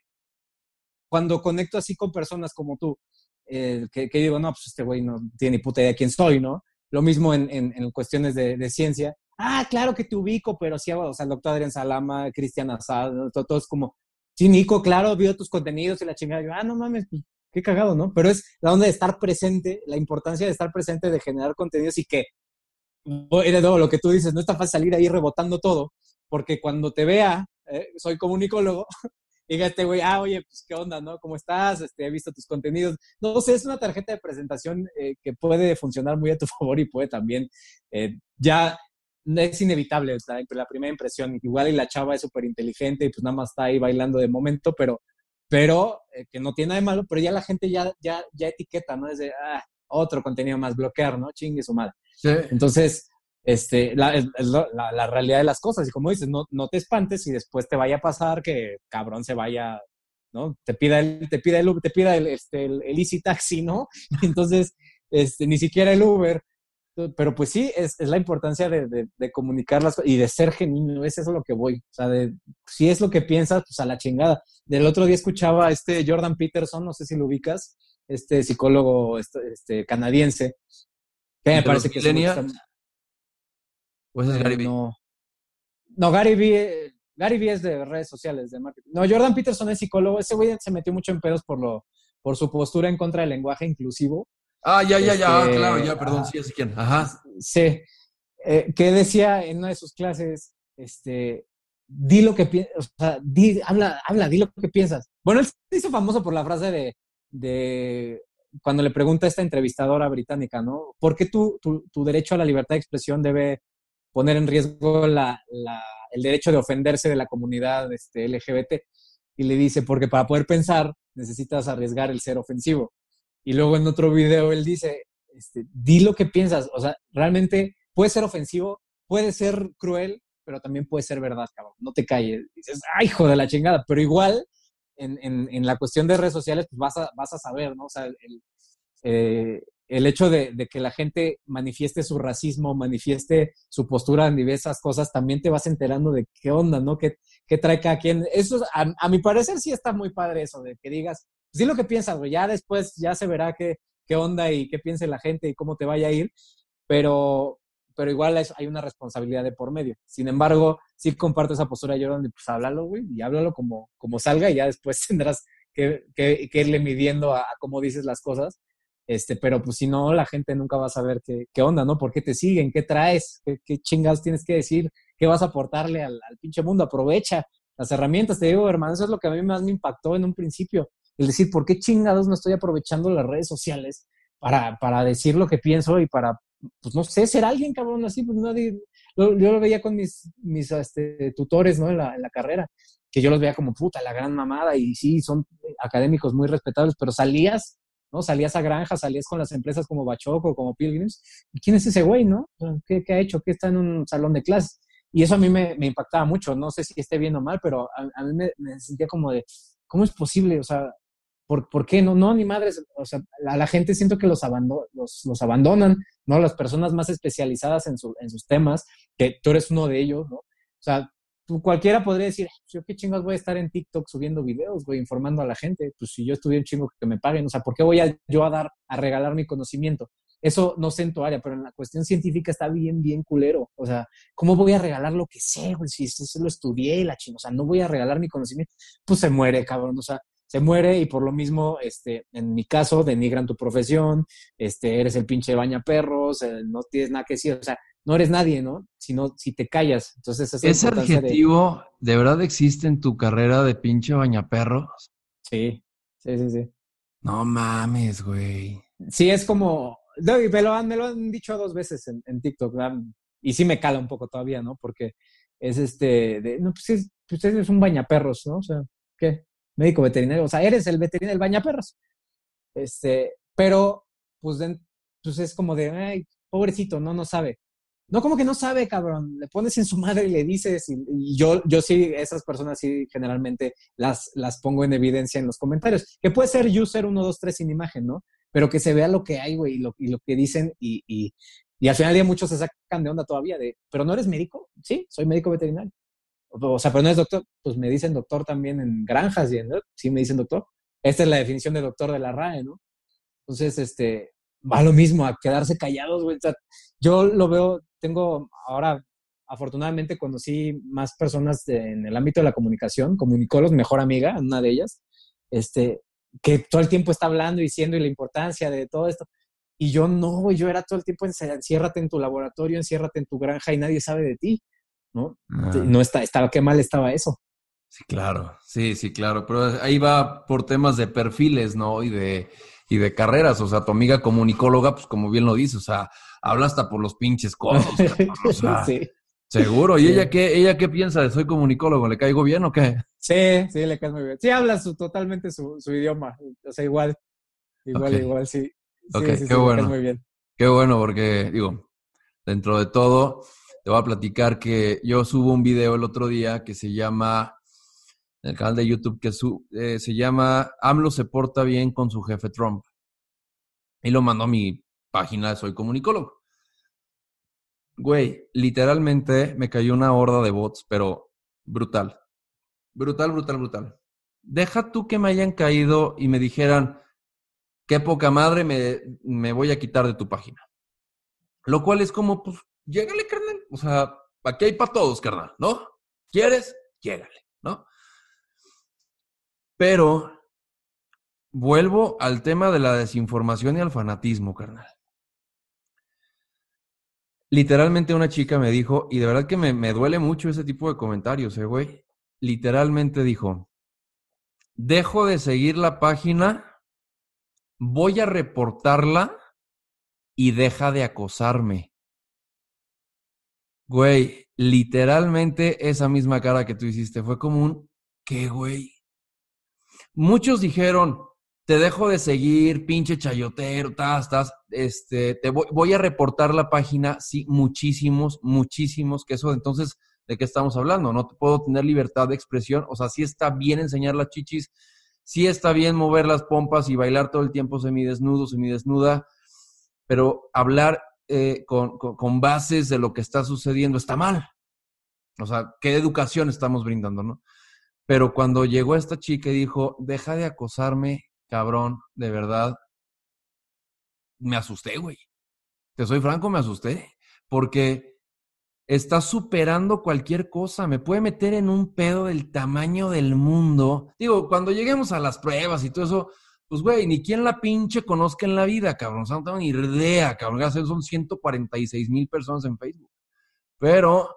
cuando conecto así con personas como tú, eh, que, digo, no, pues este güey no tiene ni puta idea de quién soy, ¿no? Lo mismo en, en, cuestiones de, ciencia. Ah, claro que te ubico, pero sí, o sea, el doctor Adrián Salama, Cristian Asad, todo, es como, sí, Nico, claro, vio tus contenidos y la chingada. Yo, ah, no mames, pues, qué cagado, ¿no? Pero es la onda de estar presente, la importancia de estar presente, de generar contenidos y que, todo lo que tú dices, no es tan fácil salir ahí rebotando todo, porque cuando te vea, eh, soy comunicólogo, diga este güey, ah, oye, pues qué onda, ¿no? ¿Cómo estás? Este, he visto tus contenidos. No sé, es una tarjeta de presentación eh, que puede funcionar muy a tu favor y puede también, eh, ya es inevitable la primera impresión. Igual y la chava es súper inteligente y pues nada más está ahí bailando de momento, pero, pero eh, que no tiene nada de malo, pero ya la gente ya, ya, ya etiqueta, ¿no? Es de, ah, otro contenido más, bloquear, ¿no? Chingue su madre. Sí. Entonces, este, la, la, la, realidad de las cosas. Y como dices, no, no te espantes y después te vaya a pasar que cabrón se vaya, ¿no? Te pida el, te pida el, te pida el, este, el, Easy Taxi, ¿no? Entonces, este, ni siquiera el Uber. Pero pues sí, es, es la importancia de, de, de, comunicar las cosas y de ser genuino, es eso lo que voy. O sea, de, si es lo que piensas, pues a la chingada. Del otro día escuchaba a este Jordan Peterson, no sé si lo ubicas, este psicólogo este, este canadiense, que me parece que es ¿O ese es Gary Vee? No, no Gary Vee, Gary Vee es de redes sociales, de marketing. No, Jordan Peterson es psicólogo. Ese güey se metió mucho en pedos por, lo, por su postura en contra del lenguaje inclusivo. Ah, ya, ya, ya, este, claro, ya, perdón, sí, así quién. Ajá. Sí. Eh, que decía en una de sus clases, este, di lo que piensas, o sea, di, habla, habla, di lo que piensas. Bueno, él se hizo famoso por la frase de, de cuando le pregunta a esta entrevistadora británica, ¿no? ¿Por qué tu, tu, tu derecho a la libertad de expresión debe poner en riesgo el derecho de ofenderse de la comunidad este, LGBT. Y le dice, porque para poder pensar necesitas arriesgar el ser ofensivo. Y luego en otro video él dice, este, di lo que piensas, o sea, realmente puede ser ofensivo, puede ser cruel, pero también puede ser verdad, cabrón, no te calles. dices, ay, hijo de la chingada, pero igual en, la cuestión de redes sociales, pues vas a, vas a saber, ¿no? O sea, el, eh, el hecho de, que la gente manifieste su racismo, manifieste su postura en diversas cosas, también te vas enterando de qué onda, ¿no? ¿Qué, qué trae cada quien? Eso, a, mi parecer, sí está muy padre eso, de que digas, sí lo que piensas, güey, ya después ya se verá qué, qué onda y qué piense la gente y cómo te vaya a ir, pero, pero igual hay una responsabilidad de por medio. Sin embargo, sí comparto esa postura yo donde, pues háblalo, güey, y háblalo como, como salga y ya después tendrás que, que, que irle midiendo a, a cómo dices las cosas este, pero pues si no, la gente nunca va a saber qué, qué onda, ¿no? ¿Por qué te siguen? ¿Qué traes? ¿Qué, chingados tienes que decir? ¿Qué vas a aportarle al, al, pinche mundo? Aprovecha las herramientas. Te digo, hermano, eso es lo que a mí más me impactó en un principio. El decir, ¿por qué chingados no estoy aprovechando las redes sociales para, para decir lo que pienso y para, pues no sé, ser alguien, cabrón, así, pues nadie. Yo, yo lo veía con mis, mis este, tutores, ¿no? En la, en la carrera que yo los veía como puta, la gran mamada, y sí, son académicos muy respetables, pero salías ¿no? Salías a granja, salías con las empresas como Bachoco, como Pilgrims. ¿Y quién es ese güey, no? ¿Qué, ¿Qué, ha hecho? ¿Qué está en un salón de clases? Y eso a mí me, impactaba mucho. No sé si esté bien o mal, pero a, mí me, me, sentía como de, ¿cómo es posible? O sea, ¿por, ¿por qué no? No, ni madres. O sea, a la gente siento que los, abando los, los abandonan, ¿no? Las personas más especializadas en, su, en sus temas, que tú eres uno de ellos, ¿no? O sea, cualquiera podría decir, pues, yo qué chingos voy a estar en TikTok subiendo videos, güey, informando a la gente. Pues si yo estudié un chingo que me paguen, o sea, ¿por qué voy a, yo a dar, a regalar mi conocimiento? Eso no sé en tu área, pero en la cuestión científica está bien, bien culero. O sea, ¿cómo voy a regalar lo que sé, güey? Si eso lo estudié, la chingada, o sea, no voy a regalar mi conocimiento. Pues se muere, cabrón. O sea, se muere y por lo mismo, este, en mi caso, denigran tu profesión, este, eres el pinche baña perros, eh, no tienes nada que decir, o sea, no eres nadie, ¿no? Sino si te callas. Entonces, esa ¿Ese adjetivo de... verdad existe en tu carrera de pinche baña perros? Sí, sí, sí, sí. No mames, güey. Sí, es como, me lo han, me lo han dicho dos veces en, en TikTok, ¿verdad? y sí me cala un poco todavía, ¿no? Porque es este, de, no, pues, es, pues eres un bañaperros, ¿no? O sea, ¿qué? médico veterinario, o sea, eres el veterinario, el bañaperros. Este, pero, pues, pues es como de, ay, pobrecito, no, no sabe. No, como que no sabe, cabrón. Le pones en su madre y le dices, y, yo, yo sí, esas personas sí generalmente las, las pongo en evidencia en los comentarios. Que puede ser user 1, 2, 3 sin imagen, ¿no? Pero que se vea lo que hay, güey, y lo, y lo que dicen, y, y, y al final del día muchos se sacan de onda todavía de, ¿pero no eres médico? Sí, soy médico veterinario. O sea, pero no es doctor, pues me dicen doctor también en granjas, y sí me dicen doctor. Esta es la definición de doctor de la RAE, ¿no? Entonces, este, va lo mismo, a quedarse callados, güey. O sea, yo lo veo, tengo ahora, afortunadamente conocí más personas en el ámbito de la comunicación, comunicólogos, mejor amiga, una de ellas, este, que todo el tiempo está hablando y diciendo y la importancia de todo esto. Y yo no, yo era todo el tiempo, enciérrate en tu laboratorio, enciérrate en tu granja y nadie sabe de ti. ¿no? Ah. No está, estaba, qué mal estaba eso. Sí, claro, sí, sí, claro, pero ahí va por temas de perfiles, ¿no? Y de, y de carreras, o sea, tu amiga comunicóloga, pues como bien lo dice, o sea, habla hasta por los pinches codos, sí. Seguro, ¿y ella qué, ella qué piensa de soy comunicólogo? ¿Le caigo bien o qué? Sí, sí, le cae muy bien. Sí, habla su, totalmente su, idioma, o sea, igual, igual, igual, sí. sí, qué bueno. Muy bien. Qué bueno, porque, digo, dentro de todo, te voy a platicar que yo subo un video el otro día que se llama, en el canal de YouTube, que eh, se llama AMLO se porta bien con su jefe Trump. Y lo mandó a mi página de Soy Comunicólogo. Güey, literalmente me cayó una horda de bots, pero brutal. Brutal, brutal, brutal. Deja tú que me hayan caído y me dijeran, qué poca madre me, me voy a quitar de tu página. Lo cual es como, pues, llégale, carnal. O sea, aquí hay para todos, carnal, ¿no? ¿Quieres? Llégale, ¿no? Pero vuelvo al tema de la desinformación y al fanatismo, carnal. Literalmente una chica me dijo, y de verdad que me, me duele mucho ese tipo de comentarios, eh, güey. Literalmente dijo, dejo de seguir la página, voy a reportarla y deja de acosarme. Güey, literalmente esa misma cara que tú hiciste fue como un, ¿qué, güey? Muchos dijeron, te dejo de seguir, pinche chayotero, estás, estás, este, te voy, voy, a reportar la página, sí, muchísimos, muchísimos, que eso entonces, ¿de qué estamos hablando? No puedo tener libertad de expresión, o sea, sí está bien enseñar las chichis, sí está bien mover las pompas y bailar todo el tiempo semidesnudo, semidesnuda, pero hablar eh, con, con, bases de lo que está sucediendo está mal. O sea, ¿qué educación estamos brindando, no? Pero cuando llegó esta chica y dijo, deja de acosarme, cabrón, de verdad, me asusté, güey. Te soy franco, me asusté. Porque está superando cualquier cosa, me puede meter en un pedo del tamaño del mundo. Digo, cuando lleguemos a las pruebas y todo eso, pues, güey, ni quien la pinche conozca en la vida, cabrón. O sea, no tengo ni idea, cabrón. Son 146 mil personas en Facebook. Pero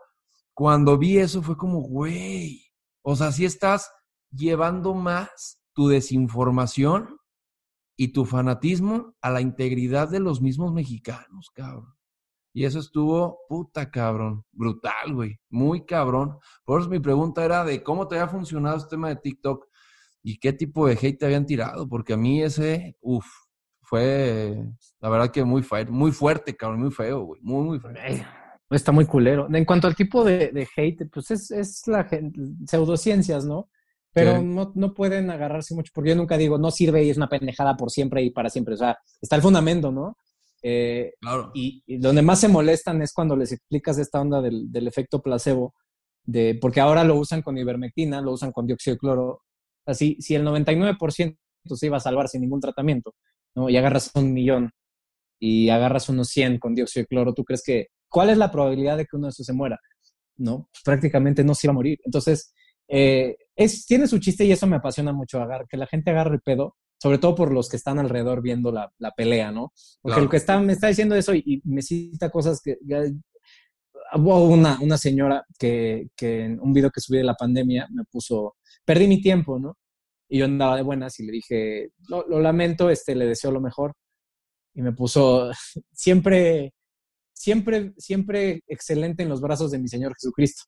cuando vi eso fue como, güey, o sea, si estás llevando más tu desinformación y tu fanatismo a la integridad de los mismos mexicanos, cabrón. Y eso estuvo puta cabrón, brutal, güey, muy cabrón. Por eso mi pregunta era de cómo te había funcionado este tema de TikTok y qué tipo de hate te habían tirado, porque a mí ese, uff, fue la verdad que muy, muy fuerte, cabrón, muy feo, güey, muy, muy feo. Está muy culero. En cuanto al tipo de, hate, pues es, es la pseudociencias, ¿no? Pero no, no, pueden agarrarse mucho, porque yo nunca digo, no sirve y es una pendejada por siempre y para siempre. O sea, está el fundamento, ¿no? Eh, claro. Y, donde más se molestan es cuando les explicas esta onda del, del efecto placebo, de, porque ahora lo usan con ivermectina, lo usan con dióxido de cloro. Así, si el 99% se iba a salvar sin ningún tratamiento, ¿no? Y agarras un millón y agarras unos 100 con dióxido de cloro, ¿tú crees que, cuál es la probabilidad de que uno de esos se muera? ¿No? Pues prácticamente no se iba a morir. Entonces, eh, es, tiene su chiste y eso me apasiona mucho, agar, que la gente agarre el pedo, sobre todo por los que están alrededor viendo la, la pelea, ¿no? Porque el que está, me está diciendo eso y, y me cita cosas que, hubo una, una señora que, que, en un video que subí de la pandemia me puso, perdí mi tiempo, ¿no? Y yo andaba de buenas y le dije, lo, lo lamento, este, le deseo lo mejor. Y me puso, siempre, siempre, siempre excelente en los brazos de mi Señor Jesucristo.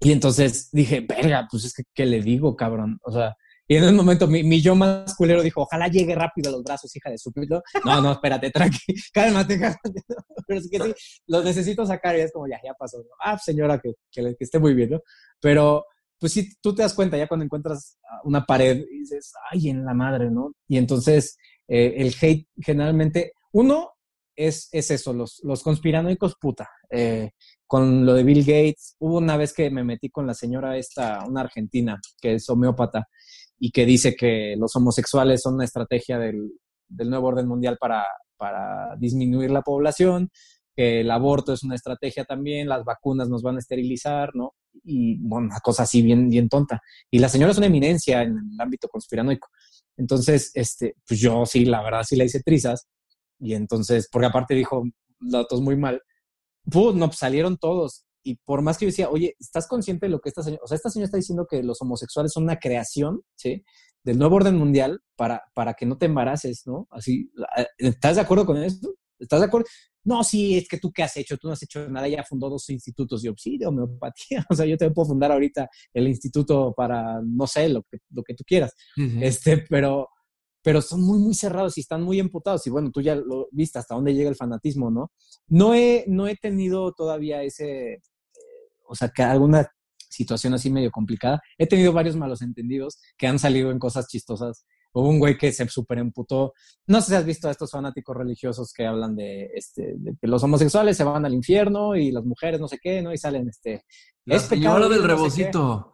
Y entonces dije, verga, pues es que, ¿qué le digo, cabrón? O sea, y en un momento mi, mi, yo más culero dijo, ojalá llegue rápido a los brazos, hija de su pito. No, no, espérate, tranqui, cálmate, cálmate. Pero es que sí, los necesito sacar y es como, ya, ya pasó. ¿no? Ah, señora, que, que, que, esté muy bien, ¿no? Pero, pues sí, tú te das cuenta ya cuando encuentras una pared y dices, ay, en la madre, ¿no? Y entonces eh, el hate generalmente, uno es, es eso, los, los conspiranoicos, puta. Eh, con lo de Bill Gates, hubo una vez que me metí con la señora esta, una argentina, que es homeópata, y que dice que los homosexuales son una estrategia del, del nuevo orden mundial para, para disminuir la población, que el aborto es una estrategia también, las vacunas nos van a esterilizar, ¿no? Y bueno, una cosa así bien, bien tonta. Y la señora es una eminencia en el ámbito conspiranoico. Entonces, este, pues yo sí, la verdad sí le hice trizas. Y entonces, porque aparte dijo datos muy mal, pues no, pues salieron todos y por más que yo decía, oye, ¿estás consciente de lo que esta señora, o sea, esta señora está diciendo que los homosexuales son una creación, ¿sí? Del nuevo orden mundial para, para que no te embaraces, ¿no? Así, eh, ¿estás de acuerdo con eso? ¿Estás de acuerdo? No, sí, es que tú qué has hecho, tú no has hecho nada, ella fundó dos institutos, yo, sí, de homeopatía, o sea, yo te puedo fundar ahorita el instituto para, no sé, lo que, lo que tú quieras, uh -huh. este, pero, pero son muy, muy cerrados y están muy emputados. Y bueno, tú ya lo viste hasta dónde llega el fanatismo, ¿no? No he, no he tenido todavía ese, eh, o sea, que alguna situación así medio complicada. He tenido varios malos entendidos que han salido en cosas chistosas. Hubo un güey que se super emputó. No sé si has visto a estos fanáticos religiosos que hablan de, este, de que los homosexuales se van al infierno y las mujeres no sé qué, ¿no? Y salen, este... La es señora del no rebocito.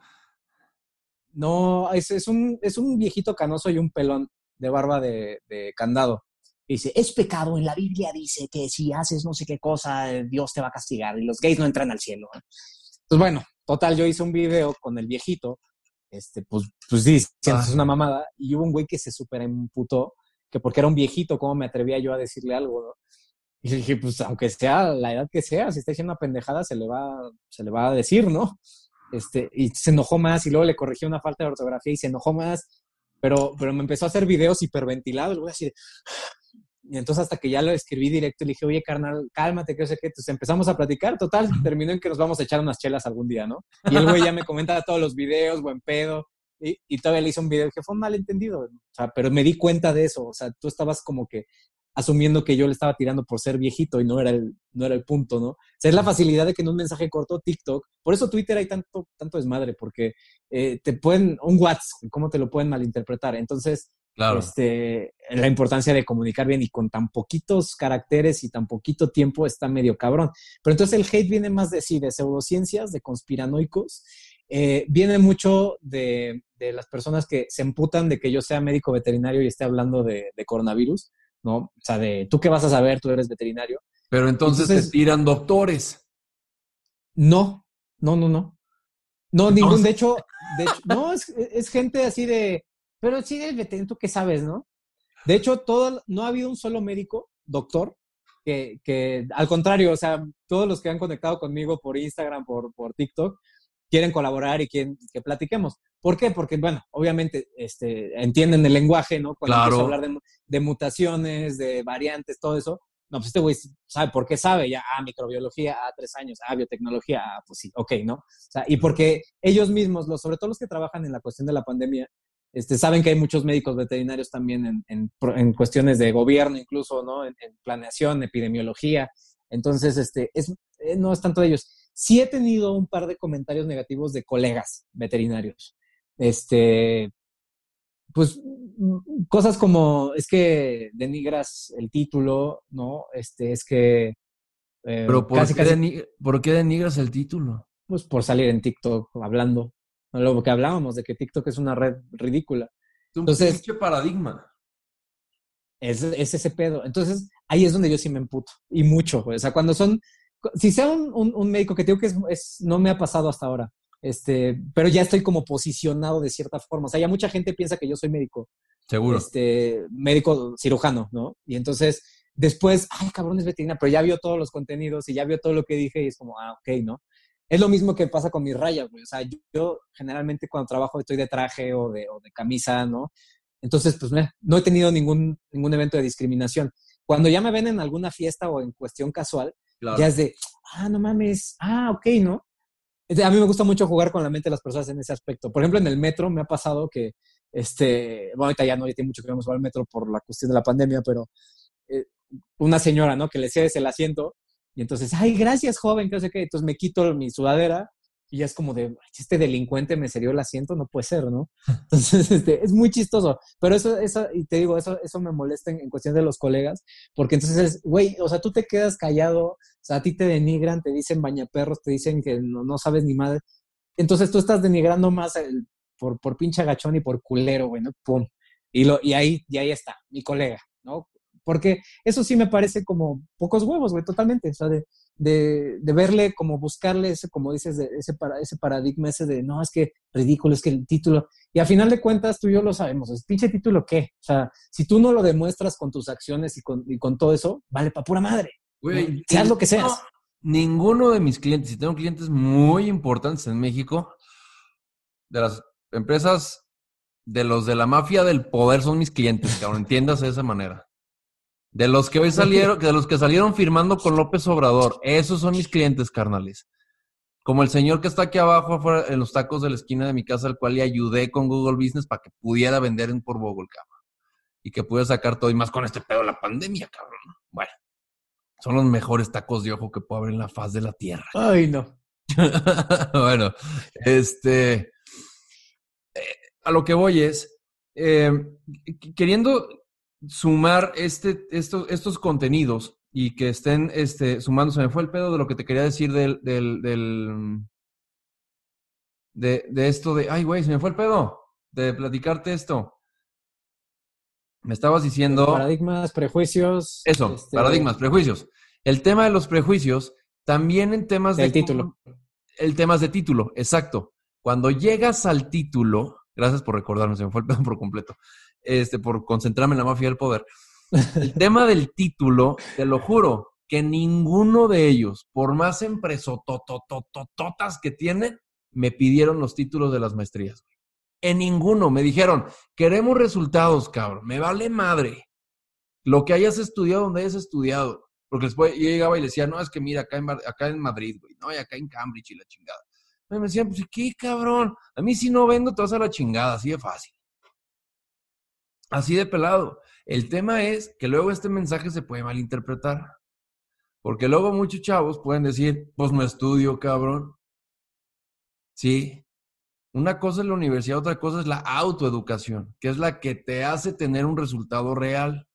No, es, es, un, es un viejito canoso y un pelón de barba de, de candado. Y dice, es pecado, en la Biblia dice que si haces no sé qué cosa, Dios te va a castigar y los gays no entran al cielo. Pues bueno, total, yo hice un video con el viejito, este, pues, pues sí, ah. es una mamada, y hubo un güey que se super emputó, que porque era un viejito, ¿cómo me atrevía yo a decirle algo? ¿no? Y le dije, pues aunque sea la edad que sea, si está diciendo una pendejada, se le va, se le va a decir, ¿no? Este, y se enojó más, y luego le corregí una falta de ortografía y se enojó más, pero, pero me empezó a hacer videos hiperventilados, güey así de... Y entonces hasta que ya lo escribí directo, le dije, oye, carnal, cálmate, que no sé qué. Entonces empezamos a platicar. Total, terminó en que nos vamos a echar unas chelas algún día, ¿no? Y el güey ya me comenta todos los videos, buen pedo. Y, y todavía le hice un video que fue un malentendido. O sea, pero me di cuenta de eso. O sea, tú estabas como que asumiendo que yo le estaba tirando por ser viejito y no era el, no era el punto, ¿no? O sea, es la facilidad de que en un mensaje corto TikTok, por eso Twitter hay tanto, tanto desmadre, porque eh, te pueden, un WhatsApp, ¿cómo te lo pueden malinterpretar? Entonces, Claro. Este, la importancia de comunicar bien y con tan poquitos caracteres y tan poquito tiempo está medio cabrón. Pero entonces el hate viene más de sí, de pseudociencias, de conspiranoicos, eh, viene mucho de, de, las personas que se emputan de que yo sea médico veterinario y esté hablando de, de, coronavirus, ¿no? O sea, de tú qué vas a saber, tú eres veterinario. Pero entonces, entonces te tiran doctores. No, no, no, no. No, ningún, de hecho, de hecho no, es, es gente así de, pero sí eres veterinario, ¿tú qué sabes, no? De hecho, todo, no ha habido un solo médico, doctor, que, que, al contrario, o sea, todos los que han conectado conmigo por Instagram, por, por TikTok, quieren colaborar y quieren que platiquemos. ¿Por qué? Porque, bueno, obviamente este, entienden el lenguaje, ¿no? Cuando claro. hablar de, de, mutaciones, de variantes, todo eso. No, pues este güey sabe por qué sabe, ya, ah, microbiología, ah, tres años, ah, biotecnología, ah, pues sí, ok, ¿no? O sea, y porque ellos mismos, los, sobre todo los que trabajan en la cuestión de la pandemia, este, saben que hay muchos médicos veterinarios también en, en, en cuestiones de gobierno, incluso, ¿no? En, en, planeación, epidemiología. Entonces, este, es, eh, no es tanto de ellos. Sí he tenido un par de comentarios negativos de colegas veterinarios. Este, pues, cosas como, es que denigras el título, ¿no? Este, es que... Eh, ¿Pero por, casi, qué casi... ¿por qué denigras el título? pues por salir en TikTok hablando. Lo que hablábamos de que TikTok es una red ridícula. Entonces, un paradigma. Es, es, ese pedo. Entonces, ahí es donde yo sí me emputo. Y mucho. O sea, cuando son. Si sea un, un, médico que digo que es, es, no me ha pasado hasta ahora, este, pero ya estoy como posicionado de cierta forma. O sea, ya mucha gente piensa que yo soy médico. Seguro. Este, médico cirujano, ¿no? Y entonces, después, ay, cabrón, es veterinario, pero ya vio todos los contenidos y ya vio todo lo que dije y es como, ah, ok, ¿no? Es lo mismo que pasa con mis rayas, güey. O sea, yo, generalmente cuando trabajo estoy de traje o de, o de camisa, ¿no? Entonces, pues no he tenido ningún, ningún evento de discriminación. Cuando ya me ven en alguna fiesta o en cuestión casual, ya es de, ah, no mames, ah, ok, ¿no? A mí me gusta mucho jugar con la mente de las personas en ese aspecto. Por ejemplo, en el metro me ha pasado que, este, bueno, ahorita ya no, ya tiene mucho que vamos al metro por la cuestión de la pandemia, pero eh, una señora, ¿no? Que le cedes el asiento y entonces, ay, gracias, joven, que no sé qué. Entonces me quito mi sudadera y ya es como de, este delincuente me cedió el asiento, no puede ser, ¿no? Entonces, este, es muy chistoso. Pero eso, eso, y te digo, eso, eso me molesta en, cuestión de los colegas, porque entonces, güey, o sea, tú te quedas callado, o sea, a ti te denigran, te dicen bañaperros, te dicen que no, no sabes ni madre. Entonces tú estás denigrando más el, por, por pinche agachón y por culero, güey, ¿no? Pum. Y, lo, y, ahí, y ahí está, mi colega, ¿no? Porque eso sí me parece como pocos huevos, güey, totalmente. O sea, de, de, de, verle, como buscarle ese, como dices, de ese, para, ese paradigma ese de, no, es que ridículo, es que el título. Y a final de cuentas, tú y yo lo sabemos. ¿Es pinche título qué? O sea, si tú no lo demuestras con tus acciones y con, y con todo eso, vale para pura madre. Güey, seas lo que seas. ninguno de mis clientes, y tengo clientes muy importantes en México, de las empresas de los de la mafia del poder son mis clientes, cabrón, entiendas de esa manera. De los que hoy salieron, de los que salieron firmando con López Obrador, esos son mis clientes, carnales. Como el señor que está aquí abajo, afuera, en los tacos de la esquina de mi casa, al cual le ayudé con Google Business para que pudiera vender en por Google, cabrón. Y que pudiera sacar todo y más con este pedo de la pandemia, cabrón. Bueno, son los mejores tacos de ojo que puedo haber en la faz de la tierra. Ay, no. bueno, este. Eh, a lo que voy es. Eh, queriendo sumar este, estos, estos contenidos y que estén este, sumándose. Me fue el pedo de lo que te quería decir del, del, del de, de, esto de, ay, güey, se me fue el pedo de platicarte esto. Me estabas diciendo... Paradigmas, prejuicios. Eso, este, paradigmas, prejuicios. El tema de los prejuicios, también en temas de... título. El tema de título, exacto. Cuando llegas al título, gracias por recordarme, se me fue el pedo por completo este, por concentrarme en la mafia del poder. El tema del título, te lo juro, que ninguno de ellos, por más empresotototototas que tienen, me pidieron los títulos de las maestrías. En ninguno. Me dijeron, queremos resultados, cabrón. Me vale madre. Lo que hayas estudiado, donde hayas estudiado. Porque después yo llegaba y le decía, no, es que mira, acá en, acá en Madrid, güey, no, y acá en Cambridge y la chingada. me decían, pues, ¿qué cabrón? A mí si no vendo, te vas a la chingada, así de fácil. Así de pelado. El tema es que luego este mensaje se puede malinterpretar. Porque luego muchos chavos pueden decir, pues no estudio, cabrón. Sí. Una cosa es la universidad, otra cosa es la autoeducación, que es la que te hace tener un resultado real.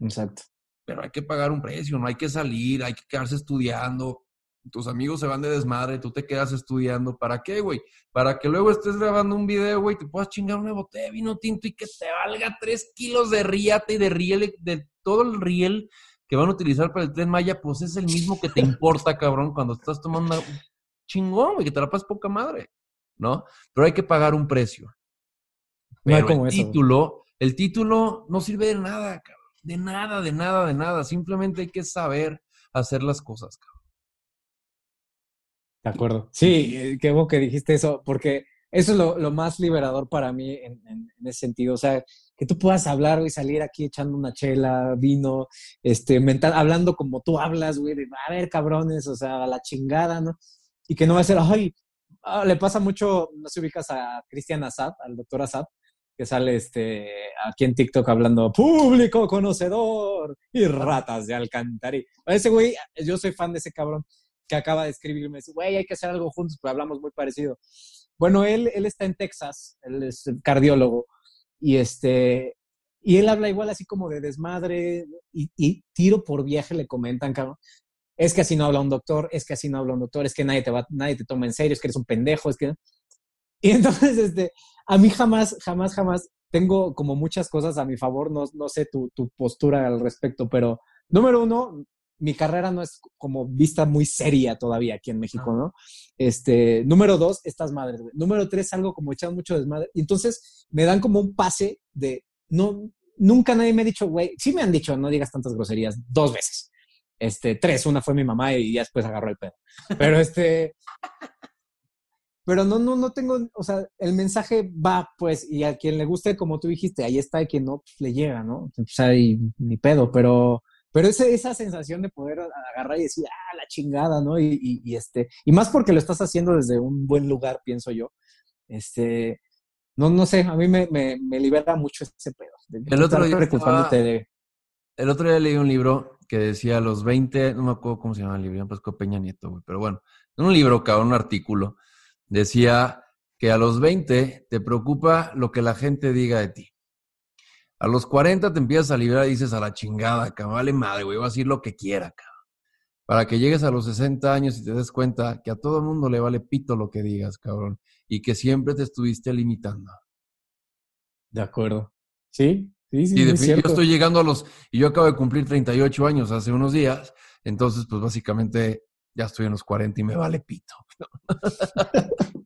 Exacto. Pero hay que pagar un precio, no hay que salir, hay que quedarse estudiando tus amigos se van de desmadre, tú te quedas estudiando. ¿Para qué, güey? Para que luego estés grabando un video, güey, te puedas chingar una botella de vino tinto y que te valga tres kilos de riate y de riel, de todo el riel que van a utilizar para el tren Maya, pues es el mismo que te importa, cabrón, cuando estás tomando una chingón, güey, que te la pasas poca madre, ¿no? Pero hay que pagar un precio. Pero el título, el título no sirve de nada, cabrón. De nada, de nada, de nada. Simplemente hay que saber hacer las cosas, cabrón. De acuerdo. Sí, eh, qué bueno que dijiste eso, porque eso es lo, más liberador para mí en, ese sentido. O sea, que tú puedas hablar y salir aquí echando una chela, vino, este, mental, hablando como tú hablas, güey, de, a ver, cabrones, o sea, a la chingada, ¿no? Y que no va a ser, ay, ah, le pasa mucho, no se ubicas a Cristian Assad, al doctor Assad, que sale este, aquí en TikTok hablando público conocedor y ratas de alcantarilla. Ese güey, yo soy fan de ese cabrón que acaba de escribirme, dice, güey, hay que hacer algo juntos, pero hablamos muy parecido. Bueno, él, él está en Texas, él es cardiólogo, y este, y él habla igual así como de desmadre, y, tiro por viaje le comentan, cabrón. es que así no habla un doctor, es que así no habla un doctor, es que nadie te, va, nadie te toma en serio, es que eres un pendejo, es que... Y entonces, este, a mí jamás, jamás, jamás tengo como muchas cosas a mi favor, no, no sé tu, tu postura al respecto, pero número uno, mi carrera no es como vista muy seria todavía aquí en México, ¿no? Este, número dos, estas madres, güey. Número tres, algo como echado mucho desmadre. Y entonces me dan como un pase de, no, nunca nadie me ha dicho, güey, sí me han dicho, no digas tantas groserías, dos veces. Este, tres, una fue mi mamá y ya después agarró el pedo. Pero este, pero no, no, no tengo, o sea, el mensaje va, pues, y a quien le guste, como tú dijiste, ahí está, y quien no, pues, le llega, ¿no? O sea, y, ni pedo, pero, pero ese, esa sensación de poder agarrar y decir, ah, la chingada, ¿no? Y, y, este, y más porque lo estás haciendo desde un buen lugar, pienso yo, este, no, no sé, a mí me, me, me libera mucho ese pedo. el, otro día estaba, de... el otro día leí un libro que decía a los 20, no me acuerdo cómo se llama el libro, pues Peña Nieto, güey, pero bueno, un libro, cabrón, un artículo, decía que a los 20 te preocupa lo que la gente diga de ti. A los 40 te empiezas a liberar y dices a la chingada, cabrón, vale madre, güey, voy a decir lo que quiera, cabrón. Para que llegues a los 60 años y te des cuenta que a todo el mundo le vale pito lo que digas, cabrón, y que siempre te estuviste limitando. De acuerdo. Sí, sí, sí. Y de fin, yo estoy llegando a los, y yo acabo de cumplir 38 años hace unos días, entonces pues básicamente ya estoy en los 40 y me vale pito.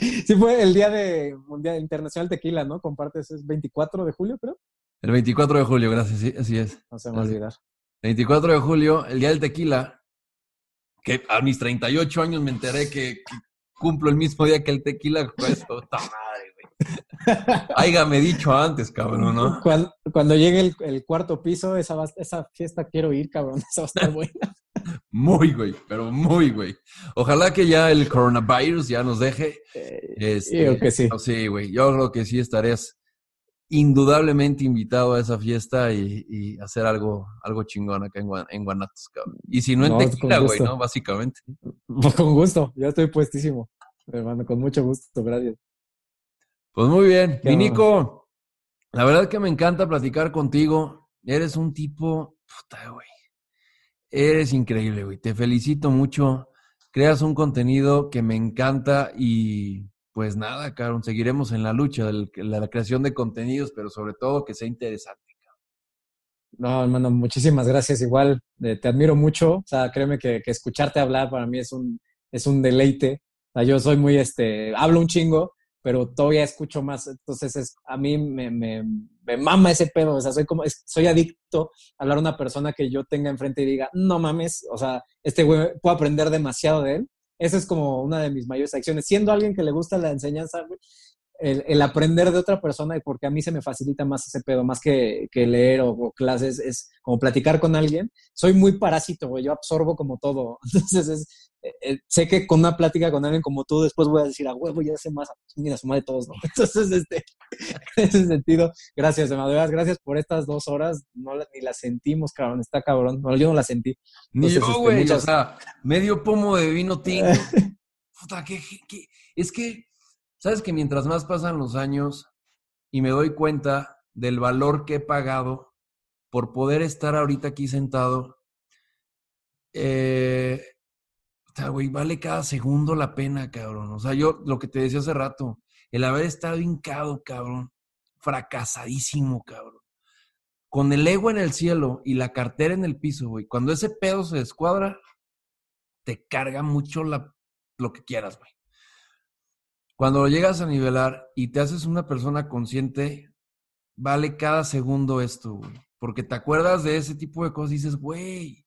sí, fue el día de Mundial Internacional Tequila, ¿no? Compartes, es 24 de julio, creo. El 24 de julio, gracias, sí, así es. No se me va a olvidar. 24 de julio, el día del tequila, que a mis 38 años me enteré que, cumplo el mismo día que el tequila, pues, puta madre, güey. Háigame dicho antes, cabrón, ¿no? Cuando, cuando llegue el, el, cuarto piso, esa, esa fiesta quiero ir, cabrón, esa va a estar buena. Muy, güey, pero muy, güey. Ojalá que ya el coronavirus ya nos deje. Eh, este, que sí. sí, güey. Yo creo que sí estarías indudablemente invitado a esa fiesta y, hacer algo, algo chingón acá en, Guanatos, cabrón. Y si no en tequila, güey, ¿no? Básicamente. Con gusto, yo estoy puestísimo, hermano, con mucho gusto, gracias. Pues muy bien. Vinico, la verdad que me encanta platicar contigo. Eres un tipo, puta, güey Eres increíble, güey. Te felicito mucho. Creas un contenido que me encanta y pues nada, cabrón, seguiremos en la lucha de la creación de contenidos, pero sobre todo que sea interesante. No, hermano, muchísimas gracias. Igual, eh, te admiro mucho. O sea, créeme que, que, escucharte hablar para mí es un, es un deleite. O sea, yo soy muy, este, hablo un chingo, pero todavía escucho más. Entonces, es, a mí me, me, me, mama ese pedo. O sea, soy como, soy adicto a hablar a una persona que yo tenga enfrente y diga, no mames, o sea, este güey, puedo aprender demasiado de él. Esa es como una de mis mayores acciones. Siendo alguien que le gusta la enseñanza, güey, el, aprender de otra persona, y porque a mí se me facilita más ese pedo, más que, que leer o, clases, es como platicar con alguien. Soy muy parásito, güey, yo absorbo como todo. Entonces, es, eh, eh, sé que con una plática con alguien como tú, después voy a decir, a huevo, ya sé más, mira, suma de todos, ¿no? Entonces, este, en ese sentido, gracias, de gracias por estas dos horas, no ni las sentimos, cabrón, está cabrón, yo no la sentí. ni yo, este, güey, o sea, medio pomo de vino tinto. Puta, que, que, es que Sabes que mientras más pasan los años y me doy cuenta del valor que he pagado por poder estar ahorita aquí sentado, eh, güey, vale cada segundo la pena, cabrón. O sea, yo lo que te decía hace rato, el haber estado hincado, cabrón, fracasadísimo, cabrón. Con el ego en el cielo y la cartera en el piso, güey. Cuando ese pedo se descuadra, te carga mucho la, lo que quieras, güey. Cuando lo llegas a nivelar y te haces una persona consciente, vale cada segundo esto, güey. Porque te acuerdas de ese tipo de cosas y dices, güey,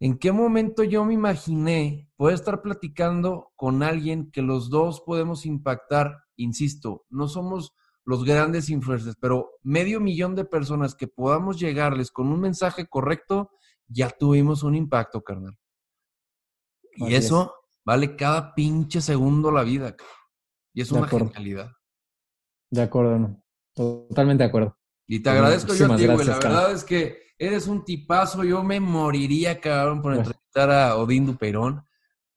¿en qué momento yo me imaginé poder estar platicando con alguien que los dos podemos impactar? Insisto, no somos los grandes influencers, pero medio millón de personas que podamos llegarles con un mensaje correcto, ya tuvimos un impacto, carnal. Y eso vale cada pinche segundo la vida. Y es una genialidad. De acuerdo, no. Totalmente de acuerdo. Y te agradezco yo a ti, güey. La verdad es que eres un tipazo. Yo me moriría, cabrón, por entrevistar a Odín Duperón.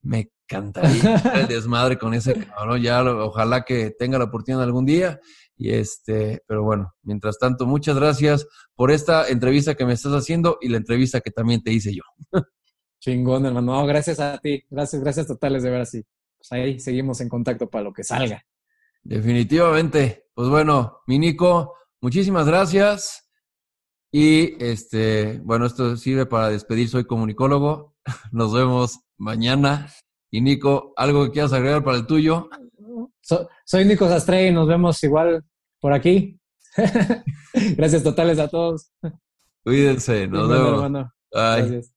Me encantaría el desmadre con ese cabrón. Ya, ojalá que tenga la oportunidad algún día. Y este, pero bueno, mientras tanto, muchas gracias por esta entrevista que me estás haciendo y la entrevista que también te hice yo. Chingón, hermano. gracias a ti. Gracias, gracias totales de ver así. Pues ahí seguimos en contacto para lo que salga. Definitivamente. Pues bueno, mi Nico, muchísimas gracias. Y este, bueno, esto sirve para despedir. Soy comunicólogo. Nos vemos mañana. Y Nico, ¿algo que quieras agregar para el tuyo? soy Nico Sastre y nos vemos igual por aquí. Gracias totales a todos. Cuídense, nos vemos. Bye. Gracias.